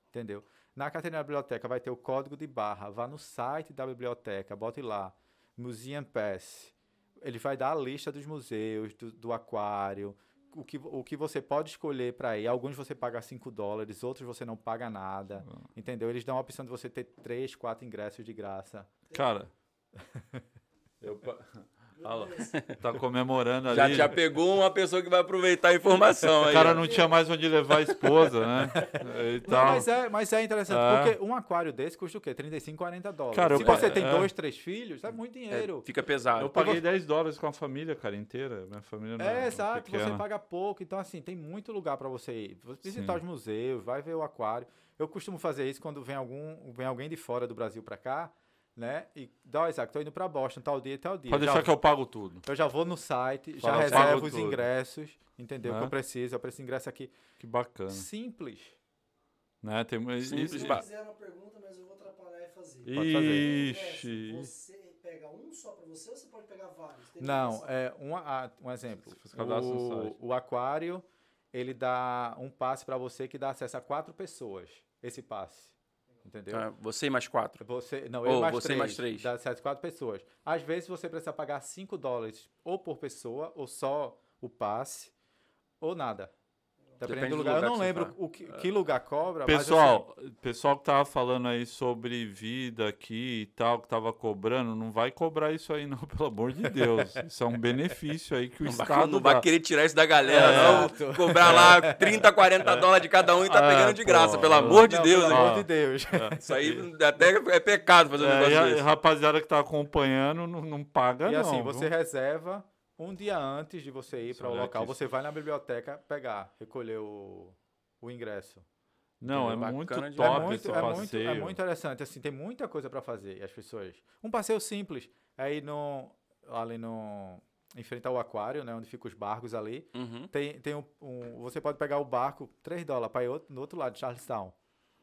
Entendeu? Na carteirinha da biblioteca vai ter o código de barra. Vá no site da biblioteca, bote lá, Museum Pass. Ele vai dar a lista dos museus, do, do aquário, o que, o que você pode escolher para ir. Alguns você paga 5 dólares, outros você não paga nada. Entendeu? Eles dão a opção de você ter 3, 4 ingressos de graça. Cara. eu Olha lá, tá comemorando ali. Já, já pegou uma pessoa que vai aproveitar a informação aí. O cara não tinha mais onde levar a esposa, né? E Não, tal. mas, é, mas é interessante, É. porque um aquário desse custa o quê? 35, 40 dólares. Cara, Se eu- você é, tem é. dois, três filhos, é muito É, dinheiro. fica pesado. Eu paguei 10 dólares com a família, cara, inteira. Minha família não É, exato, pequena. você paga pouco. Então, assim, tem muito lugar para você ir. Você Visitar Sim. os museus, vai ver o aquário. Eu costumo fazer isso quando vem, algum, vem alguém de fora do Brasil para cá, né? E dá, ó, Isaac, tô indo para Boston, tal dia, tal dia. Pode Já deixar que eu pago tudo. Eu já vou no site, Fala, já reservo os tudo. ingressos, entendeu? Né? Que eu preciso, eu preciso de ingresso aqui. Que bacana. Simples. Né? Tem, Simples, Se ba- fizer uma pergunta, mas eu vou atrapalhar e fazer. Pode fazer. Ixi. Você pega um só pra você ou você pode pegar vários? Tem Não, é um, ah, um exemplo. O, o aquário, ele dá um passe para você que dá acesso a quatro pessoas. Esse passe. Entendeu? Ah, você e mais quatro. Você, não, Ou eu mais você três, mais três. Dá quatro pessoas. Às vezes você precisa pagar 5 dólares ou por pessoa, ou só o passe, ou nada. Dependendo Depende do do lugar. lugar Eu não lembro vai. o que, que lugar cobra, mas assim, Pessoal, pessoal que tava falando aí sobre vida aqui e tal, que tava cobrando, não vai cobrar isso aí não, pelo amor de Deus. Isso é um benefício aí que o Não vai, Estado não vai dá. querer tirar isso da galera, É, não. Cobrar lá 30, 40 dólares de cada um e tá Ah, pegando de graça, pô. pelo amor de não, Deus. Pelo amor de Deus. Isso aí até é pecado fazer um É, e negócio a desse. rapaziada que tá acompanhando não, não paga E não. assim, viu? você reserva um dia antes de você ir para o local, você vai na biblioteca pegar, recolher o, o ingresso. Não, é Bacana muito top é, muito, é, muito, é interessante, assim, tem muita coisa para fazer, e as pessoas. Um passeio simples, aí no, ali no, em frente ao aquário, né, onde ficam os barcos ali, Uhum. tem, tem um, um- você pode pegar o barco, 3 dólares, para ir outro, no outro lado de Charlestown.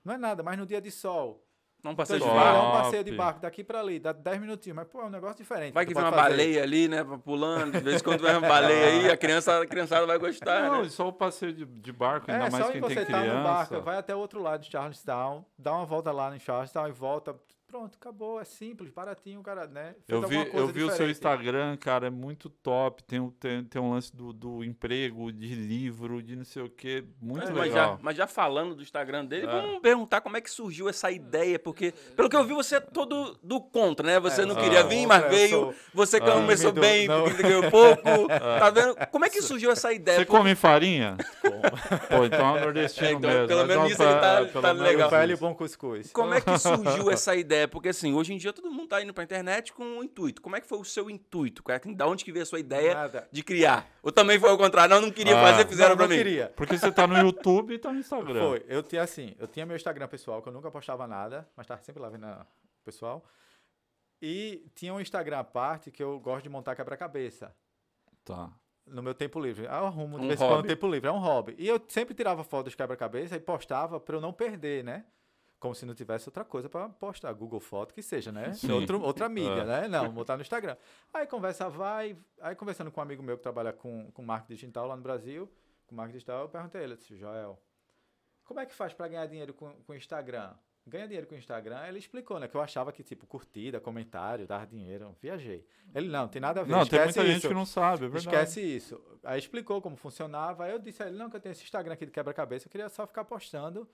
Não é nada, mas no dia de sol, Não passeio de Então, é barco. um passeio de barco daqui pra ali, dá 10 minutinhos, mas pô, é um negócio diferente. Vai que vem uma fazer. baleia ali, né? Pulando. De vez em quando vai uma baleia aí, a criança, a criançada vai gostar, Não, né? só o passeio de, de barco, ainda É, mais só quem você tem tá criança. no barco, vai até o outro lado de Charlestown, dá uma volta lá em Charlestown e volta. Pronto, acabou, é simples, baratinho, o cara, né? fez Eu vi, eu vi o seu. Instagram, cara, é muito top. Tem, um- tem, tem um lance do, do emprego, de livro, de não sei o quê. Muito É, mas, legal. já, mas já falando do Instagram dele, É. vamos perguntar como é que surgiu essa ideia, porque, pelo que eu vi, você é todo do contra, né? Você É, não queria vir, mas veio. sou- Você Ah. começou Tímido, bem, não. porque ganhou pouco. Tá vendo? Como é que surgiu essa ideia? Você Porque- come farinha? Pô, então é nordestino É, então, mesmo. pelo Mas menos não, nisso ele tá- tá legal. E isso. bom cuscuz. Como é que surgiu essa ideia? Porque assim, hoje em dia todo mundo tá indo pra internet com um intuito. Como é que foi o seu intuito? cara? Da onde que veio a sua ideia Nada. de criar? Ou também foi ao contrário? Não, não queria Ah. fazer, fizeram não, pra não mim. queria. Porque você tá no YouTube e tá no Instagram. Foi. Eu tinha assim, eu tinha meu Instagram pessoal, que eu nunca postava nada, mas tava sempre lá vendo o pessoal. E tinha um Instagram à parte que eu gosto de montar quebra-cabeça. Tá. No meu tempo livre. Ah, Eu arrumo de Um vez em quando tempo livre. É um hobby. E eu sempre tirava foto dos quebra-cabeça e postava pra eu não perder, né? Como se não tivesse outra coisa pra postar. Google Foto, que seja, né? Sim. Outro, outra mídia, É. né? Não, botar no Instagram. Aí conversa vai. Aí conversando com um amigo meu que trabalha com, com marketing digital lá no Brasil, com marketing digital, eu perguntei a ele, disse, Joel, como é que faz pra ganhar dinheiro com o Instagram? Ganha dinheiro com o Instagram? Ele explicou, né? Que eu achava que, tipo, curtida, comentário, dar dinheiro. Viajei. Ele, não, tem nada a ver. Não, tem muita gente isso. que não sabe, é verdade. Esquece isso. Aí explicou como funcionava. Aí eu disse a ele, não, que eu tenho esse Instagram aqui de quebra-cabeça. Eu queria só ficar postando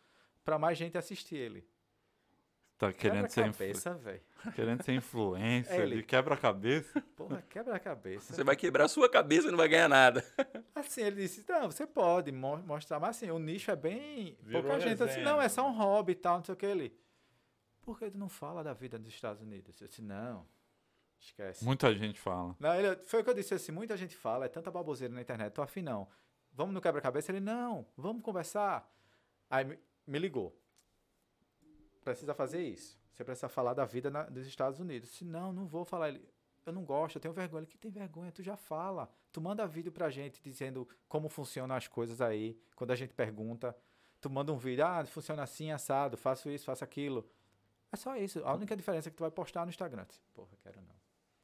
pra mais gente assistir ele. Tá querendo ser, influ- Quebra-cabeça, velho. querendo ser influencer, É ele. quebra-cabeça. Porra, quebra-cabeça. Você vai quebrar a sua cabeça e não vai ganhar nada. Assim, ele disse, não, você pode mo- mostrar, mas assim, o nicho é bem... Virou Pouca gente, assim, não, é só um hobby e tal, não sei o que. Ele, por que tu não fala da vida dos Estados Unidos? Eu disse, não, esquece. Muita gente fala. Não, ele, foi o que eu disse assim, muita gente fala, é tanta baboseira na internet, tô afim não. Vamos no quebra-cabeça? Ele, não, vamos conversar. Aí me ligou. Precisa fazer isso. Você precisa falar da vida na- dos Estados Unidos. Se não, não vou falar. Ele, eu não gosto, eu tenho vergonha. Ele, que tem vergonha? Tu já fala. Tu manda vídeo pra gente dizendo como funcionam as coisas aí. Quando a gente pergunta, tu manda um vídeo, ah, funciona assim, assado, faço isso, faço aquilo. É só isso. A única diferença é que tu vai postar no Instagram. Porra, quero não.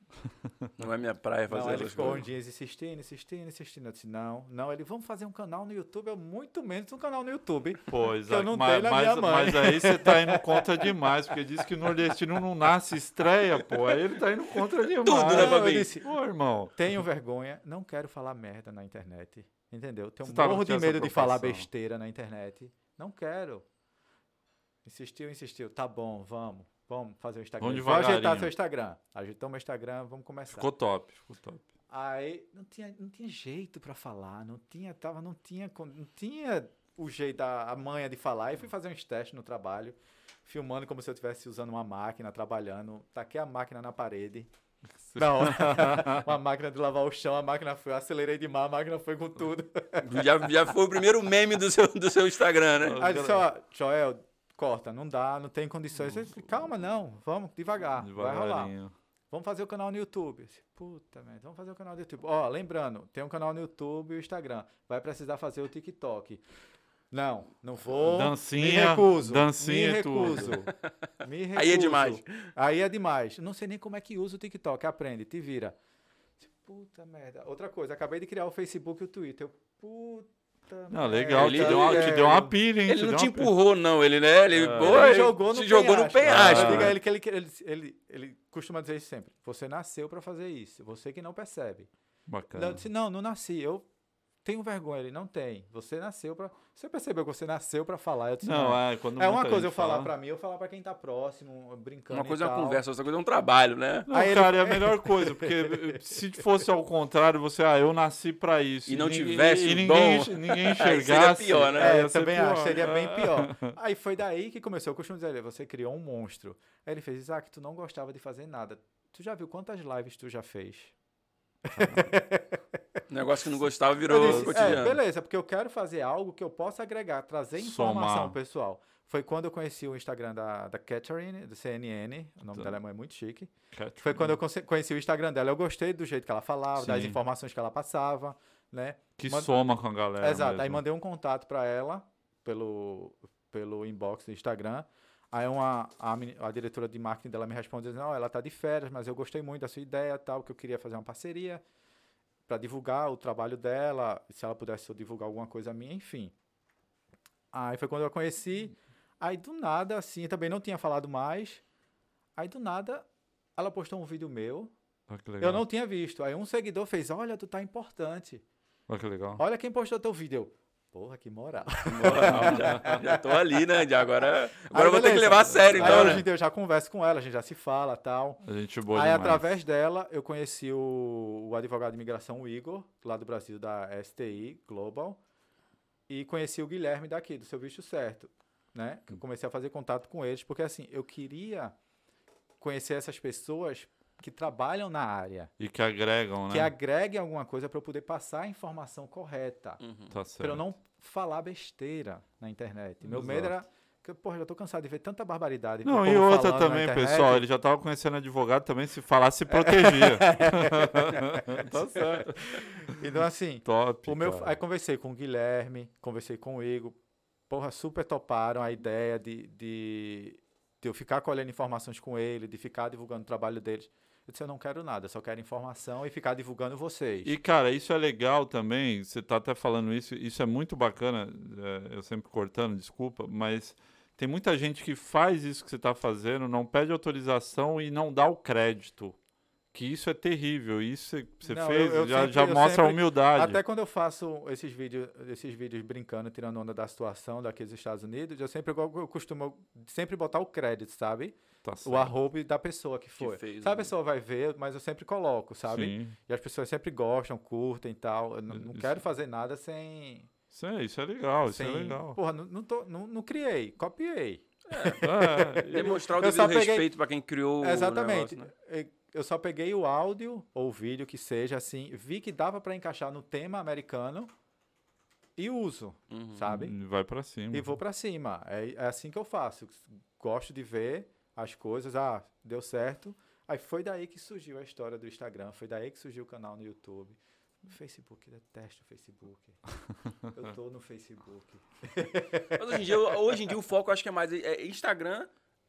Não é minha praia Não, fazer ele essas ficou coisas. uns dias insistindo, insistindo, insistindo. Eu disse, não, não, ele, vamos fazer um canal no YouTube, eu muito menos um canal no YouTube. Pois eu é, não mas, tenho mas, minha mãe. mas aí você tá indo contra demais, porque diz que nordestino não nasce estreia, pô. Aí ele tá indo contra demais. Tudo, né, Não, eu Fabinho? disse, Pô, irmão. tenho vergonha, não quero falar merda na internet, entendeu? Tenho Você tá morro de medo de falar besteira na internet, não quero. Insistiu, insistiu, tá bom, vamos, vamos fazer o Instagram. Vamos Vou ajeitar seu Instagram. Ajeitou meu Instagram, vamos começar. Ficou top, ficou top. Aí não tinha, não tinha jeito pra falar, não tinha, tava, não tinha, não tinha o jeito, a, a manha de falar. Aí fui fazer uns testes no trabalho, filmando como se eu estivesse usando uma máquina, trabalhando. Taquei a máquina na parede. Não, uma máquina de lavar o chão, a máquina foi, eu acelerei demais, a máquina foi com tudo. Já, já foi o primeiro meme do seu, do seu Instagram, né? Aí disse, ó, Joel, corta, não dá, não tem condições. Disse, Calma, não, vamos, devagar, vai rolar. Vamos fazer o canal no YouTube. Disse, Puta merda, vamos fazer o canal no YouTube. Ó, lembrando, tem um canal no YouTube e o Instagram. Vai precisar fazer o TikTok. Não, não vou. Dancinha, me recuso. dancinha me e tudo. recuso. Me recuso. Aí é demais. Aí é demais. Não sei nem como é que usa o TikTok. Aprende, te vira. Puta merda. Outra coisa, acabei de criar o Facebook e o Twitter. Eu, Puta Não, legal, Ele- te, deu uma, te deu uma pilha, hein? Ele não te uma pilha. empurrou, não. Ele, né? Ele, É. pô, Ele ele jogou no se jogou no penhasco. penhasco. Eu Ah. ele que ele, ele, ele, ele costuma dizer isso sempre. Você nasceu pra fazer isso. Você que não percebe. Bacana. Não, eu disse, não, não nasci. Eu tenho vergonha. Ele não tem. Você nasceu pra. Você percebeu que você nasceu pra falar? Eu disse, Não, não. é, quando É uma coisa eu falar fala- pra mim, eu falar pra quem tá próximo, brincando. Uma coisa e é uma conversa, outra coisa é um trabalho, né? Não, Aí ele- cara, é a melhor coisa, porque se fosse ao contrário, você, ah, eu nasci pra isso. E não ninguém- tivesse e o ninguém, dom, ninguém aí seria enxergasse. pior, né? É, eu também pior. acho, seria bem É. pior. Aí foi daí que começou. Eu costumo dizer, você criou um monstro. Aí ele fez, Isaac, tu não gostava de fazer nada. Tu já viu quantas lives tu já fez? Negócio que não gostava virou disse, é, cotidiano. beleza, porque eu quero fazer algo que eu possa agregar, trazer informação Somar. pessoal. Foi quando eu conheci o Instagram da, da Catherine, do CNN, o nome Tá. dela é muito chique. Catherine. Foi quando eu conheci o Instagram dela. Eu gostei do jeito que ela falava, das Sim. informações que ela passava, né? Que Manda- soma com a galera. Exato. Aí mesmo. mandei um contato pra ela pelo, pelo inbox do Instagram. Aí uma, a, a diretora de marketing dela me respondeu, não, ela tá de férias, mas eu gostei muito da sua ideia, tal, que eu queria fazer uma parceria para divulgar o trabalho dela, se ela pudesse divulgar alguma coisa minha, enfim. Aí foi quando eu a conheci, aí do nada, assim, também não tinha falado mais, aí do nada ela postou um vídeo meu, legal. eu não tinha visto, aí um seguidor fez, olha, tu tá importante, Olha que legal. olha quem postou teu vídeo, porra, que moral. Moral, já, já tô ali, né? Já agora agora Aí, eu vou ter que levar a sério, Aí então, hoje né? em dia eu já converso com ela, a gente já se fala tal. A gente boa Aí, demais. através dela, eu conheci o, o advogado de imigração, o Igor, lá do Brasil, da STI Global. E conheci o Guilherme daqui, do Seu Visto Certo. Né? Que eu comecei a fazer contato com eles, porque assim, eu queria conhecer essas pessoas que trabalham na área, E que agregam, né? que agreguem alguma coisa para eu poder passar a informação correta. Uhum. Tá certo. Para eu não falar besteira na internet. Meu Exato. medo era. Que, porra, já tô cansado de ver tanta barbaridade. Não, e outra também, pessoal, ele já tava conhecendo advogado também, se falasse, se protegia. tá certo. Então, assim, Top, o meu, cara. aí conversei com o Guilherme, conversei com o Igor. Porra, super toparam a ideia de, de, de eu ficar colhendo informações com ele, de ficar divulgando o trabalho deles. Eu disse, eu não quero nada, só quero informação e ficar divulgando vocês. E, cara, isso é legal também, você tá até falando isso, isso é muito bacana, é, eu sempre cortando, desculpa, mas tem muita gente que faz isso que você tá fazendo, não pede autorização e não dá o crédito. Que isso é terrível, isso você- você Não, fez, eu- eu já, sempre- já mostra a sempre- humildade. Até quando eu faço esses vídeos, esses vídeos brincando, tirando onda da situação daqueles Estados Unidos, eu sempre eu, eu costumo sempre botar o crédito, sabe? Tá O arroba da pessoa que foi. fez sabe, a o- pessoa vai ver, mas eu sempre coloco, sabe? Sim. E as pessoas sempre gostam, curtem e tal. Eu não, não Isso- quero fazer nada sem. Isso é, isso é legal, isso sem é legal. Porra, não, não, tô- não- não criei, copiei. É, Demonstrar o Eu devido respeito pra quem criou o Exatamente. negócio, né? Eu só peguei o áudio ou o vídeo que seja assim, vi que dava pra encaixar no tema americano e uso, Uhum. sabe? vai pra cima. E vou pra cima. É, é assim que eu faço. Gosto de ver as coisas. Ah, deu certo. Aí foi daí que surgiu a história do Instagram. Foi daí que surgiu o canal no YouTube. No Facebook, detesto o Facebook. Eu tô no Facebook. Mas hoje em, dia, hoje em dia o foco acho que é mais é Instagram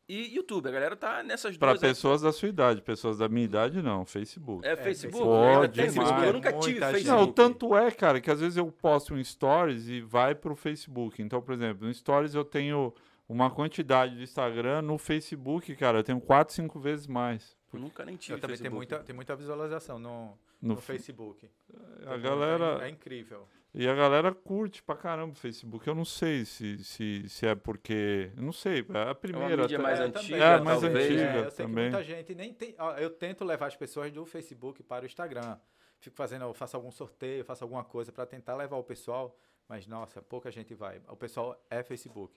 e YouTube. A galera tá nessas Pra duas. aí. pessoas da sua idade, pessoas da minha idade, não. Facebook. É Facebook? Facebook. Pode tem Facebook? demais. Eu nunca tive Muita. Facebook. Não, tanto é, cara, que às vezes eu posto um stories e vai pro Facebook. Então, por exemplo, no stories eu tenho uma quantidade do Instagram, no Facebook, cara, eu tenho 4, 5 vezes mais. Eu nunca nem tive Eu também Facebook. muita, tem muita visualização no, No, no Facebook. a galera, É, é incrível. E a galera curte pra caramba o Facebook. Eu não sei se, se, se é porque, eu não sei, é a primeira mídia até- mais É, antiga, É, mais talvez. antiga É, eu sei também. que muita gente nem tem. ó, eu tento levar as pessoas do Facebook para o Instagram. Fico fazendo, eu faço algum sorteio, faço alguma coisa para tentar levar o pessoal, mas nossa, pouca gente vai. O pessoal é Facebook.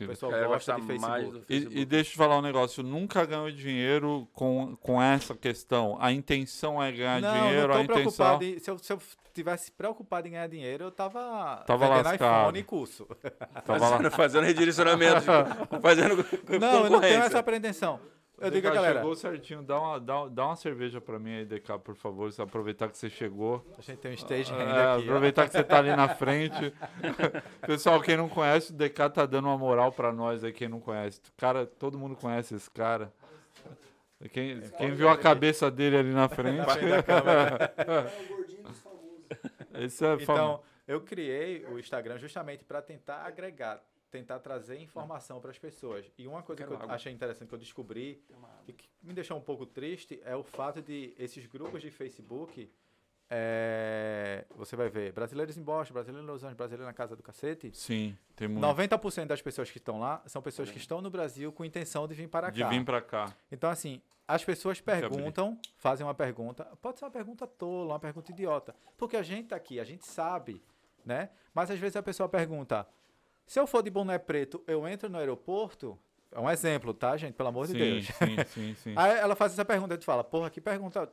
O pessoal A gosta de Facebook. do Facebook. E, e deixa eu te falar um negócio, eu nunca ganho dinheiro com, com essa questão. A intenção é ganhar não, dinheiro, não a tô intenção. preocupado. Em, se, eu, se eu tivesse preocupado em ganhar dinheiro, eu tava, Tava vendendo lascado. iPhone e curso. Tava lá. Fazendo, fazendo redirecionamento, fazendo Não, eu não tenho essa pretensão. Eu digo, DK, galera, chegou certinho, dá uma, dá, dá uma cerveja pra mim aí, DK, por favor, aproveitar que você chegou. a gente tem um stage hand É, aqui. ó. aproveitar que você tá ali na frente. Pessoal, quem não conhece, o DK tá dando uma moral pra nós aí, quem não conhece. Cara, todo mundo conhece esse cara. Quem, quem viu a cabeça dele ali na frente, Na frente É é Então, eu criei o Instagram justamente para tentar agregar, tentar trazer informação para as pessoas. E uma coisa Quero que eu água. achei interessante que eu descobri e que me deixou um pouco triste é o fato de esses grupos de Facebook. é, você vai ver brasileiros em Boston, brasileiros em Los Angeles, brasileiro na casa do cacete. Sim, tem muito. 90% das pessoas que estão lá são pessoas que estão no Brasil com intenção de vir para De cá. vir pra cá. Então, assim, as pessoas perguntam, fazem uma pergunta, pode ser uma pergunta tola, uma pergunta idiota, porque a gente tá aqui, a gente sabe, né? Mas às vezes a pessoa pergunta: se eu for de boné preto, eu entro no aeroporto? É um exemplo, tá, gente? Pelo amor de Sim, Deus. sim, sim, sim. Aí ela faz essa pergunta, a gente fala: porra, que pergunta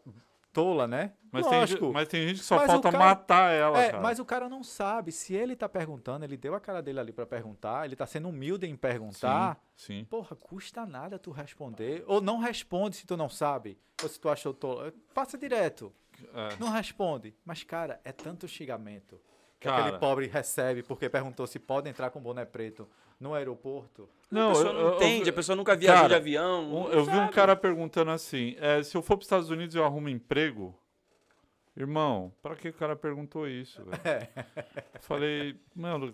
tola, né? Mas tem, Lógico. gente, mas tem gente que só Mas falta cara- matar ela, É, cara. mas o cara não sabe. Se ele tá perguntando, ele deu a cara dele ali pra perguntar, ele tá sendo humilde em perguntar. Sim, sim. Porra, custa nada tu responder. Ou não responde se tu não sabe. Ou se tu achou tolo. Passa direto. É. Não responde. Mas, cara, é tanto xingamento. que Cara. aquele pobre recebe porque perguntou se pode entrar com boné preto no aeroporto. a pessoa não eu- eu- entende, a pessoa nunca viajou Cara, de avião. Um- não eu vi um sabe. cara perguntando assim: é, se eu for para os Estados Unidos eu arrumo emprego? Irmão, para que o cara perguntou isso? É. Eu Falei, mano,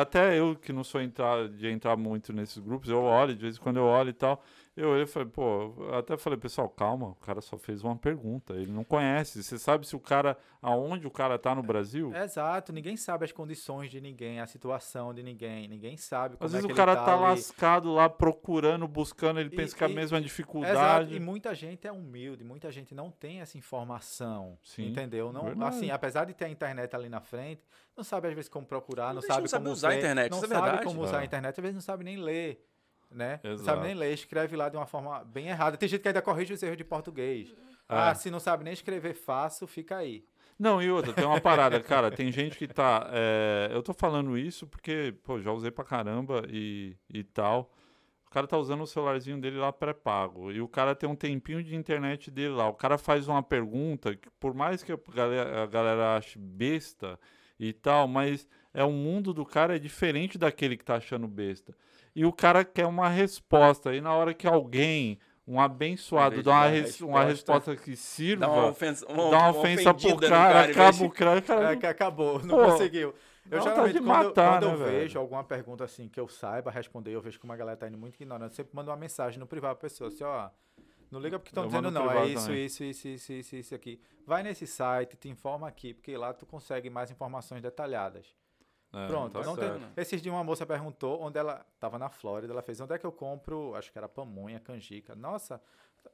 até eu que não sou entrar, de entrar muito nesses grupos, eu olho, de vez em quando eu olho e tal. Eu olhei e falei, pô, eu até falei, pessoal, calma, o cara só fez uma pergunta, ele não conhece. Você sabe se o cara, aonde o cara tá no Brasil? Exato, ninguém sabe as condições de ninguém, a situação de ninguém, ninguém sabe como Às é vezes que o ele cara tá ali. lascado lá procurando, buscando, ele E- pensa que é a mesma Exato, dificuldade. e muita gente é humilde, muita gente não tem essa informação, Sim, entendeu? Não, verdade. assim, apesar de ter a internet ali na frente, não sabe às vezes como procurar, não Muita gente sabe não sabe como usar a internet, não isso é sabe verdade. como usar É. a internet, às vezes não sabe nem ler, né? Não Exato. sabe nem ler, escreve lá de uma forma bem errada. Tem gente que ainda corrige os erros de português. É. Ah, se não sabe nem escrever fácil, fica aí. Não, e outra, tem uma parada, cara, tem gente que tá. é, eu tô falando isso porque, pô, já usei pra caramba e, e tal. O cara tá usando o celularzinho dele lá pré-pago. E o cara tem um tempinho de internet dele lá. O cara faz uma pergunta que, por mais que a galera, a galera ache besta e tal, mas é o mundo do cara é diferente daquele que tá achando besta. E o cara quer uma resposta. E na hora que alguém, um abençoado, dá uma, res- uma resposta, resposta que sirva Dá uma ofensa, uma, dá uma uma ofensa pro cara, acaba o cara, cara É que acabou, não Pô, conseguiu. Eu geralmente, de quando, eu- matar, quando eu né, velho? vejo alguma pergunta assim que eu saiba responder, eu vejo que uma galera tá indo muito ignorante, eu sempre mando uma mensagem no privado pra pessoa, assim, ó, não liga porque estão Eu dizendo não, é isso, isso, isso, isso, isso, isso aqui. Vai nesse site, te informa aqui, porque lá tu consegue mais informações detalhadas. É, Pronto, tá certo. tem, esses dias uma moça perguntou onde ela tava na Flórida, ela fez onde é que eu compro, acho que era pamonha, canjica. Nossa,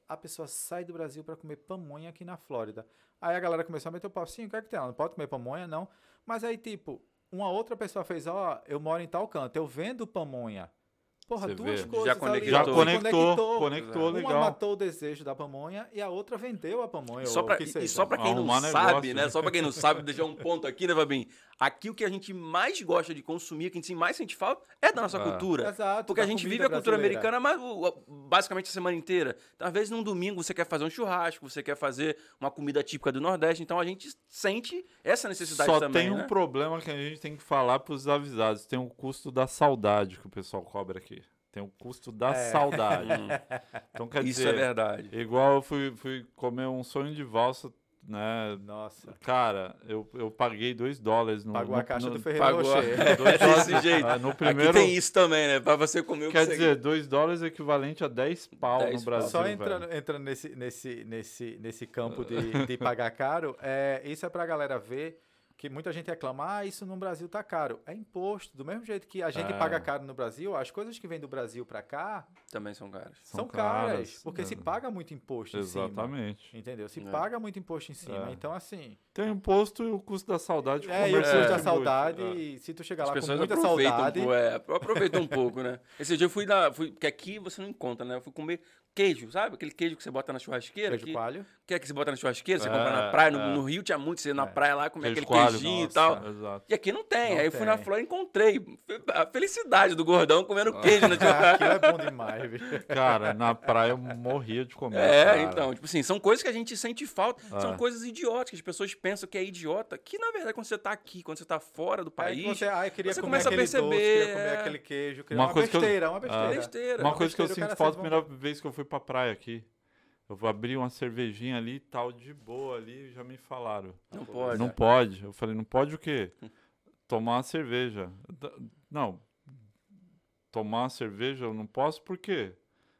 a pessoa sai do Brasil para comer pamonha aqui na Flórida. Aí a galera começou a meter o pau, sim, o que é que tem? Ela não pode comer pamonha, não. Mas aí, tipo, uma outra pessoa fez, ó, eu moro em tal canto, eu vendo pamonha. Porra, Você duas vê. coisas Já ali, conectou. Já se conectou, conectou, Uma legal. matou o desejo da pamonha e a outra vendeu a pamonha. E só pra, o que e só pra quem não Arrumar sabe, negócio, né? né? Só pra quem não sabe, deixar um ponto aqui, né, Fabinho? Aqui o que a gente mais gosta de consumir, que a gente mais sente falta, é da nossa É. cultura. Exato, Porque a gente vive a cultura brasileira. americana mas, o- o- basicamente a semana inteira. Então, às vezes, num domingo, você quer fazer um churrasco, você quer fazer uma comida típica do Nordeste. Então, a gente sente essa necessidade Só também, tem um né? problema que a gente tem que falar pros avisados. Tem o custo da saudade que o pessoal cobra aqui. Tem o custo da É. saudade. Hum, Então, quer Isso dizer, é verdade. igual eu fui, fui comer um sonho de valsa, né? Nossa. Cara, eu, eu paguei 2 dólares no. Pagou no, a caixa no, do Ferreiro Pagou. Rocher. É, dois desse dólares. jeito. Ah, no primeiro. Aqui tem isso também, né? Pra você comer o que Quer você dizer, 2 dólares é equivalente a 10 pau 10 no. Brasil. Só velho. entrando, entrando nesse, nesse, nesse, nesse campo de, de pagar caro, é, isso é pra galera ver que muita gente reclama, ah, isso no Brasil tá caro. É imposto. Do mesmo jeito que a gente É. paga caro no Brasil, as coisas que vêm do Brasil pra cá também são caras. são, São caras. caras, Porque se é. paga muito imposto em cima. Exatamente. Entendeu? Se É. paga muito imposto em cima. É. Então, assim. Tem o imposto e o custo da saudade. É, e o custo da saudade, É. e se tu chegar As lá com muita aproveitam, saudade. um pouco, é, aproveitam um pouco, né? Esse dia eu fui na. Fui, porque aqui você não encontra, né? Eu fui comer queijo, sabe? Aquele queijo que você bota na churrasqueira. Queijo que, coalho. que é que você bota na churrasqueira, você É, compra na praia. No, é. no Rio tinha muito, você ia na É. praia lá comer Queijo aquele coalho, queijinho e nossa. tal. Exato. E aqui não tem. Não Aí eu fui na. Flórida e encontrei a felicidade do gordão comendo queijo na churrasqueira. Aquilo é bom demais, bicho. Cara, na praia eu morria de comer. É, cara. então, tipo assim, são coisas que a gente sente falta, são É. coisas idiotas, que as pessoas pensam que é idiota, que na verdade quando você tá aqui, quando você tá fora do Aí país, você, ah, eu queria você comer começa a doce, perceber, queria comer é. aquele queijo, queria Uma uma, coisa que eu- besteira, uma Ah. besteira. besteira. Uma coisa que eu besteira, sinto falta a primeira vez que eu fui pra praia aqui. Eu vou abrir uma cervejinha ali e tal, de boa ali, já me falaram. Não pode. Não pode. Eu falei, não pode o quê? Tomar uma cerveja. Não. Tomar uma cerveja eu não posso por quê?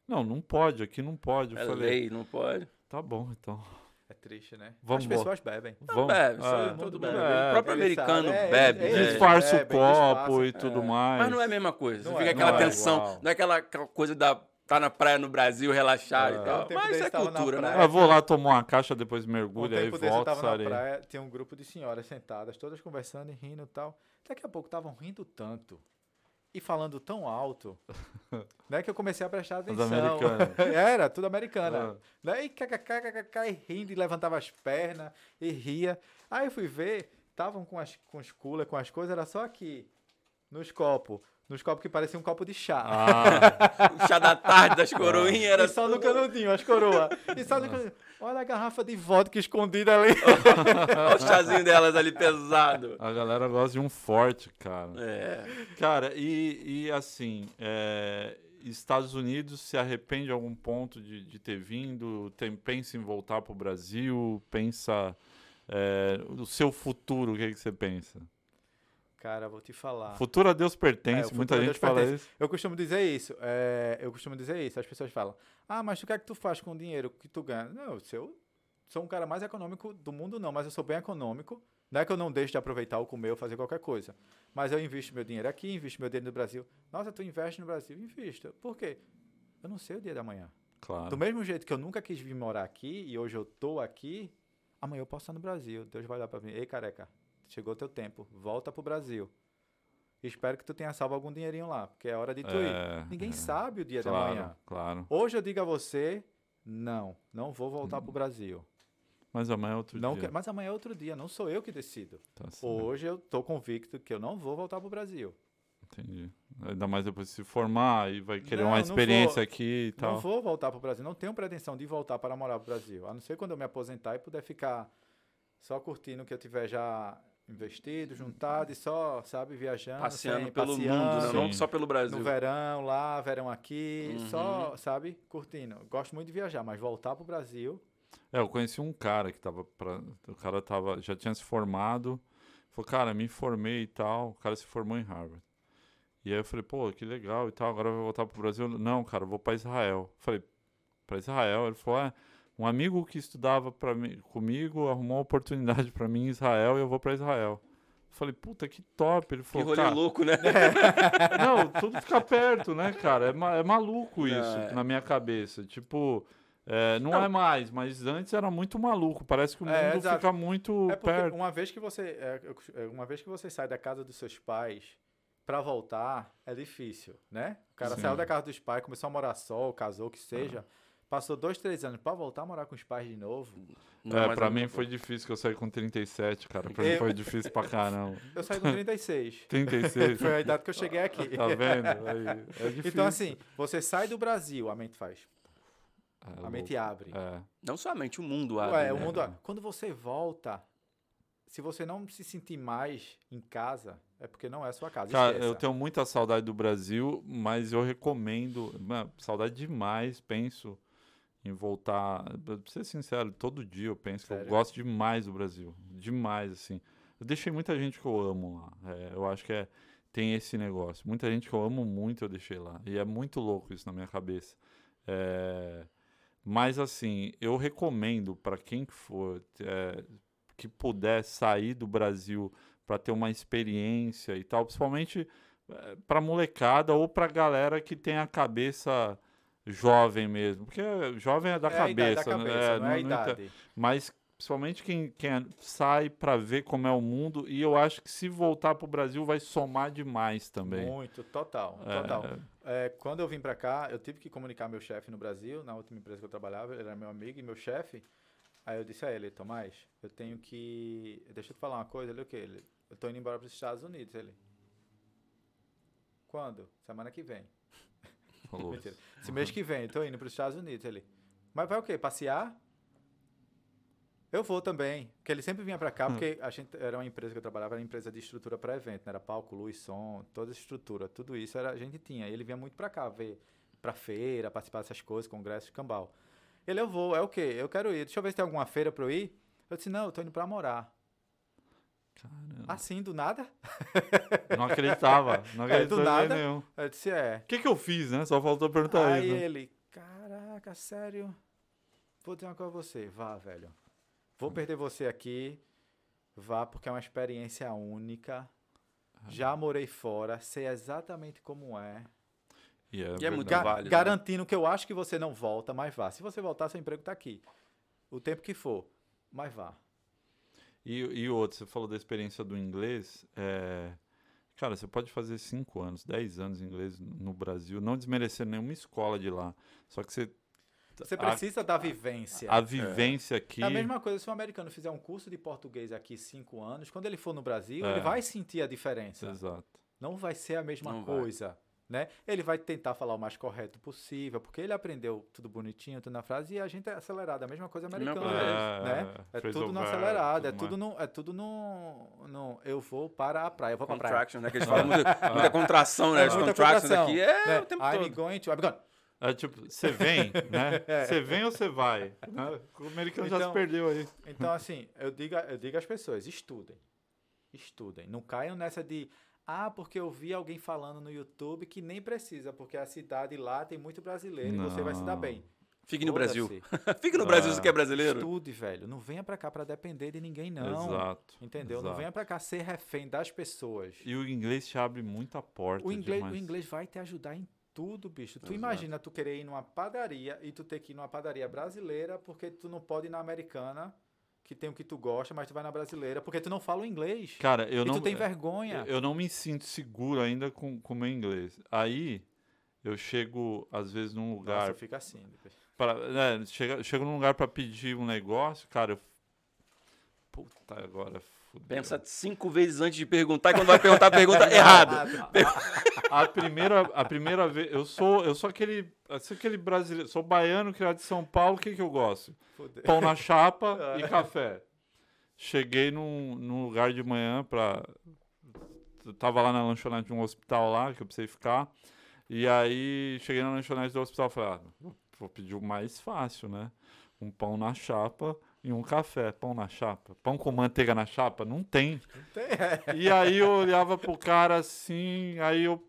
Não, não pode, aqui não pode. Eu É falei, lei, não pode. tá bom, então. É triste, né? Vamos As pessoas bebem. Não Vamos. bebe, É. todo Todo bebe. mundo o próprio americano sabe, é, bebe. ele- né? Disfarça o copo disfarça. e tudo É. mais. Mas não é a mesma coisa. Você Não fica é, aquela não é tensão, igual. não é aquela coisa da tá na praia no Brasil, relaxar É. e tal. Mas é cultura, né? Eu vou lá tomar uma caixa, depois mergulho, aí tempo desse eu volto, tava na sarei. praia, tinha um grupo de senhoras sentadas, todas conversando e rindo e tal. Daqui a pouco estavam rindo tanto e falando tão alto, né, que eu comecei a prestar atenção. Era, tudo americana. Ah. Né? E kkkkk, e rindo, e levantava as pernas e ria. Aí eu fui ver, estavam com, as, com os cooler, com as coisas, era só aqui. nos copos. Nos copos que pareciam um copo de chá. Ah, O chá da tarde das coroinhas era e só no canudinho, as coroas. E só no canudinho. Olha a garrafa de vodka escondida ali. Olha o chazinho delas ali pesado. a galera gosta de um forte, cara. É. Cara, e, e assim, é, Estados Unidos se arrepende em algum ponto de, de ter vindo? Tem, pensa em voltar pro Brasil? Pensa é, o seu futuro, o que, que você pensa? Cara, vou te falar. Futuro a Deus É, pertence, o futuro muita gente fala pertence. isso. Eu costumo dizer isso. é, eu costumo dizer isso. As pessoas falam: Ah, mas o que é que tu faz com o dinheiro que tu ganha? Não, eu sou um cara mais econômico do mundo, não, mas eu sou bem econômico. Não é que eu não deixo de aproveitar ou comer ou fazer qualquer coisa. Mas eu invisto meu dinheiro aqui, invisto meu dinheiro no Brasil. Nossa, tu investe no Brasil? Invista. Por quê? Eu não sei o dia da manhã. Claro. Do mesmo jeito que eu nunca quis vir morar aqui e hoje eu tô aqui, amanhã eu posso estar no Brasil. Deus vai olhar pra mim. Ei, careca, chegou teu tempo. Volta pro Brasil. Espero que tu tenha salvo algum dinheirinho lá, porque é hora de tu ir. É, Ninguém é. sabe o dia da Claro, manhã. claro. Hoje eu digo a você, não, não vou voltar pro Brasil. Mas amanhã é outro Não dia. que- mas amanhã é outro dia, não sou eu que decido. Tá Hoje eu tô convicto que eu não vou voltar pro Brasil. entendi. Ainda mais depois de se formar e vai querer Não, uma não experiência vou. aqui e Não tal. vou voltar pro Brasil, não tenho pretensão de voltar para morar pro Brasil. A não ser quando eu me aposentar e puder ficar só curtindo o que eu tiver já investido, juntado e só, sabe, viajando, Passeando sem- pelo passeando, mundo, né? não só pelo Brasil. No verão lá, verão aqui, Uhum. só, sabe, curtindo. Gosto muito de viajar, mas voltar pro Brasil, É, eu conheci um cara que tava pra, o cara tava já tinha se formado, falou: "Cara, me formei e tal". O cara se formou em Harvard. E aí eu falei: "Pô, que legal e tal, agora eu vou voltar pro Brasil". Não, cara, eu vou para Israel. Eu falei: "Para Israel?". Ele falou: "É, um amigo que estudava para mim comigo arrumou uma oportunidade para mim em Israel e eu vou para Israel". Eu falei: "Puta, que top". Ele Que falou: rolê "Cara, louco, né? não, tudo fica perto, né, cara? É, ma- é maluco isso Não, é. na minha cabeça. Tipo, é, não, Não. é mais, mas antes era muito maluco. Parece que o mundo É, exato. fica muito É porque perto. uma vez que você é, é, uma vez que você sai da casa dos seus pais para voltar é difícil, né? O cara Sim. saiu da casa dos pais, começou a morar só, ou casou, o que seja, passou dois, três anos para voltar a morar com os pais de novo. Não, é, pra é mim foi difícil, que eu saí com 37, cara. Pra mim Eu- foi difícil pra caramba. Eu saí com 36. 36. Foi a idade que eu cheguei aqui. Tá vendo? Aí, é difícil. Então assim, você sai do Brasil, a mente faz, É a mente louco. abre. É. Não somente o mundo abre. Ué, né? o mundo abre. Quando você volta, se você não se sentir mais em casa, é porque não é a sua casa. Cara, esqueça. eu tenho muita saudade do Brasil, mas eu recomendo. Mano, saudade demais, penso em voltar. Pra ser sincero, todo dia eu penso que eu Sério? gosto demais do Brasil. Demais, assim. Eu deixei muita gente que eu amo lá. É, eu acho que é, tem esse negócio. Muita gente que eu amo muito eu deixei lá. E é muito louco isso na minha cabeça. É, mas, assim, eu recomendo para quem que for é, que puder sair do Brasil para ter uma experiência e tal, principalmente para molecada ou para galera que tem a cabeça jovem mesmo, porque jovem é da é cabeça, da né? cabeça, É, não é não- idade. mas principalmente quem, quem é- sai para ver como é o mundo e eu acho que se voltar pro Brasil vai somar demais também. Muito, total, É, total. É, quando eu vim pra cá, eu tive que comunicar meu chefe no Brasil, na última empresa que eu trabalhava, ele era meu amigo e meu chefe. Aí eu disse a ele, Tomás, eu tenho que. Deixa eu te falar uma coisa, ele o quê? Ele, eu tô indo embora para os Estados Unidos. Ele. Quando? Semana que vem. Mentira. Esse mês que vem, tô indo para os Estados Unidos. Ele. Mas vai o quê? Passear? Eu vou também. Porque ele sempre vinha para cá, porque a gente era uma empresa que eu trabalhava, era uma empresa de estrutura para evento, né? Era palco, luz, som, toda a estrutura, tudo isso era, a gente tinha. E ele vinha muito para cá, ver para feira, participar dessas coisas, congressos, cambal. Ele, eu vou, é o quê? Eu quero ir. Deixa eu ver se tem alguma feira para eu ir. Eu disse, não, eu tô indo para morar. Caramba. Assim, do nada? Não acreditava, não É, do acreditava de jeito nada. nenhum. Eu disse, é. O que que eu fiz, né? Só faltou perguntar Aí isso. né? ele, caraca, sério? Vou dizer uma coisa a você, vá, velho. Vou Hum. perder você aqui, vá, porque é uma experiência única. Ah. Já morei fora, sei exatamente como é. E é, E é muito. Ga- válido, né? garantindo que eu acho que você não volta, mas vá. Se você voltar, seu emprego tá aqui. O tempo que for, mas vá. E, e outro, você falou da experiência do inglês. é, Cara, você pode fazer 5 anos, 10 anos em inglês no Brasil, não desmerecer nenhuma escola de lá. Só que você. Você a- precisa da vivência. A vivência aqui. É a mesma coisa se um americano fizer um curso de português aqui cinco anos, quando ele for no Brasil, É. ele vai sentir a diferença. Exato. não vai ser a mesma Não vai. Né? Ele vai tentar falar o mais correto possível, porque ele aprendeu tudo bonitinho, tudo na frase, e a gente é acelerado, a mesma coisa americana. coisa. né? É tudo no acelerado, é tudo no, é tudo no, no. Eu vou para a praia, eu vou para a praia. Contraction, né? Que eles falam muita, muita contração, né? É, Os muita contractions aqui é né? o tempo I'm todo. going to. I'm going. É tipo, você vem, né? É. Você vem ou você vai? né? O americano já se Então- perdeu aí. Então, assim, eu digo, eu digo às pessoas, estudem. Estudem. Não caiam nessa de, ah, porque eu vi alguém falando no YouTube que nem precisa, porque a cidade lá tem muito brasileiro e você vai se dar Não. bem. Fique no Brasil. Fique no Brasil Ah. se quer brasileiro. Estude, velho. Não venha pra cá pra depender de ninguém, não. Exato. Entendeu? Não exato. venha pra cá ser refém das pessoas. E o inglês te abre muita porta. O inglês, demais. o inglês vai te ajudar em tudo, bicho. Tu Exato. imagina tu querer ir numa padaria e tu ter que ir numa padaria brasileira porque tu não pode ir na americana, que tem o que tu gosta, mas tu vai na brasileira porque tu não fala o inglês. Cara, eu e não. tu tem vergonha. Eu não me sinto seguro ainda com o meu inglês. Aí eu chego, às vezes, num lugar. Nossa, fica assim. Pra, né, chega, chego num lugar pra pedir um negócio, cara, eu. Puta, agora fudeu. Pensa cinco vezes antes de perguntar e quando vai perguntar, pergunta errado. A primeira, a primeira vez. Eu sou, eu sou aquele. eu sou aquele brasileiro. Sou baiano, criado de São Paulo. O que, que eu gosto? Fudeu. Pão na chapa e café. Cheguei num, num lugar de manhã pra. eu Tava lá na lanchonete de um hospital lá, que eu precisei ficar. E aí cheguei na lanchonete do hospital e falei, ah, vou pedir o mais fácil, né? Um pão na chapa e um café. Pão na chapa. Pão com manteiga na chapa? Não tem. Tem, é. E aí eu olhava pro cara assim, aí eu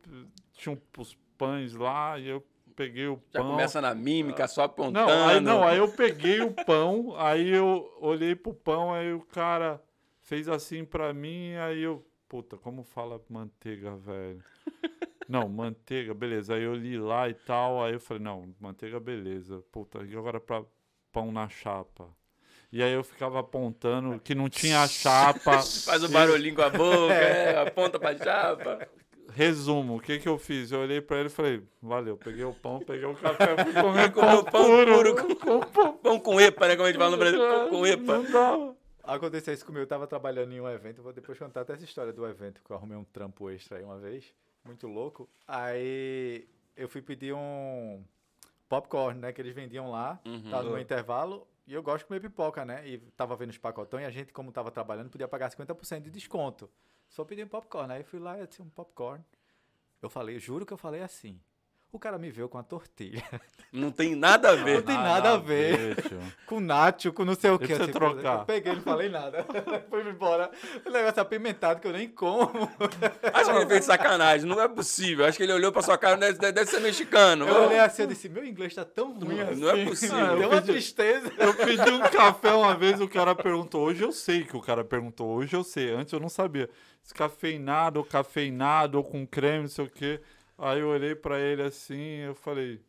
tinha os pães lá e eu peguei o Já pão. começa na mímica, só apontando. Não, aí, não, aí eu peguei o pão, aí eu olhei pro pão, aí o cara fez assim pra mim, aí eu, puta, como fala manteiga, velho? Não, manteiga, beleza. Aí eu li lá e tal, aí eu falei, não, manteiga, beleza. Puta, e agora pra pão na chapa? E aí eu ficava apontando que não tinha chapa. Faz o barulhinho com a boca, é, aponta pra chapa. Resumo, o que que eu fiz? Eu olhei pra ele e falei, valeu, peguei o pão, peguei o café, fui comer Comeu pão, pão puro. puro com pão. Pão com epa, né? Como a gente fala no Brasil, pão com epa. Não dava. Aconteceu isso comigo. Eu tava trabalhando em um evento. Vou depois contar até essa história do evento, que eu arrumei um trampo extra aí uma vez. Muito louco. Aí eu fui pedir um popcorn, né? Que eles vendiam lá. Uhum. Tava no intervalo. E eu gosto de comer pipoca, né? E tava vendo os pacotão e a gente, como tava trabalhando, podia pagar 50% de desconto. Só pedi um popcorn. Aí fui lá e disse um popcorn. Eu falei, juro que eu falei assim. O cara me veio com a tortilha. Não tem nada a ver. Não tem nada a ver. tio. com nacho, com não sei o que. Pra você trocar? Eu peguei, não falei nada. Fui embora. O negócio apimentado que eu nem como. Acho que ele fez sacanagem, não é possível. Acho que ele olhou pra sua cara, deve, deve ser mexicano. Eu olhei assim e disse, meu inglês tá tão ruim Não, assim. não é possível. Ah, eu Deu uma pedi- tristeza. Eu pedi um café uma vez, o cara perguntou. Hoje eu sei que o cara perguntou. Hoje eu sei. Antes eu não sabia. Descafeinado ou cafeinado ou com creme, não sei o quê. Aí eu olhei pra ele assim, eu falei.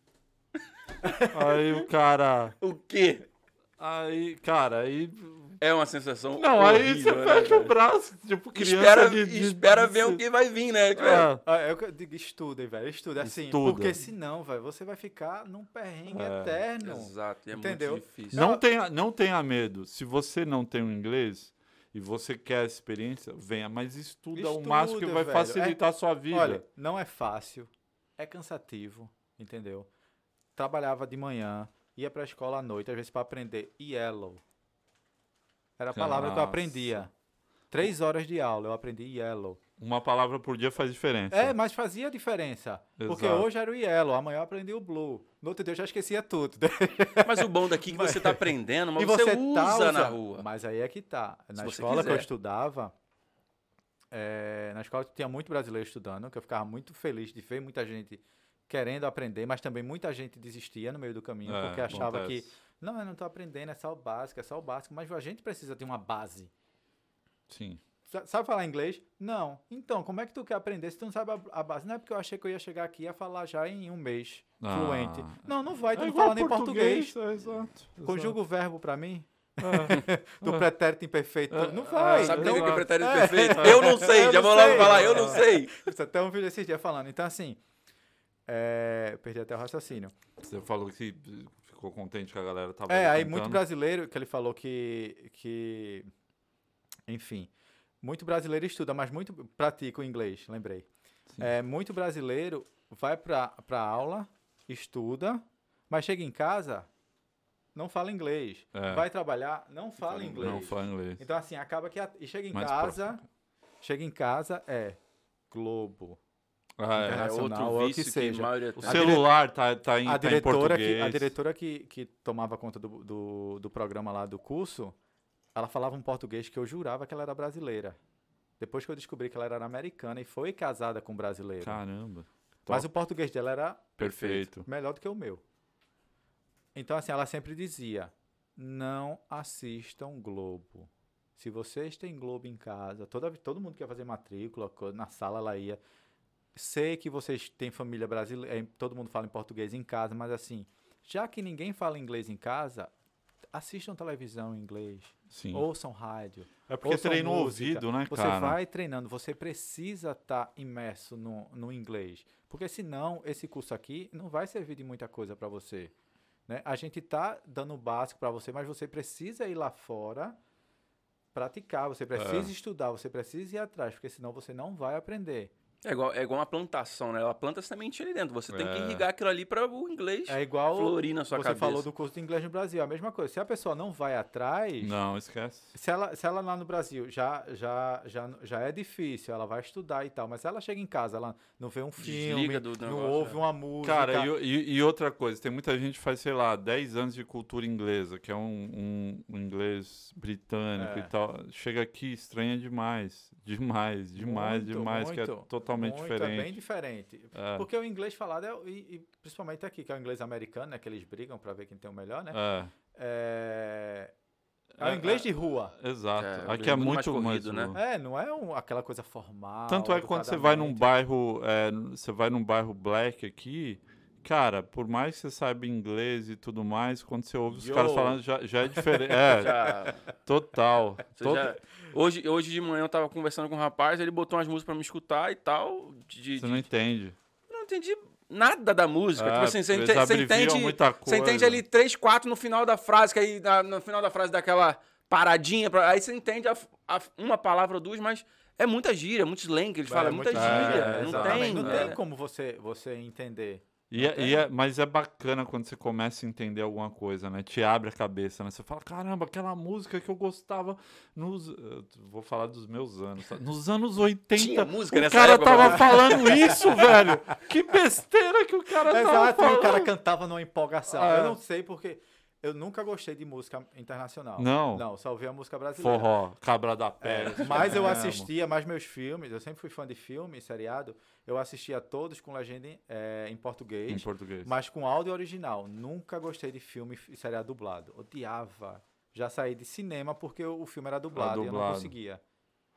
Aí o cara. O quê? Aí, cara, aí. É uma sensação. Não, aí horrível, você né, fecha o braço, tipo, criança Espera, de, de- espera de- ver o que vai vir, né? Tipo, É. Ah, é o que eu digo, estudem, velho. Estudem assim. Estuda. Porque senão, velho, você vai ficar num perrengue É. eterno. Exato, e é Entendeu? muito difícil. Não tenha, não tenha medo. Se você não tem o inglês e você quer a experiência, venha, mas estuda, o máximo que Estuda, vai velho. facilitar a sua vida. Olha, não é fácil, é cansativo, entendeu? Trabalhava de manhã, ia pra escola à noite, às vezes pra aprender yellow. Era a palavra que eu Nossa. aprendia. Três horas de aula, eu aprendi yellow. Uma palavra por dia faz diferença. É, mas fazia diferença. Porque Exato. hoje era o yellow, amanhã eu aprendi o blue. No outro dia eu já esquecia tudo. Mas o bom daqui é que você tá aprendendo, mas e você, você usa, tá na usando. rua. Mas aí é que tá. Na você escola que eu estudava, é, na escola tinha muito brasileiro estudando, que eu ficava muito feliz de ver muita gente querendo aprender, mas também muita gente desistia no meio do caminho, É, porque achava que, acontece. não, eu não tô aprendendo, é só o básico, é só o básico, mas a gente precisa de uma base. Sim. Sa- Sabe falar inglês? Não. Então, como é que tu quer aprender se tu não sabe a, a base? Não é porque eu achei que eu ia chegar aqui e ia falar já em um mês, Ah. fluente. Não, não vai, tu É não fala nem português. é, exato. Conjuga o verbo pra mim, É. do pretérito imperfeito. É, não vai. é, Sabe o que é o pretérito É. perfeito? Eu não sei, Eu já não vou logo falar, eu não sei. Isso até um vídeo esses dias falando. Então, assim, é, eu perdi até o raciocínio. Você falou que ficou contente que a galera tava É, aí tentando. muito brasileiro, que ele falou que, que, enfim, muito brasileiro estuda, mas muito pratica o inglês, lembrei. É, muito brasileiro vai para aula, estuda, mas chega em casa, não fala inglês. É. Vai trabalhar, não fala inglês. Não fala inglês. Então, assim, acaba que. a- E chega em Mais casa. Chega em casa, é Globo. Ah, é. É outro vício que que, a seja. maioria O celular tá, tá, em, a tá em diretora, que, português. a diretora que, que tomava conta do, do, do programa lá do curso, ela falava um português que eu jurava que ela era brasileira. Depois que eu descobri que ela era americana e foi casada com um brasileiro. Caramba. Mas top. o português dela era Perfeito. melhor do que o meu. Então, assim, ela sempre dizia: não assistam Globo. Se vocês têm Globo em casa, toda, todo mundo quer fazer matrícula, na sala ela ia. Sei que vocês têm família brasileira, todo mundo fala em português em casa, mas assim, já que ninguém fala inglês em casa, assistam televisão em inglês, Sim. ouçam rádio. é porque treina o ouvido, né, Você cara? vai treinando, você precisa estar imerso no, no inglês. Porque senão, esse curso aqui não vai servir de muita coisa para você. Né? A gente tá dando o básico para você, mas você precisa ir lá fora praticar, você precisa É. estudar, você precisa ir atrás, porque senão você não vai aprender. É igual, é igual uma plantação, né? Ela planta semente ali dentro. Você tem que É. irrigar aquilo ali para o inglês É igual florir na sua você cabeça. falou do curso de inglês no Brasil, a mesma coisa. Se a pessoa não vai atrás, Não, esquece. Se ela, se ela lá no Brasil já, já, já, já é difícil, ela vai estudar e tal, mas se ela chega em casa, ela não vê um filme, do não negócio, ouve é. uma música. Cara, e, e- e outra coisa, tem muita gente que faz, sei lá, 10 anos de cultura inglesa, que é um, um- um inglês britânico É. e tal. Chega aqui, estranha demais. Demais, demais, Muito, demais, que é muito, totalmente muito, É diferente. bem diferente. É. Porque o inglês falado, é, e, e principalmente aqui, que é o inglês americano, né, que eles brigam pra ver quem tem o melhor, né? É, É, é o É, inglês é. de rua. exato. É, Aqui é muito mais muito corrido, mais. né? É, não é um- aquela coisa formal. Tanto é que quando você vai num bairro, é, você vai num bairro black aqui, cara, por mais que você saiba inglês e tudo mais, quando você ouve os Yo. caras falando, já, já é diferente. É, Já- total. já- hoje, hoje de manhã eu tava conversando com um rapaz, ele botou umas músicas pra me escutar e tal. De, Você de- não entende. eu não entendi nada da música. É, tipo assim, você, eles ente- você entende. muita Você entende coisa. ali três, quatro no final da frase, que aí na- no final da frase dá aquela paradinha. Pra, aí você entende a- a- uma palavra ou duas, mas é muita gíria, muito slang, eles falam, é muita muito- gíria. é, não tem. Não é. tem como você, você entender. E é- e é- mas é bacana quando você começa a entender alguma coisa, né? Te abre a cabeça, né? Você fala, caramba, aquela música que eu gostava nos. Vou falar dos meus anos. tá? Nos anos 80. Tinha música o cara época, tava mano. falando isso, velho! Que besteira que o cara tava Exato, e falando. o cara cantava numa empolgação. É. Eu não sei porque eu nunca gostei de música internacional. Não. Não, só ouvi a música brasileira. Forró, cabra da É, pele. mas eu assistia mais meus filmes, eu sempre fui fã de filme, seriado. Eu assistia todos com legenda em, é, em português, Em português. mas com áudio original. Nunca gostei de filme e seriado dublado. Odiava. Já saí de cinema porque o filme era dublado, e eu não dublado. conseguia.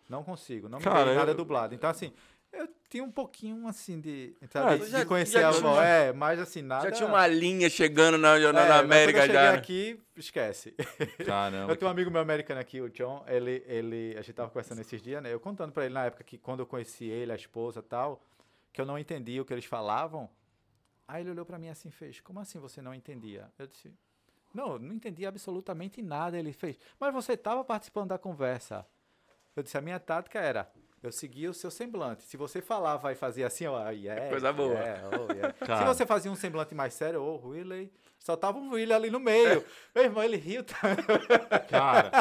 Não consigo, não me Cara, nada eu- dublado. Então, assim, eu tinha um pouquinho, assim, de, sabe, de já- conhecer já a tinha uma- É, mas assim, nada... Já tinha uma linha chegando na, na, É, na América quando eu já. cheguei né? aqui, esquece. Caramba. Eu tenho um amigo meu americano aqui, o John, ele, ele, a gente tava conversando esses dias, né? Eu contando pra ele na época que quando eu conheci ele, a esposa e tal, que eu não entendia o que eles falavam. Aí ele olhou pra mim assim e fez: Como assim você não entendia? Eu disse: Não, eu não entendi absolutamente nada. Ele fez: Mas você estava participando da conversa. Eu disse: A minha tática era. Eu seguia o seu semblante. Se você falava e fazia assim, ó, yeah, Coisa boa. yeah, oh, yeah. Se Cara. você fazia um semblante mais sério, oh, really? Só tava um really ali no meio. Meu irmão, ele riu. Cara,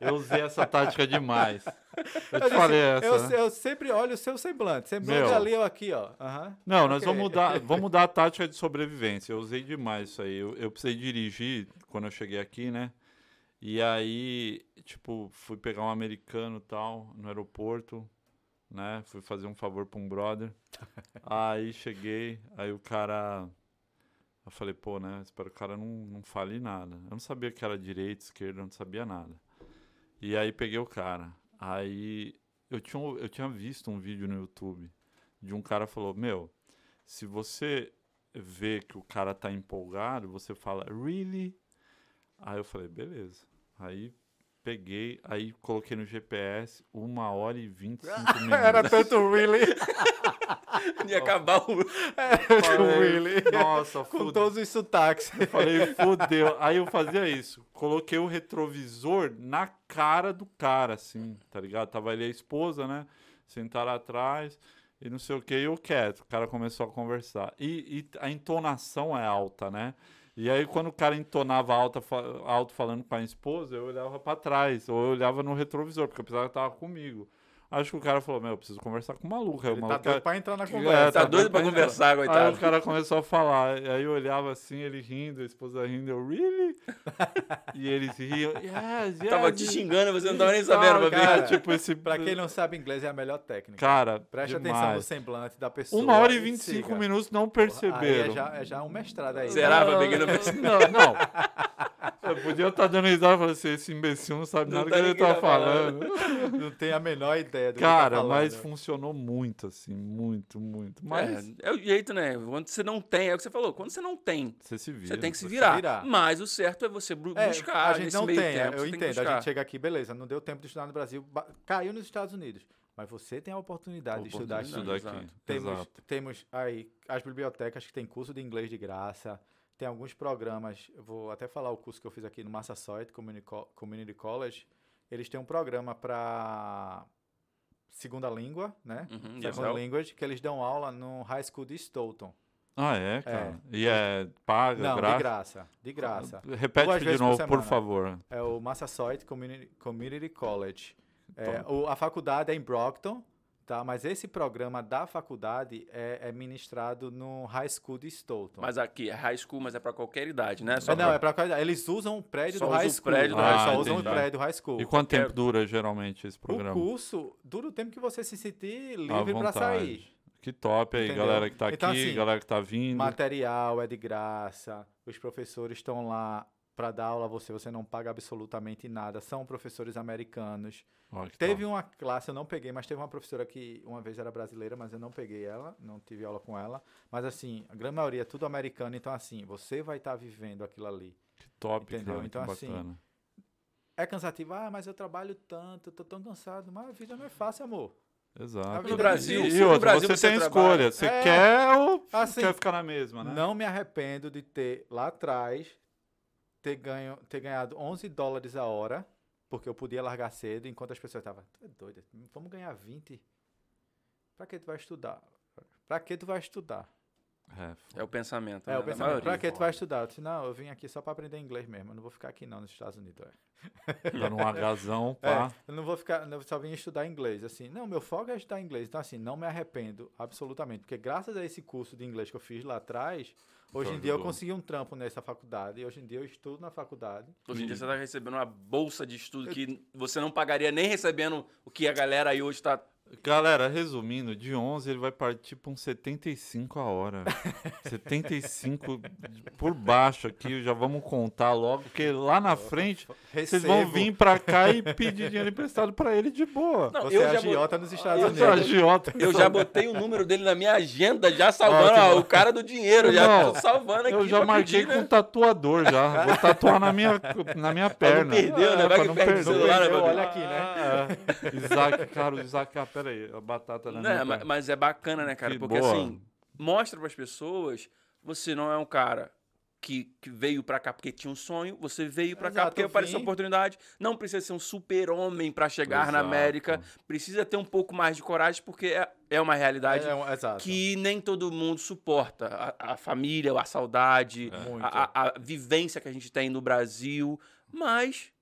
eu usei essa tática demais. Eu te Eu disse, falei essa. Eu, né? eu sempre olho o seu semblante. Semblante Meu. ali, eu aqui, ó. Aham. Não, nós vamos mudar, vamos mudar a tática de sobrevivência. Eu usei demais isso aí. Eu, eu precisei dirigir quando eu cheguei aqui, né? E aí, tipo, fui pegar um americano e tal no aeroporto, né? Fui fazer um favor pra um brother. aí cheguei, aí o cara. Eu falei, pô, né? Espero que o cara não, não fale nada. Eu não sabia que era direita, esquerda, eu não sabia nada. E aí peguei o cara. Aí eu tinha, eu tinha visto um vídeo no YouTube de um cara falou: Meu, se você vê que o cara tá empolgado, você fala, really? Aí eu falei, beleza. Aí peguei, aí coloquei no GPS uma hora e 25 minutos. Era tanto really. Ia acabar o. tanto really. Nossa, Com todos os sotaques. Eu Falei, fudeu. Aí eu fazia isso. Coloquei o retrovisor na cara do cara, assim, tá ligado? Tava ele e a esposa, né? Sentaram atrás. e não sei o que, e eu quieto. O cara começou a conversar. E, e a entonação é alta, né? E aí, quando o cara entonava alta, fa- alto falando com a esposa, eu olhava pra trás, ou eu olhava no retrovisor, porque eu pensava que tava comigo. Acho que o cara falou, meu, eu preciso conversar com o maluco. Aí o Ele tá maluco doido pra entrar na É, conversa. Tá doido pra pra conversar, Aí coitado. o cara começou a falar, e aí eu olhava assim, ele rindo, a esposa rindo, eu, really? e eles riam, yes, yes. Tava te xingando, você não tava nem sabendo, pra cara, ver. tipo esse... Pra quem não sabe inglês, é a melhor técnica. Cara, Preste demais. atenção no semblante da pessoa. Uma hora e e 25 siga. minutos não Aí perceberam. é já, é já um mestrado aí. Será? Pra não percebe. Não, não. Eu podia estar dando risada e falar assim, esse imbecil não sabe Não nada tá que ele tá tá falando. Não tem a menor ideia do Cara, que tá mas funcionou muito, assim, muito, muito. Mas É, é o jeito, né? Quando você não tem, é o que você falou, quando você não tem, você se vira. você tem que se virar. virar. Mas o certo é você É, buscar. a gente nesse não meio tem, tempo, eu entendo. A gente chega aqui, beleza, não deu tempo de estudar no Brasil, caiu nos Estados Unidos. Mas você tem a oportunidade de estudar aqui. Oportunidade. Estudar aqui. Temos, Exato. temos aí as bibliotecas que tem curso de inglês de graça. Tem alguns programas, eu vou até falar o curso que eu fiz aqui no Massasoit Community, Co- Community College. Eles têm um programa para segunda língua, né? Uhum, Second ESL. language, que eles dão aula no High School de Stoughton. Ah, é, cara? E é paga, Não, graça? de graça. De graça. Repete Duas de por novo, por semana. favor. É o Massasoit Community, Community College. É, o- a faculdade é em Brockton, tá? Mas esse programa da faculdade é, é ministrado no High School de Stoughton. Mas aqui é high school, mas é pra qualquer idade, né? É, não, pra- é pra qualidade. Eles usam o prédio Só do high o school. prédio do né? high Só usam o prédio do high school. E quanto quero- tempo dura, geralmente, esse O programa? curso dura o tempo que você se sentir livre pra vontade. sair. Que top aí, Entendeu? galera que tá Então, aqui, assim, galera que tá vindo. Material é de graça. Os professores estão lá para dar aula a você. Você não paga absolutamente nada. São professores americanos. Que Teve top. uma classe, eu não peguei, mas teve uma professora que uma vez era brasileira, mas eu não peguei ela, não tive aula com ela. Mas assim, a grande maioria é tudo americano, então assim, você vai estar vivendo aquilo ali. Que top, Entendeu? cara, Então, que assim, bacana. É cansativo, ah, mas eu trabalho tanto, eu tô tão cansado. Mas a vida não é fácil, amor. Exato. No Brasil, e, e no outra, Brasil você, você tem trabalha- escolha. Você É. quer ou Assim, quer ficar na mesma, né? Não me arrependo de ter lá atrás ter, ganho, ter ganhado 11 dólares a hora, porque eu podia largar cedo, enquanto as pessoas estavam, tu é doido, vamos ganhar 20? Pra que tu vai estudar? Pra que tu vai estudar? É, É o pensamento. É, né, o pensamento, pra maioria. que tu vai estudar? Eu disse, não, eu vim aqui só pra aprender inglês mesmo, eu não vou ficar aqui não nos Estados Unidos. É. dando um agazão, É, pá. eu não vou ficar, eu só vim estudar inglês, assim. Não, meu foco é estudar inglês. Então, assim, não me arrependo absolutamente. Porque graças a esse curso de inglês que eu fiz lá atrás, hoje em dia eu consegui um trampo nessa faculdade. E hoje em dia eu estudo na faculdade. Hoje em dia você tá recebendo uma bolsa de estudo que você não pagaria nem recebendo o que a galera aí hoje tá. Galera, resumindo, de 11 ele vai partir pra uns 75 a hora. 75 por baixo aqui, já vamos contar logo, porque lá na frente vocês vão vir pra cá e pedir dinheiro emprestado pra ele de boa. Não, Você eu é já agiota nos Estados eu Unidos. sou agiota. Eu já botei o número dele na minha agenda, já salvando ó, o cara do dinheiro. Já Não, tô salvando aqui. Eu já marquei pedir, com né? um tatuador já. Vou tatuar na minha, na minha perna. perder, né? Vai pra que não perde o celular, né, Perdeu, olha aqui, né? Ah, é. Isaac, cara, o Isaac, pera aí, a batata na Né, minha ma- perna. mas é bacana, né, cara? Que Porque boa. assim, mostra pras pessoas, você não é um cara que, que veio pra cá porque tinha um sonho, você veio pra cá porque eu apareceu oportunidade. Não precisa ser um super-homem pra chegar na Exato. América, precisa ter um pouco mais de coragem, porque é, é uma realidade É, exato. que nem todo mundo suporta. A, a família, a saudade, É. A, a- a vivência que a gente tem no Brasil. Mas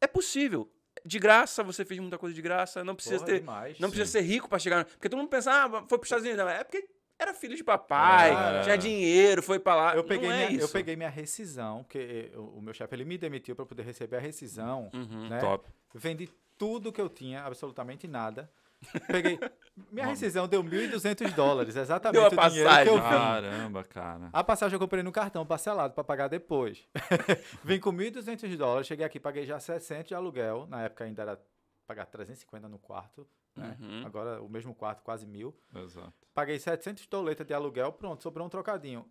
é possível. De graça, você fez muita coisa de graça. Não precisa Porra, ter. demais. Não Sim. precisa ser rico pra chegar. Porque todo mundo pensa, ah, foi pros Estados Unidos. Não, é porque era filho de papai, É. tinha dinheiro, foi pra lá. Eu peguei, é minha, eu isso. peguei minha rescisão, porque o, o meu chefe ele me demitiu para poder receber a rescisão. Uhum. né? Top. Vendi tudo que eu tinha, absolutamente nada. Peguei. Minha rescisão deu 1.200 dólares, exatamente Deu a o dinheiro que eu passagem. vim. Caramba, cara. A passagem eu comprei no cartão parcelado para pagar depois. Vim com 1.200 dólares, cheguei aqui, paguei já 60 de aluguel. Na época ainda era pagar 350 no quarto. Né? Uhum. Agora o mesmo quarto, quase mil. Exato. Paguei 700 doletas de aluguel, pronto, sobrou um trocadinho.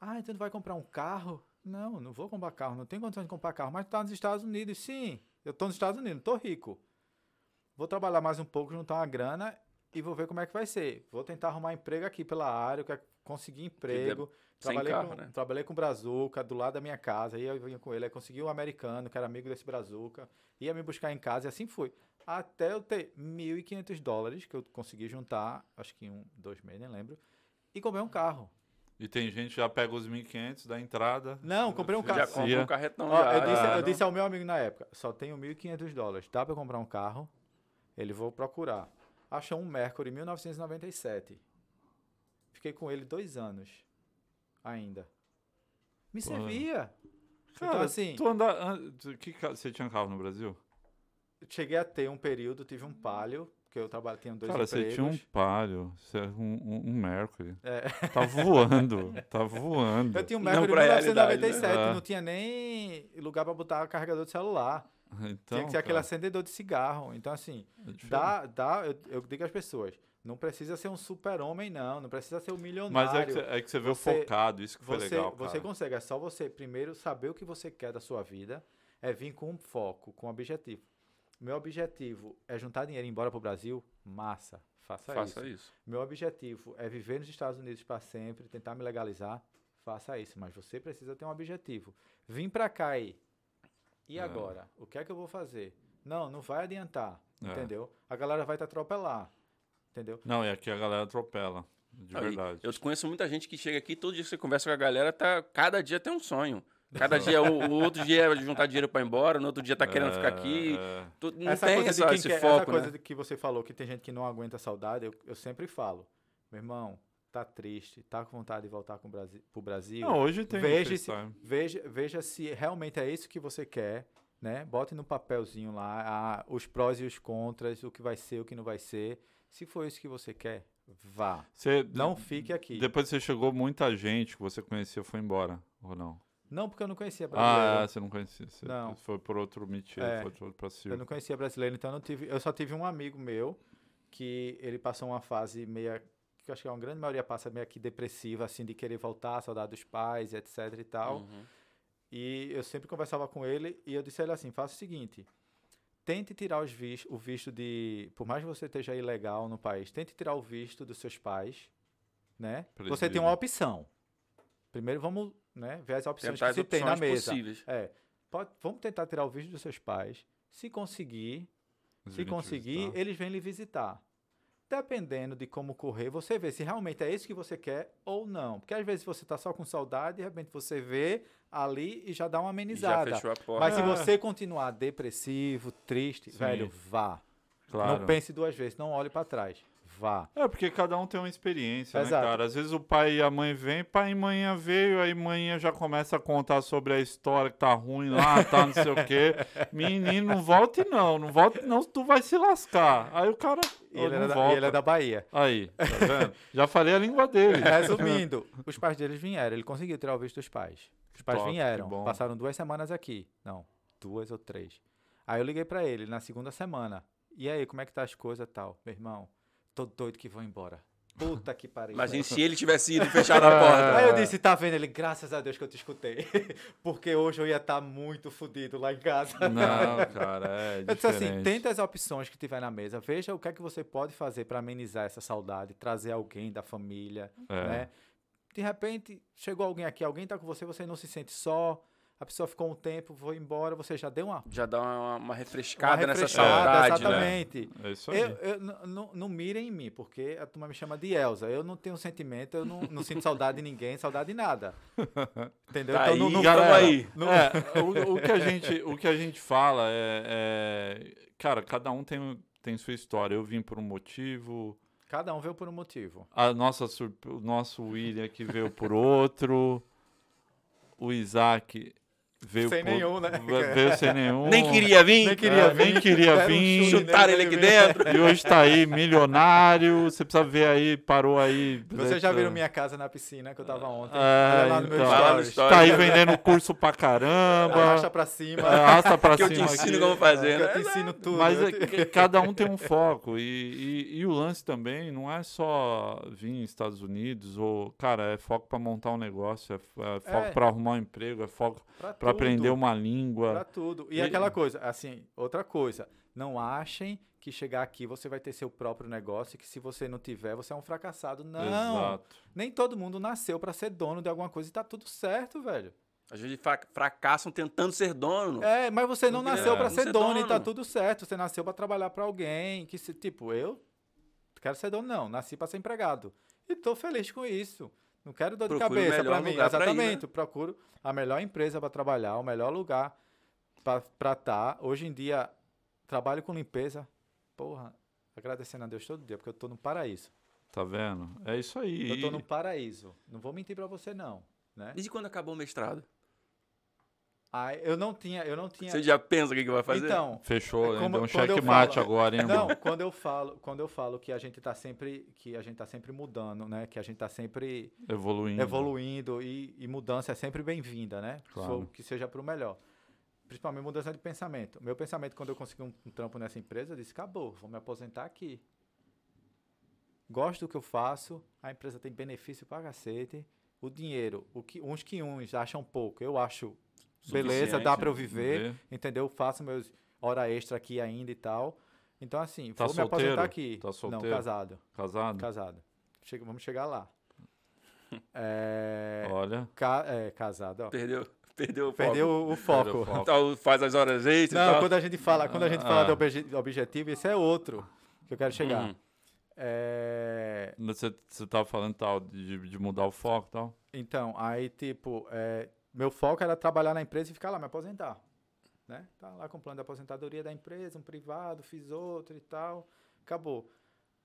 Ah, então tu vai comprar um carro? Não, não vou comprar carro, não tenho condições de comprar carro, mas tu tá nos Estados Unidos. Sim, eu tô nos Estados Unidos, não tô rico. Vou trabalhar mais um pouco, juntar uma grana e vou ver como é que vai ser. Vou tentar arrumar emprego aqui pela área, eu quero conseguir emprego. sem Trabalhei, carro, com, né? trabalhei com o Brazuca, do lado da minha casa, aí eu vinha com ele, aí consegui um americano, que era amigo desse Brazuca, ia me buscar em casa e assim foi. até eu ter 1.500 dólares que eu consegui juntar, acho que em um, dois meses, nem lembro, e comprei um carro. E tem gente que já pega os 1.500 da entrada. Não, comprei um Já carro. compra um carretão Ó, já. eu, disse, já, eu não? disse ao meu amigo na época, só tenho 1.500 dólares, dá pra comprar um carro? Ele, vou procurar. Achou um Mercury 1997. Fiquei com ele dois anos ainda. Me Pô. servia. Cara, então, assim, tu anda, que, você tinha carro no Brasil? cheguei a ter um período, tive um Palio, porque eu trabalho, tinha dois Cara, você empregos. tinha um Palio, você era um, um, um Mercury. É. Tá voando, tá voando. Eu tinha um Mercury realidade, 1997, né? É. não tinha nem lugar pra botar carregador de celular. Então, tinha que ser aquele cara, acendedor de cigarro. Então, assim, é dá, dá, eu, eu digo às pessoas, não precisa ser um super-homem, não. Não precisa ser um Mas milionário. é que, você, é que você veio Você- focado, isso que foi você, legal, você cara. consegue, é só você primeiro saber o que você quer da sua vida, é vir com um foco, com um objetivo. Meu objetivo é juntar dinheiro e ir embora pro Brasil? Massa, faça, Faça isso. isso. Meu objetivo é viver nos Estados Unidos para sempre, tentar me legalizar? Faça isso, mas você precisa ter um objetivo. Vim para cá aí. E É. agora? O que é que eu vou fazer? Não, não vai adiantar, É. entendeu? A galera vai te atropelar, entendeu? Não, e aqui a galera atropela, de e verdade. Eu conheço muita gente que chega aqui, todo dia que você conversa com a galera, tá, cada dia tem um sonho. Cada dia, o, o outro dia é juntar dinheiro pra ir embora, no outro dia tá querendo ficar aqui. É, Tu- não essa tem coisa essa, de quem esse quer, essa foco, coisa né? que você falou que tem gente que não aguenta a saudade, eu, eu sempre falo, meu irmão, tá triste, tá com vontade de voltar com o Brasil, pro Brasil. Não, hoje tem veja, se, FaceTime. veja, veja se realmente é isso que você quer, né? Bote no papelzinho lá a- os prós e os contras, o que vai ser, o que não vai ser. Se for isso que você quer, vá. Você, Não fique aqui. Depois que você chegou, muita gente que você conhecia foi embora, ou não? Não, porque eu não conhecia Ah, brasileiro. é, você não conhecia. Você Não. foi por outro métier, É. foi por outro pra Eu não conhecia brasileiro, então eu não tive. Eu só tive um amigo meu que ele passou uma fase meia. Que eu acho que a grande maioria passa meio que depressiva, assim, de querer voltar, saudade dos pais, etc e tal. Uhum. E eu sempre conversava com ele e eu disse a ele assim: faça o seguinte. Tente tirar os vis- o visto de. Por mais que você esteja ilegal no país, tente tirar o visto dos seus pais, né? Você tem uma opção. Primeiro vamos né, ver as opções Tentar que se tem na mesa. possíveis. É, pode, vamos tentar tirar o visto dos seus pais. Se conseguir, Eles se conseguir, eles vêm lhe visitar. Dependendo de como correr, você vê se realmente é isso que você quer ou não. Porque às vezes você tá só com saudade, de repente você vê ali e já dá uma E já amenizada. fechou a porta. Mas se É. você continuar depressivo, triste, Sim. velho, vá. Claro. Não pense duas vezes, não olhe para trás. É, porque cada um tem uma experiência, Exato. né, cara? Às vezes o pai e a mãe vêm, pai e manhã veio, aí manhã já começa a contar sobre a história que tá ruim lá, tá não sei o quê. Menino, não volte não, não volte não, tu vai se lascar. Aí o cara E "Ô, ele, é da, ele é da Bahia. Aí, tá vendo? já falei a língua dele. Resumindo, os pais deles vieram. Ele conseguiu tirar o visto dos pais. Os pais top, vieram. Passaram duas semanas aqui. Não, duas ou três. Aí eu liguei pra ele na segunda semana. E aí, como é que tá as coisas e tal? Meu irmão, tô doido que vou embora. Puta que pariu. Imagine velho. se ele tivesse ido fechado a porta. Aí eu disse, tá vendo? Ele, graças a Deus que eu te escutei. Porque hoje eu ia estar muito fudido lá em casa. Não, cara, é Eu disse assim, diferente. tenta as opções que tiver na mesa, veja o que é que você pode fazer para amenizar essa saudade, trazer alguém da família, É. né? De repente, chegou alguém aqui, alguém tá com você, você não se sente só, a pessoa ficou um tempo, foi embora, você já deu uma, Já dá uma, uma uma refrescada, nessa refrescada, saudade, né? exatamente. É isso aí. Eu, eu não- não mirem em mim, porque a turma me chama de Elza. Eu não tenho sentimento, eu não, não sinto saudade de ninguém, saudade de nada. Entendeu? Tá não, aí, não, não- aí. não- É, o, o que a gente, o que a gente fala é, é- Cara, cada um tem, tem sua história. Eu vim por um motivo, Cada um veio por um motivo. a nossa, o nosso William que veio por outro, o Isaac veio Sem por- nenhum, né? Veio sem nenhum. Nem queria vir. Nem queria É, nem queria um vir. chute Chutaram ele aqui dentro. E hoje tá aí, milionário. Você precisa ver aí, parou aí. Vocês já né, viram minha casa na piscina que eu tava ontem? É, lá no meu então. Lá stories. stories. Tá aí vendendo curso pra caramba. Arrasta pra cima. Arrasta pra Que eu cima te ensino aqui. como fazer, que eu né? te ensino tudo. Mas eu é te- que cada um tem um foco. E, e, e o lance também não é só vir nos Estados Unidos ou. Cara, é foco pra montar um negócio, é, é foco É. pra arrumar um emprego, é foco pra pra tudo, aprender uma língua. Pra tudo. E, E- aquela coisa, assim, outra coisa. Não achem que chegar aqui você vai ter seu próprio negócio e que se você não tiver, você é um fracassado. Não. Exato. Nem todo mundo nasceu pra ser dono de alguma coisa e tá tudo certo, velho. Às vezes fra- fracassam tentando ser dono. É, mas você não Porque nasceu é, pra não ser ser dono, e tá dono. tudo certo. Você nasceu pra trabalhar pra alguém. Que se, tipo, eu quero ser dono, não. Nasci pra ser empregado. E tô feliz com isso. Não quero dor de Procure o cabeça pra mim. lugar pra ir, né? Exatamente. Procuro a melhor empresa pra trabalhar, o melhor lugar pra pra estar. Hoje em dia, trabalho com limpeza. Porra, agradecendo a Deus todo dia, porque eu tô no paraíso. Tá vendo? É isso aí. Eu tô no paraíso. Não vou mentir pra você, não. Né? Desde quando acabou o mestrado? Aí, eu não tinha, eu não tinha. Você já pensa o que, que vai fazer? Então, Fechou, É como- Deu um checkmate falo- agora, hein, irmão? Não, quando eu falo, quando eu falo que a gente tá sempre, que a gente tá sempre mudando, né? Que a gente tá sempre Evoluindo. evoluindo e, e mudança é sempre bem-vinda, né? Claro. Que seja para o melhor. Principalmente mudança de pensamento. Meu pensamento quando eu consegui um, um trampo nessa empresa, eu disse: acabou, vou me aposentar aqui. Gosto do que eu faço, a empresa tem benefício pra cacete. O dinheiro, o que uns que uns acham pouco, eu acho beleza, dá para eu viver Vê. entendeu? Faço meus hora extra aqui ainda e tal. Então, assim, Tá vou me aposentar solteiro? aqui. Tá Não, solteiro? casado. Casado? Casado. Chega, vamos chegar lá. É, Olha. ca- é, casado, ó. Perdeu, perdeu o foco. Perdeu o, o foco. Perdeu o foco. Então, faz as horas extras e Não, tal. quando a gente fala, quando a gente fala Ah. do obje- objetivo, esse é outro que eu quero chegar. Uhum. É, Você, você tava falando tal de, de mudar o foco e tal? então, aí, tipo, é, meu foco era trabalhar na empresa e ficar lá, me aposentar. Né? Tá lá com o plano de aposentadoria da empresa, um privado, fiz outro e tal. Acabou.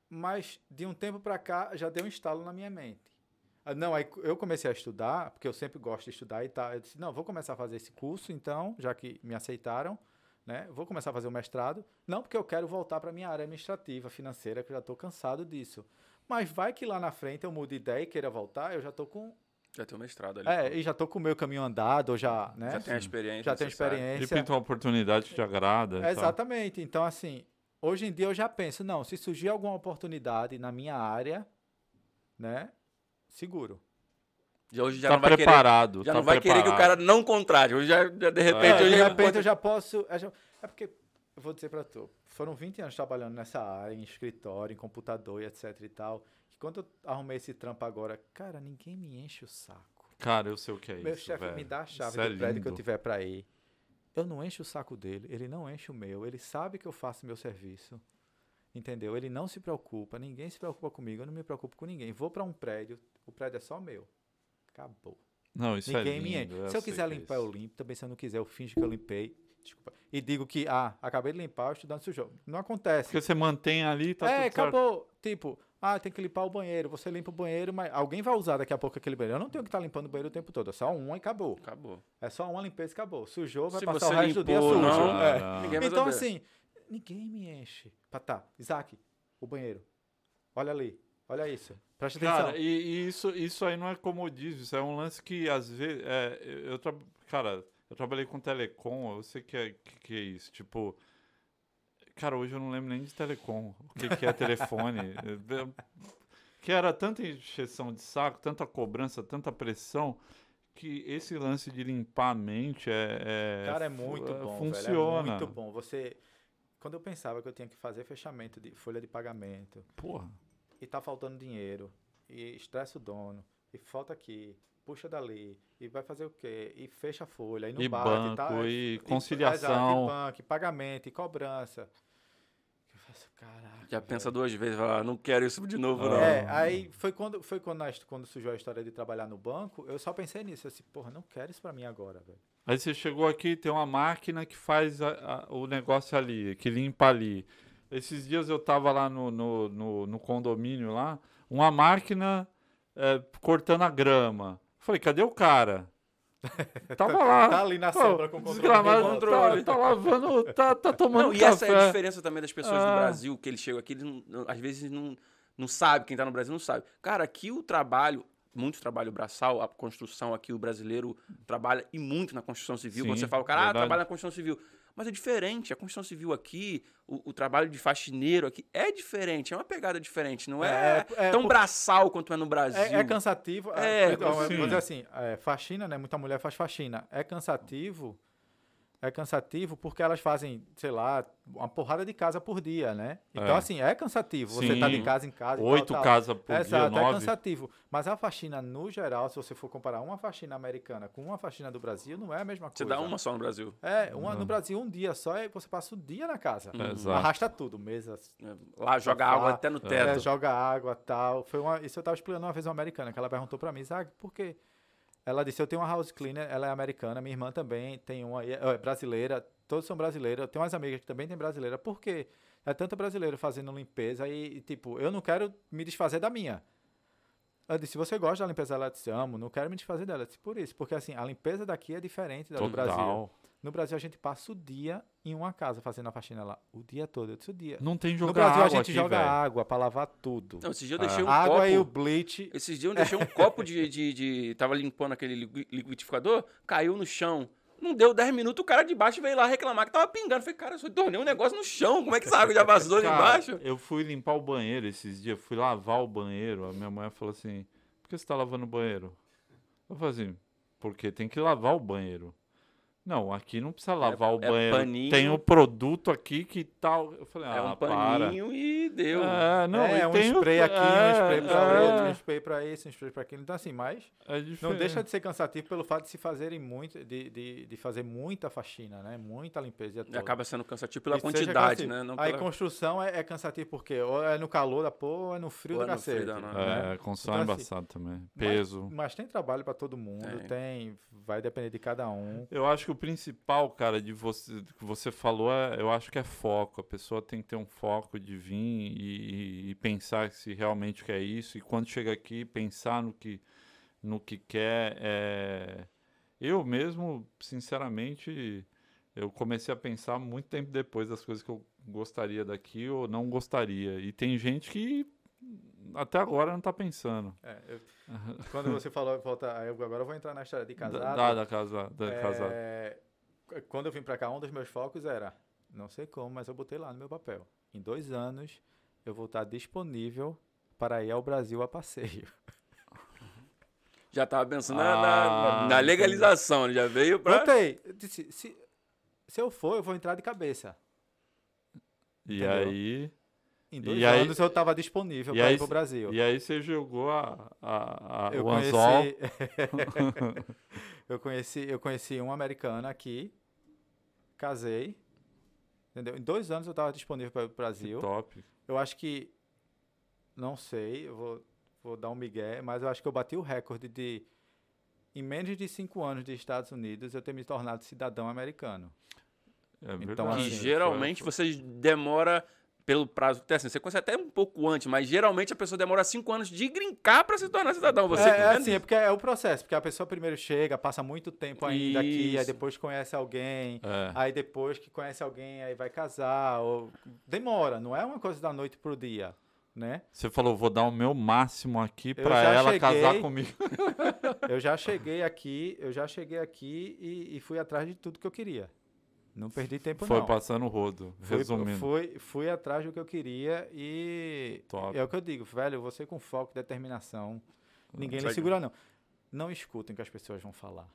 Mas de um tempo pra cá já deu um estalo na minha mente. Ah, Não, aí eu comecei a estudar, porque eu sempre gosto de estudar e tal. Eu disse, não, vou começar a fazer esse curso, então, já que me aceitaram, né? Vou começar a fazer o mestrado. Não porque eu quero voltar para minha área administrativa, financeira, que eu já estou cansado disso. Mas vai que lá na frente eu mude ideia e queira voltar, eu já estou com. Já tem um mestrado ali. É, e já tô com o meu caminho andado, ou já, né? já tem a experiência. já. De experiência. repente uma oportunidade que te agrada. e tal. Exatamente. Então, assim, hoje em dia eu já penso, não, se surgir alguma oportunidade na minha área, né? Seguro. E hoje já tá não vai querer. preparado. Já tá não vai querer que o preparado. cara não contrate. Hoje já, já, de repente, É, É, de já repente pode- eu já posso. É, já- é porque, eu vou dizer pra tu, foram 20 anos trabalhando nessa área, em escritório, em computador e etc e tal. Que quando eu arrumei esse trampo agora, cara, ninguém me enche o saco. Cara, eu sei o que é Meu isso. chefe velho. me dá a chave Isso é do prédio que eu tiver pra ir. Eu não encho o saco dele, ele não enche o meu, ele sabe que eu faço meu serviço. Entendeu? Ele não se preocupa, ninguém se preocupa comigo, eu não me preocupo com ninguém. Vou pra um prédio, o prédio é só meu. Acabou. Não, isso ninguém é me lindo. enche. Se eu sei quiser que é limpar, isso. eu limpo. Também se eu não quiser, eu finjo que eu limpei. Desculpa. E digo que, ah, acabei de limpar, o estudante sujou. Não acontece. Porque você mantém ali, tá é, tudo certo. acabou. Tipo, ah, tem que limpar o banheiro. Você limpa o banheiro, mas alguém vai usar daqui a pouco aquele banheiro. Eu não tenho que estar limpando o banheiro o tempo todo. É só uma e acabou. Acabou. É só uma limpeza e acabou. Sujou, vai Se passar o resto do dia limpou sujo. não, É. Ah, Ninguém vai Então, assim, ninguém me enche. Tá, Isaac, o banheiro. Olha ali. Olha isso. Presta atenção. Cara, e, e isso, isso aí não é comodismo, isso é um lance que às vezes. É, eu, tra- cara, eu trabalhei com telecom, eu sei que é, que, que é isso. Tipo. Cara, hoje eu não lembro nem de telecom. O que, que é telefone. É, que era tanta encheção de saco, tanta cobrança, tanta pressão, que esse lance de limpar a mente é. é Cara, é muito é, bom. Funciona. Velho, é muito bom. Você. Quando eu pensava que eu tinha que fazer fechamento de folha de pagamento Porra. e tá faltando dinheiro, e estressa o dono, e falta aqui, puxa dali, e vai fazer o quê? E fecha a folha, e não E bate, banco, tá? e Exato, conciliação. e banco, e pagamento, e cobrança. Eu faço, caraca. Já velho. pensa duas vezes, fala, ah, não quero isso de novo, não. É, aí foi quando, foi quando, quando surgiu a história de trabalhar no banco, eu só pensei nisso. Disse, porra, não quero isso pra mim agora, velho. Aí você chegou aqui, tem uma máquina que faz a- a- o negócio ali, que limpa ali. Esses dias eu tava lá no, no, no, no condomínio lá, uma máquina é, cortando a grama. Falei, cadê o cara? Tava lá. Tá ali na sombra com o controle tá, tá lavando, tá, tá tomando Não, e café. essa é a diferença também das pessoas do Ah. Brasil, que eles chegam aqui, eles não- às vezes não, não sabe, quem tá no Brasil não sabe. Cara, aqui o trabalho, muito trabalho braçal, a construção aqui, o brasileiro trabalha e muito na construção civil. Quando Sim, você fala, cara, ah, trabalha na construção civil. Mas é diferente, a construção civil aqui, o, o trabalho de faxineiro aqui é diferente, é uma pegada diferente, não é, É, é, tão por- braçal quanto é no Brasil. É, é cansativo. É, então, sim. vou dizer assim, é, faxina, né? Muita mulher faz faxina. É cansativo, é cansativo porque elas fazem, sei lá, uma porrada de casa por dia, né? Então, É. assim, é cansativo. Você tá de Sim. casa em casa. tal, Oito tal. casas por Exato, dia, é nove. cansativo. Mas a faxina, no geral, se você for comparar uma faxina americana com uma faxina do Brasil, não é a mesma coisa. Você dá uma só no Brasil. É, uma, no Brasil, um dia só, e você passa o dia na casa. Exato. Arrasta tudo, mesas, Lá joga água até no é, teto. joga água tal. Foi uma, isso eu tava explicando uma vez uma americana, que ela perguntou pra mim, Zag, por quê? Ela disse, eu tenho uma house cleaner, ela é americana, minha irmã também tem uma, é é brasileira, todos são brasileiros, eu tenho umas amigas que também tem brasileira, por quê? É tanto brasileiro fazendo limpeza e, tipo, eu não quero me desfazer da minha. Eu disse, você gosta da limpeza? Ela disse, amo, não quero me desfazer dela. Eu disse, por isso, porque assim, a limpeza daqui é diferente da do Brasil. No Brasil, a gente passa o dia em uma casa fazendo a faxina lá. O dia todo. Eu disse, o dia. Não tem jogar no Brasil, água a gente aqui, joga velho. água pra lavar tudo. Não, esse dia eu deixei um a água copo. e o bleach. Esses dias eu deixei um copo de, de, de- Tava limpando aquele liqui- liquidificador, caiu no chão. Não deu 10 minutos, o cara de baixo veio lá reclamar que tava pingando. Eu falei, cara, eu só tornei um negócio no chão. Como é que essa água já vazou ali Cara, embaixo? Eu fui limpar o banheiro esses dias, fui lavar o banheiro. A minha mãe falou assim: por que você tá lavando o banheiro? Eu falei assim, porque tem que lavar o banheiro. Não, aqui não precisa lavar o é banheiro. paninho. Tem o produto aqui que tal. Eu falei, É ah, um para. paninho e deu. É, não, é, e um tem o- spray aqui, um é, spray pra é, outro, um spray pra isso, um spray pra aquilo. Então, assim, mas é não deixa de ser cansativo pelo fato de se fazerem muito, de, de, de fazer muita faxina, né? Muita limpeza. E acaba sendo cansativo pela E quantidade, cansativo. né? Não Aí pela... construção é, é cansativo porque ou é no calor da porra ou é no frio Ou é frio cacete. da- né? É, construção é Então, assim, embaçado também. Peso. Mas, mas tem trabalho pra todo mundo, Tem. tem. vai depender de cada um. Eu acho que o principal, cara, de você que você falou, é, eu acho que é foco. A pessoa tem que ter um foco de vir e, e- pensar se realmente quer isso. E quando chega aqui, pensar no que, no que quer. é, Eu mesmo, sinceramente, eu comecei a pensar muito tempo depois das coisas que eu gostaria daqui ou não gostaria. E tem gente que até agora não tá pensando. É, eu- quando você falou, volta, eu- agora eu vou entrar na história de casado. da, da casa, da É, casada. Quando eu vim pra cá, um dos meus focos era, não sei como, mas eu botei lá no meu papel. Em dois anos, eu vou estar disponível para ir ao Brasil a passeio. Já tava pensando na- na, Ah, na legalização, ele já veio pra. Botei. disse, se, se eu for, eu vou entrar de cabeça. E entendeu? aí. Em dois E aí- anos eu estava disponível para ir pro Brasil. E aí você jogou a, a, a- eu o anzol. conheci, eu conheci, eu conheci uma americana aqui, casei, entendeu? Em dois anos eu estava disponível para ir pro Brasil. Top. Eu acho que, não sei, eu vou, vou dar um migué, mas eu acho que eu bati o recorde de, em menos de cinco anos de Estados Unidos, eu ter me tornado cidadão americano. É Então. Que assim, geralmente Foi- você demora pelo prazo. Até assim, você consegue até um pouco antes, mas geralmente a pessoa demora cinco anos de grincar pra se tornar cidadão. Você é, é assim, é porque é o processo, porque a pessoa primeiro chega, passa muito tempo ainda aqui, aí Isso. depois conhece alguém, É. aí depois que conhece alguém, aí vai casar, ou... demora, não é uma coisa da noite pro dia, né? Você falou, vou dar o meu máximo aqui já ela cheguei- casar comigo. Eu já cheguei aqui, eu já cheguei aqui e, e fui atrás de tudo que eu queria. Não perdi tempo Foi não. passando o rodo, Fui- resumindo. Fui, fui atrás do que eu queria e Top. é o que eu digo, velho, você com foco, determinação, ninguém lhe segura não. Não escutem o que as pessoas vão falar.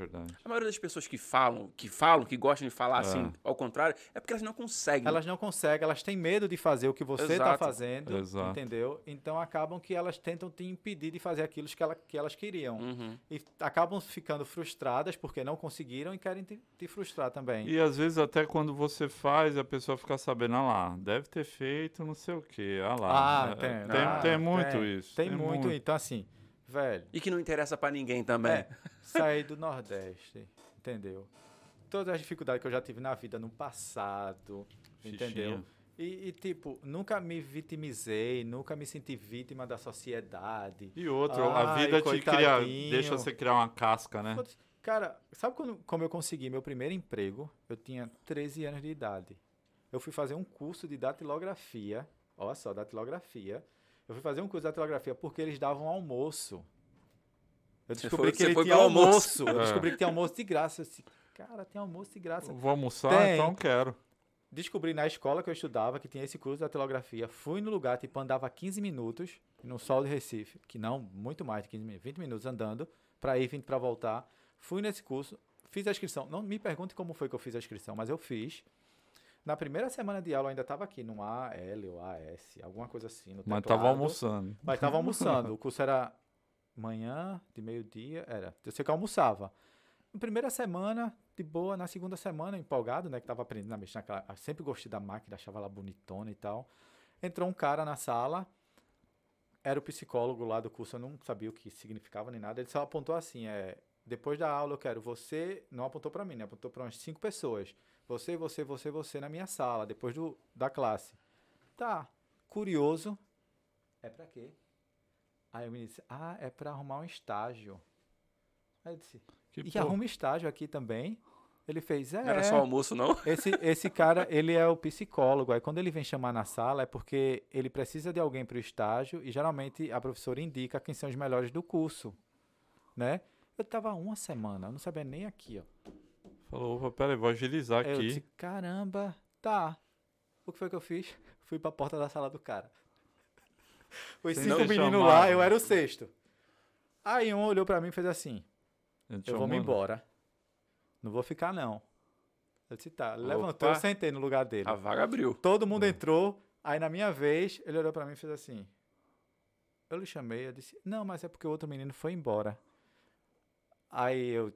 Verdade. A maioria das pessoas que falam, que falam, que gostam de falar É. assim, ao contrário, é porque elas não conseguem. Elas não conseguem, elas têm medo de fazer o que você está fazendo, Exato. entendeu? Então acabam que elas tentam te impedir de fazer aquilo que, ela- que elas queriam. Uhum. E acabam ficando frustradas porque não conseguiram e querem te, te frustrar também. E às vezes até quando você faz, a pessoa fica sabendo, ah lá, deve ter feito não sei o quê, ah lá. Ah, É, tem, tem, ah, tem muito tem. isso. Tem, muito, então assim, velho, E que não interessa pra ninguém também. é, sair do Nordeste, entendeu? Todas as dificuldades que eu já tive na vida no passado, entendeu? Fichinha. E, e, tipo, nunca me vitimizei, nunca me senti vítima da sociedade. E outro, a vida te cria, deixa você criar uma casca, né? Cara, sabe quando, como eu consegui meu primeiro emprego? Eu tinha 13 anos de idade. Eu fui fazer um curso de datilografia. Olha só, datilografia. Eu fui fazer um curso de datilografia porque eles davam almoço. Eu descobri foi- que ele tinha almoço. almoço. Eu É. descobri que tinha almoço de graça. Eu disse, cara, tem almoço de graça. Vou almoçar, Tem. então quero. Descobri na escola que eu estudava que tinha esse curso de datilografia. Fui no lugar, tipo, andava 15 minutos no sol de Recife, que não, muito mais de 15 minutos, 20 minutos andando, para ir, 20 para voltar. Fui nesse curso, fiz a inscrição. Não me pergunte como foi que eu fiz a inscrição, mas eu fiz. Na primeira semana de aula eu ainda estava aqui no AL ou AS, alguma coisa assim. No Mas teclado. tava almoçando. Mas estava almoçando. O curso era manhã, de meio-dia, era. Eu sei que eu almoçava. Na primeira semana, de boa. Na segunda semana, empolgado, né? Que tava aprendendo a mexer naquela... eu Sempre gostei da máquina, achava ela bonitona e tal. Entrou um cara na sala. Era o psicólogo lá do curso. Eu não sabia o que significava nem nada. Ele só apontou assim, é... Depois da aula eu quero você... Não apontou para mim, né? Apontou para umas cinco pessoas. Você, você, você, você na minha sala. Depois do, da classe. Tá. Curioso. É pra quê? Aí o menino disse, ah, é pra arrumar um estágio. Aí eu disse, Que e porra. arruma estágio aqui também? Ele fez, é. Não era só almoço, não? Esse, esse cara, ele é o psicólogo. Aí quando ele vem chamar na sala é porque ele precisa de alguém para o estágio e geralmente a professora indica quem são os melhores do curso, né? Eu tava uma semana, eu não sabia nem aqui, ó. Falou, opa, peraí, vou agilizar Aí eu aqui. disse, caramba, tá. O que foi que eu fiz? Fui pra porta da sala do cara. Os Sem cinco meninos lá, eu era o sexto. Aí um olhou pra mim e fez assim, Ele eu vou me né? embora. Não vou ficar, não. Eu disse, tá. Levantou, eu sentei no lugar dele. A vaga abriu. Todo mundo entrou. Aí na minha vez, ele olhou pra mim e fez assim. Eu lhe chamei, eu disse, não, mas é porque o outro menino foi embora. Aí eu,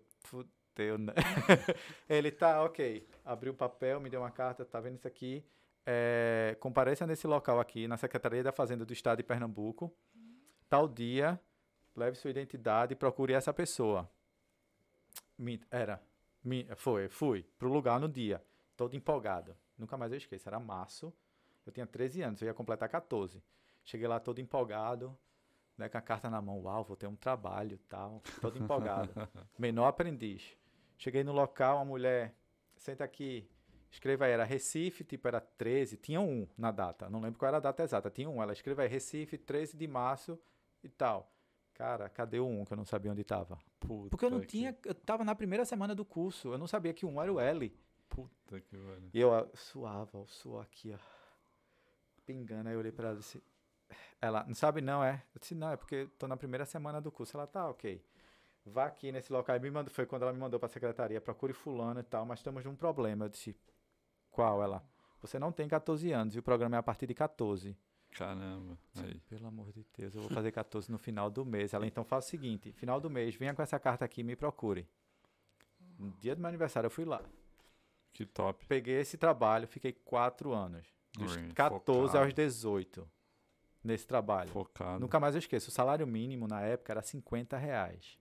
né? ele tá, ok. Abriu o papel, me deu uma carta, tá vendo isso aqui? É, compareça nesse local aqui, na Secretaria da Fazenda do Estado de Pernambuco. Tal dia, leve sua identidade e procure essa pessoa. Minto, Era. Mi- Foi, fui pro lugar no dia, todo empolgado. Nunca mais eu esqueço, era março. Eu tinha 13 anos, eu ia completar 14. Cheguei lá todo empolgado, né, com a carta na mão. Uau, vou ter um trabalho tal. Todo empolgado. Menor aprendiz. Cheguei no local, a mulher, senta aqui, escreva aí, era Recife, tipo, era 13, tinha um na data, não lembro qual era a data exata, tinha um. Ela escreva aí, Recife, 13 de março e tal. Cara, cadê o um que eu não sabia onde estava? Puta Porque eu não que- tinha, eu tava na primeira semana do curso, eu não sabia que um era o L. Puta que pariu. E eu ó, suava, o suor aqui, ó. Pingando. Aí eu olhei pra ela e disse. Ela, não sabe não, é? Eu disse, não, é porque tô na primeira semana do curso. Ela, tá, ok. Vá aqui nesse local. E me mandou, foi quando ela me mandou pra secretaria, procure fulano e tal, mas estamos num problema. Eu disse, qual? Ela, você não tem 14 anos e o programa é a partir de 14. Caramba. Aí. Pelo amor de Deus, eu vou fazer 14 no final do mês. Ela, então faz o seguinte, final do mês, venha com essa carta aqui e me procure. No dia do meu aniversário eu fui lá. Que top. Peguei esse trabalho, fiquei quatro anos. Dos Ui, 14 focado. aos 18 nesse trabalho. Focado. Nunca mais eu esqueço. O salário mínimo na época era 50 reais.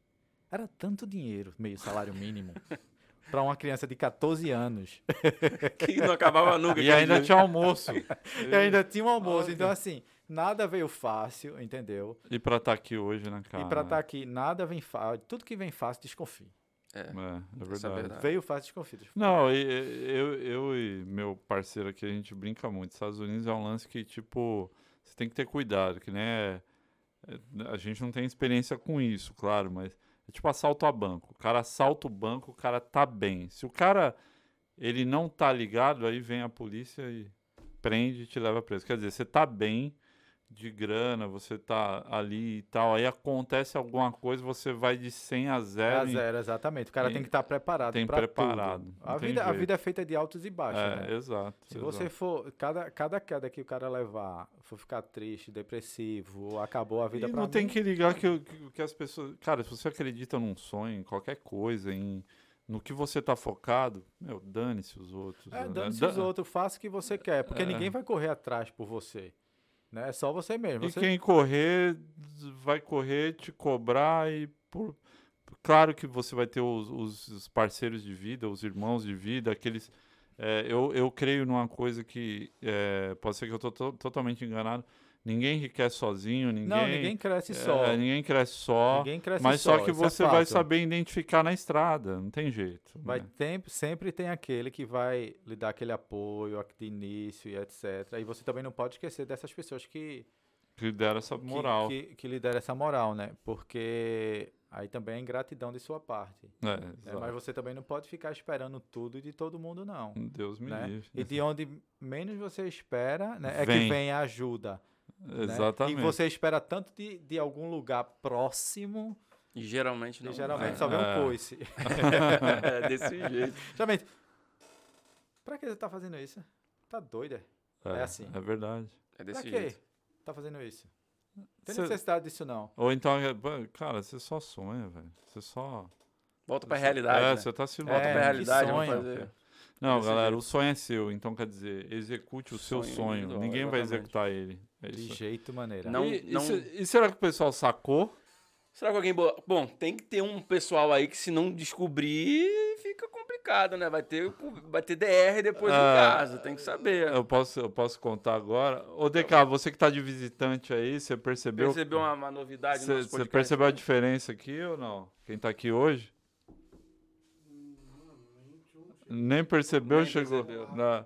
Era tanto dinheiro, meio salário mínimo, para uma criança de 14 anos. Que não acabava nunca. E ainda dia. tinha almoço. E ainda tinha um almoço. Então, assim, nada veio fácil, entendeu? E pra estar aqui hoje, né, cara? e para estar aqui, nada vem fácil. Tudo que vem fácil, desconfie. É, É, é é verdade. verdade. Veio fácil, desconfie. desconfie. Não, e- e- eu, eu e meu parceiro aqui, a gente brinca muito. Estados Unidos é um lance que, tipo, você tem que ter cuidado, que nem é, é- A gente não tem experiência com isso, claro, mas é tipo assalto a banco. O cara assalta o banco, o cara tá bem. Se o cara ele não tá ligado, aí vem a polícia e prende e te leva preso. Quer dizer, você tá bem de grana, você tá ali e tal, aí acontece alguma coisa, você vai de 100 a É 0. a em- zero, exatamente. O cara tem, tem- que estar preparado. tem preparado, tudo. A vida, a jeito. vida é feita de altos e baixos. É, né? exato. Se exato. você for, cada, cada queda que o cara levar, for ficar triste, depressivo, acabou a vida E não tem que ligar que, o- que, que as pessoas. Cara, se você acredita num sonho, em qualquer coisa, em, no que você tá focado, meu, dane-se os outros. É, né? dane-se Da- os outros, faça o que você quer, porque É. ninguém vai correr atrás por você. Né? É só você mesmo. E Você- quem correr, vai correr, te cobrar e por. Claro que você vai ter os, os- os parceiros de vida, os irmãos de vida, aqueles. é, eu, eu creio numa coisa que. é, pode ser que eu to- totalmente enganado. Ninguém enriquece sozinho, ninguém. Não, ninguém cresce é, só. ninguém cresce só. Ninguém cresce Mas só, que isso é você vai fato. saber identificar na estrada, não tem jeito. Vai né? tem- sempre tem aquele que vai lhe dar aquele apoio de início e etc. E você também não pode esquecer dessas pessoas que, Que deram essa que- moral. que, que lhe deram essa moral, né? Porque aí também é ingratidão de sua parte. É, né? exato. Mas você também não pode ficar esperando tudo de todo mundo, não. Deus me né? livre. E de onde menos você espera, né, é que vem a ajuda. Né? Exatamente. E você espera tanto de, de algum lugar próximo, E geralmente não. E geralmente vai. só vem É. um coice. é desse jeito. Geralmente, pra que você tá fazendo isso? Tá doida? É assim. É verdade. É Pra desse quê? jeito. Tá fazendo isso? Não tem Cê- necessidade disso, não. Ou então, é, cara, você só sonha, velho. Você só. Volta pra realidade. É, né? você tá se Volta É, pra que realidade, vamos sonho, fazer. cara. Não, galera, jeito. o sonho é seu. Então, quer dizer, execute o seu Sonho sonho. Ninguém vai executar ele. É De isso. jeito maneira. Não- e, e não- se- e será que o pessoal sacou? Será que alguém. Bo... Bom, tem que ter um pessoal aí que se não descobrir, fica complicado, né? Vai ter, vai ter DR depois do Ah, caso, tem que saber. Eu posso, eu posso contar agora. Ô, DK, você que tá de visitante aí, você percebeu? Percebeu uma, uma novidade no nosso Você percebeu a diferença aqui ou não? Quem tá aqui hoje? Nem percebeu, Nem chegou. percebeu. Na...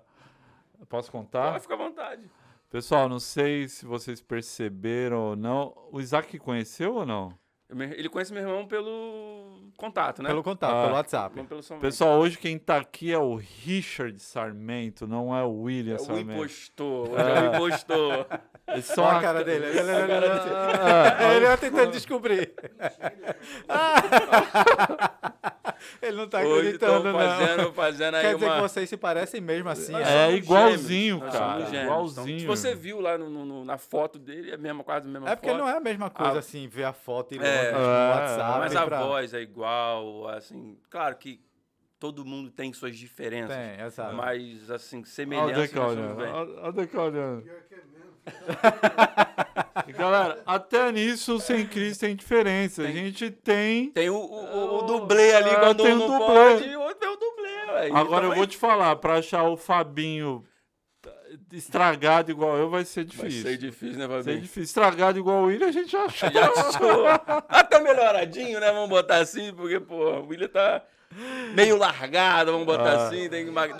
Posso contar? Pode ficar à vontade. Pessoal, não sei se vocês perceberam ou não. O Isaac conheceu ou não? Ele conhece meu irmão pelo contato, né? Pelo contato, Ah. pelo WhatsApp. Pelo Pessoal, hoje quem tá aqui é o Richard Sarmento, não é o William É o Sarmento. impostor. Hoje é o impostor. Eles são Olha a cara dele. Ele, ele, ele, Ah, ele vai tentando descobrir. ele não tá Hoje acreditando, não. fazendo, fazendo aí Quer dizer uma... que vocês se parecem mesmo assim. Nós é? É igualzinho, gêmeos, cara, gêmeos. igualzinho. Então, se você viu lá no- no- na foto dele, é a mesma, quase a mesma É porque foto. não é a mesma coisa Ah. assim, ver a foto e É. no É, WhatsApp. Mas a pra- voz é igual, assim... Claro que todo mundo tem suas diferenças. Tem, exato. Mas, assim, Olha o semelhança... DK olhando. Olha o DK olhando. Galera, até nisso o Sem Cris tem diferença. A Tem. gente tem. Tem o, o, o dublê ali, Ah, quando tem um o dublê. pode, o outro é o dublê, ué. Agora eu Então, vou te falar, pra achar o Fabinho estragado igual eu vai ser Vai difícil. ser difícil, né, Vai ser Fabinho? difícil. Estragado igual o William, a gente acha. Já achou? Até melhoradinho, né? Vamos botar assim, porque, pô, o William tá meio largado, vamos botar Ah. assim, tem que... mag-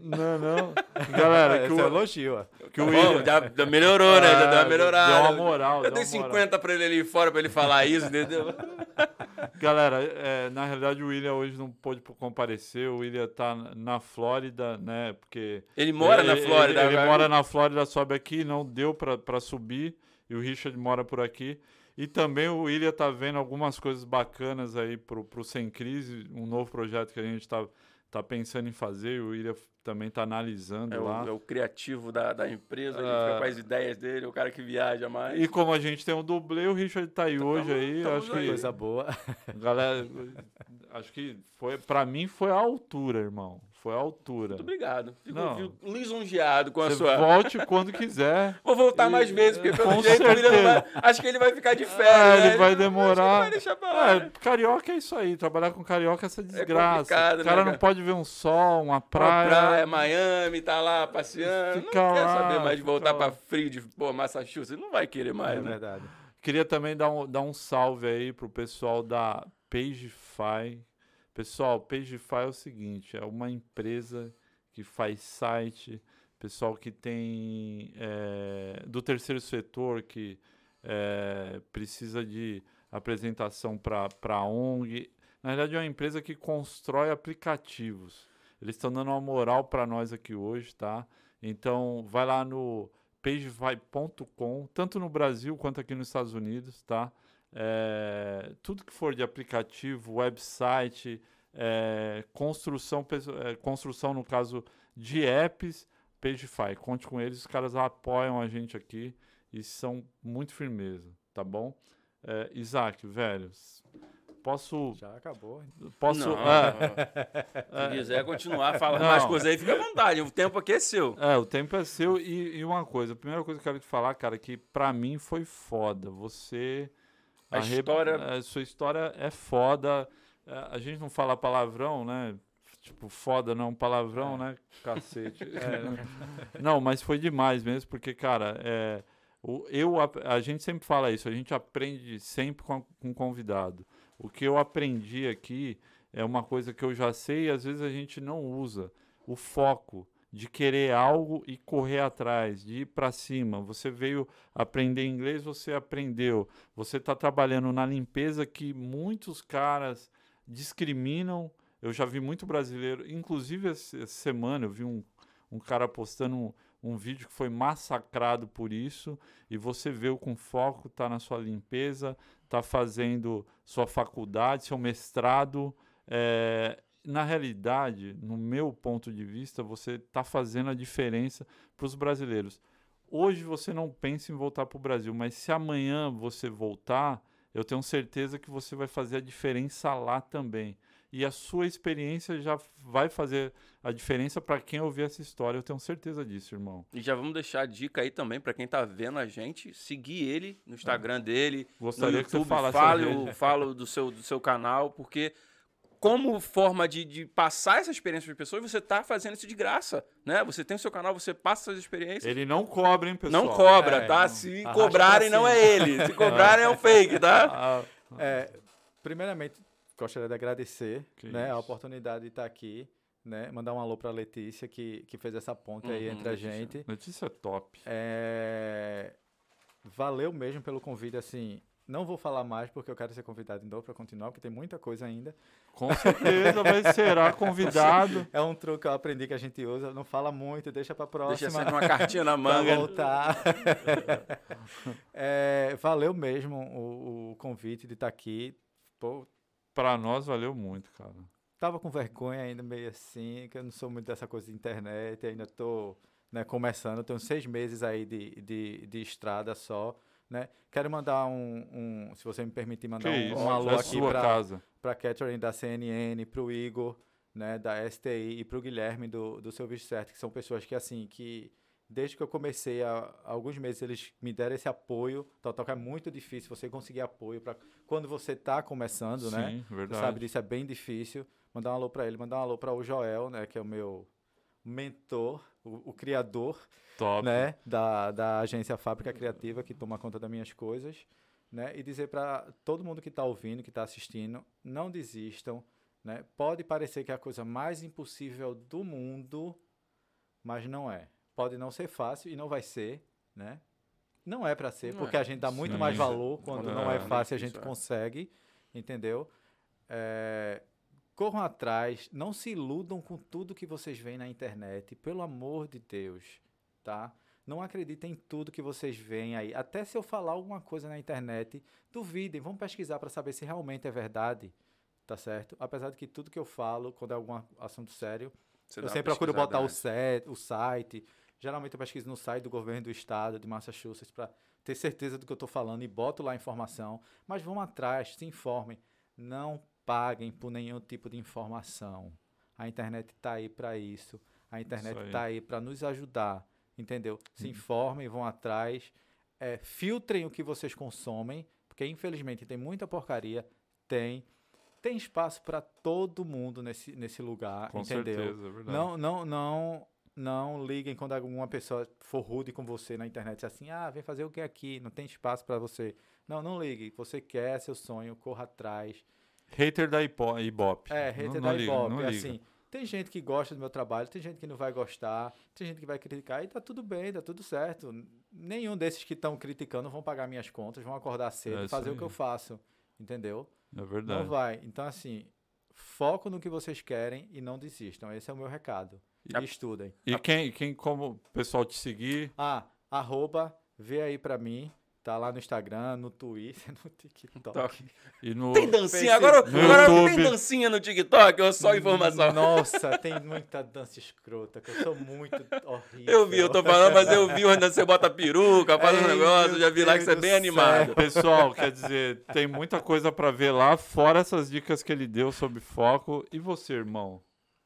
Não, não. Galera, que Esse é o, elogio, ó. que o Bom, William. já, já melhorou, né? Já deu Ah, uma melhorada. deu uma moral, Eu deu dei uma moral. 50 pra ele ali fora pra ele falar isso, entendeu? Galera, é, na realidade o William hoje não pôde comparecer. O William tá na Flórida, né? Porque. Ele mora na Ele- Flórida Ele, ele agora. mora na Flórida, sobe aqui, não deu pra, pra subir. E o Richard mora por aqui. E também o William tá vendo algumas coisas bacanas aí pro, pro Sem Crise, um novo projeto que a gente tá, tá pensando em fazer. E o William também tá analisando É lá. o, é o criativo da, da empresa, ele Ah. fica com as ideias dele, o cara que viaja mais. E como a gente tem um dublê, o Richard tá aí hoje tamo- aí. tamo acho aí. que Coisa boa. Galera, acho que foi, pra mim foi a altura, irmão. Foi a altura. Muito obrigado. Fico, Não. fico lisonjeado com a Você sua. volte quando quiser. Vou voltar E- mais vezes, porque pelo Com jeito o William não vai- certeza. Acho que ele vai ficar de férias. É, né? ele vai acho que demorar. vai deixar pra lá, É, né? carioca é isso aí. Trabalhar com carioca é essa desgraça. complicado, o né, cara não cara? pode ver um sol, uma Uma praia. praia, Miami, tá lá passeando. Fica não quer lá, saber mais de voltar pra frio de pô, Massachusetts. Não vai querer mais, É né? verdade. Queria também dar um, dar um salve aí pro pessoal da Pagefy. Pessoal, Pagefy é o seguinte, é uma empresa que faz site, pessoal que tem é, do terceiro setor que é, precisa de apresentação para a ONG. Na verdade, é uma empresa que constrói aplicativos. Eles estão dando uma moral para nós aqui hoje, tá? Então, vai lá no pagefy.com, tanto no Brasil quanto aqui nos Estados Unidos, tá? É, tudo que for de aplicativo, website, é, construção, é, construção no caso de apps, Pagefy, conte com eles, os caras apoiam a gente aqui e são muito firmeza, tá bom? É, Isaac, velho, s- posso, Já acabou. posso, Não, é, Se quiser continuar falando Não. mais coisas aí, fica à vontade. O tempo aqui é seu. É, o tempo é seu. E, e uma coisa, a primeira coisa que eu quero te falar, cara, que pra mim foi foda. Você. A história- é, sua história é foda. É, a gente não fala palavrão, né? Tipo, foda não, palavrão, né? Cacete. É, não, mas foi demais mesmo, porque, cara, é, o, eu, ap- a gente sempre fala isso, a gente aprende sempre com, a- com convidado. O que eu aprendi aqui é uma coisa que eu já sei e às vezes a gente não usa. O foco de querer algo e correr atrás, de ir para cima. Você veio aprender inglês, você aprendeu. Você está trabalhando na limpeza que muitos caras discriminam. Eu já vi muito brasileiro, inclusive essa semana eu vi um, um cara postando um, um vídeo que foi massacrado por isso e você vê o com foco, está na sua limpeza, está fazendo sua faculdade, seu mestrado. É, na realidade, no meu ponto de vista, você está fazendo a diferença para os brasileiros. Hoje você não pensa em voltar para o Brasil, mas se amanhã você voltar, eu tenho certeza que você vai fazer a diferença lá também. E a sua experiência já vai fazer a diferença para quem ouvir essa história. Eu tenho certeza disso, irmão. E já vamos deixar a dica aí também para quem está vendo a gente, seguir ele no Instagram é. dele, Gostaria no YouTube, que você falasse fale, o, fale do seu, do seu canal, porque como forma de, de passar essa experiência para as pessoas, você está fazendo isso de graça, né? Você tem o seu canal, você passa essas experiências. Ele não cobra, hein, pessoal? Não cobra, é, tá? Não, Se cobrarem, não é ele. Se cobrarem, é o fake, tá? Ah, é, primeiramente, gostaria de agradecer né, a oportunidade de estar aqui. Né, mandar um alô para a Letícia, que, que fez essa ponte uhum, aí entre Letícia. a gente. Letícia é top. É, valeu mesmo pelo convite, assim. Não vou falar mais porque eu quero ser convidado de novo para continuar, porque tem muita coisa ainda. Com certeza vai ser convidado. É um truque que eu aprendi que a gente usa. Não fala muito, deixa para próxima. Deixa sempre uma cartinha na manga. voltar. é, valeu mesmo o, o, convite de estar aqui. Para nós valeu muito, cara. Tava com vergonha ainda meio assim, que eu não sou muito dessa coisa de internet, ainda tô né, começando, tenho seis meses aí de, de, de estrada só. Né? Quero mandar um, um, se você me permitir, mandar um, um alô é aqui para a Catherine da CNN, para o Igor, né, da STI e para o Guilherme do, do Serviço Certo, que são pessoas que, assim, que desde que eu comecei, há, há alguns meses, eles me deram esse apoio. Total, que é muito difícil você conseguir apoio para quando você está começando, né? Sim, né? Verdade. Você sabe disso, é bem difícil. Mandar um alô para ele, mandar um alô para o Joel, né, que é o meu mentor, o, o criador Top. Né, da, da agência Fábrica Criativa, que toma conta das minhas coisas. Né, e dizer para todo mundo que está ouvindo, que está assistindo, não desistam. Né? Pode parecer que é a coisa mais impossível do mundo, mas não é. Pode não ser fácil e não vai ser, né? Não é para ser, não porque é. a gente dá muito Sim. mais valor quando não, não é fácil, a gente é. consegue, entendeu? É, corram atrás, não se iludam com tudo que vocês veem na internet, pelo amor de Deus, tá? Não acreditem em tudo que vocês veem aí. Até se eu falar alguma coisa na internet, duvidem, vão pesquisar para saber se realmente é verdade, tá certo? Apesar de que tudo que eu falo, quando é algum assunto sério, Você eu sempre procuro botar o, set, o site. Geralmente eu pesquiso no site do governo do estado de Massachusetts para ter certeza do que eu estou falando e boto lá a informação. Mas vão atrás, se informem. Não paguem por nenhum tipo de informação. A internet está aí para isso. A internet está aí, aí para nos ajudar, entendeu? Se hum. informem, vão atrás, é, filtrem o que vocês consomem, porque infelizmente tem muita porcaria, tem. Tem espaço para todo mundo nesse, nesse lugar, com entendeu? Certeza, é verdade. Não, não, não, não liguem quando alguma pessoa for rude com você na internet, assim, ah, vem fazer o que aqui, não tem espaço para você. Não, não ligue. Você quer seu sonho, corra atrás. Hater da Ibope. É, hater não, da Ibope. É assim, tem gente que gosta do meu trabalho, tem gente que não vai gostar, tem gente que vai criticar e tá tudo bem, tá tudo certo. Nenhum desses que estão criticando vão pagar minhas contas, vão acordar cedo, é fazer aí. o que eu faço, entendeu? É verdade. Não vai. Então, assim, foco no que vocês querem e não desistam. Esse é o meu recado. E, e estudem. E quem, quem, como o pessoal te seguir? Ah, arroba, vê aí pra mim, Tá lá no Instagram, no Twitter, no TikTok. E no tem dancinha? Agora, agora tem dancinha no TikTok ou só informação? Nossa, tem muita dança escrota, que eu sou muito horrível. Eu vi, eu tô falando, mas eu vi onde você bota peruca, faz Ei, um negócio, já vi lá que você é bem animado. Pessoal, quer dizer, tem muita coisa para ver lá, fora essas dicas que ele deu sobre foco. E você, irmão?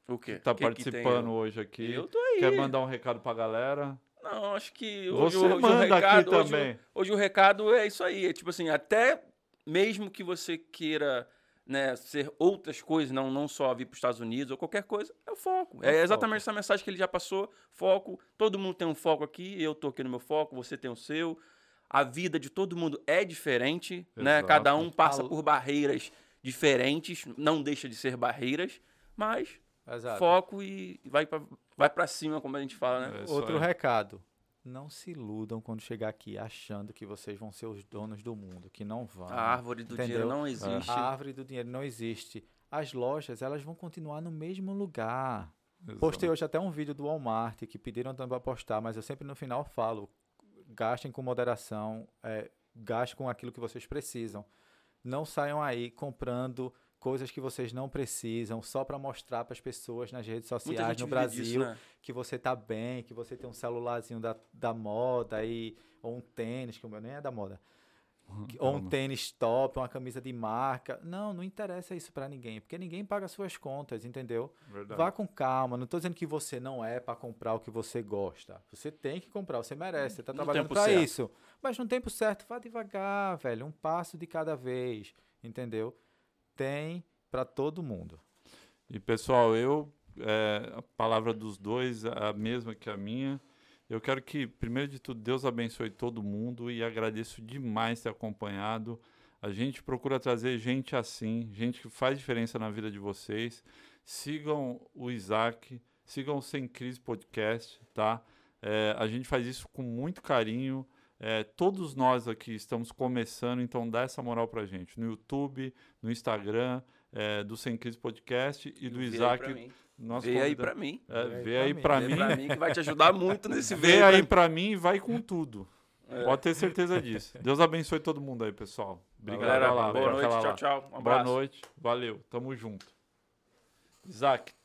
O quê? Que tá que participando que hoje aqui. Eu tô aí. Quer mandar um recado pra galera? Não, acho que hoje, você hoje, manda o recado, aqui também. Hoje, hoje, o recado é isso aí. É tipo assim, até mesmo que você queira né, ser outras coisas, não, não só vir para os Estados Unidos ou qualquer coisa, é o foco. É, é exatamente foco. essa mensagem que ele já passou. Foco. Todo mundo tem um foco aqui. Eu tô aqui no meu foco, você tem o seu. A vida de todo mundo é diferente, né? Cada um passa por barreiras diferentes, não deixa de ser barreiras, mas Exato. foco e vai para vai para cima, como a gente fala, né? É Outro recado. Não se iludam quando chegar aqui achando que vocês vão ser os donos do mundo, que não vão. A árvore do entendeu? dinheiro não existe. A árvore do dinheiro não existe. As lojas, elas vão continuar no mesmo lugar. Postei hoje até um vídeo do Walmart que pediram também para postar, mas eu sempre no final falo: gastem com moderação, é, gastem com aquilo que vocês precisam. Não saiam aí comprando coisas que vocês não precisam só para mostrar para as pessoas nas redes sociais no Brasil disso, né? que você tá bem, que você tem um celularzinho da, da moda aí, ou um tênis, que o meu nem é da moda. que- Ou um tênis top, uma camisa de marca. Não, não interessa isso pra ninguém, porque ninguém paga suas contas, entendeu? Verdade. Vá com calma, não tô dizendo que você não é pra comprar o que você gosta. Você tem que comprar, você merece, você tá No trabalhando certo. isso. Mas no tempo certo, vá devagar, velho, um passo de cada vez, entendeu? Tem pra todo mundo. E pessoal, eu é, a palavra dos dois a mesma que a minha. Eu quero que, primeiro de tudo, Deus abençoe todo mundo e agradeço demais ter acompanhado. A gente procura trazer gente assim, gente que faz diferença na vida de vocês. Sigam o Isaac, sigam o Sem Crise Podcast, tá? É, a gente faz isso com muito carinho. É, todos nós aqui estamos começando, então dá essa moral pra gente. No YouTube, no Instagram, é, do Sem Crise Podcast e do Vê Isaac. pra mim. Nosso Vê aí pra mim. É, Vê vê aí aí pra pra Vê mim. pra mim que vai te ajudar muito nesse Vê vídeo. aí pra mim e vai com tudo. É. Pode ter certeza disso. Deus abençoe todo mundo aí, pessoal. Obrigado. Galera, lá, boa noite, lá. tchau, tchau. Um Boa noite. Valeu. Tamo junto. Isaac,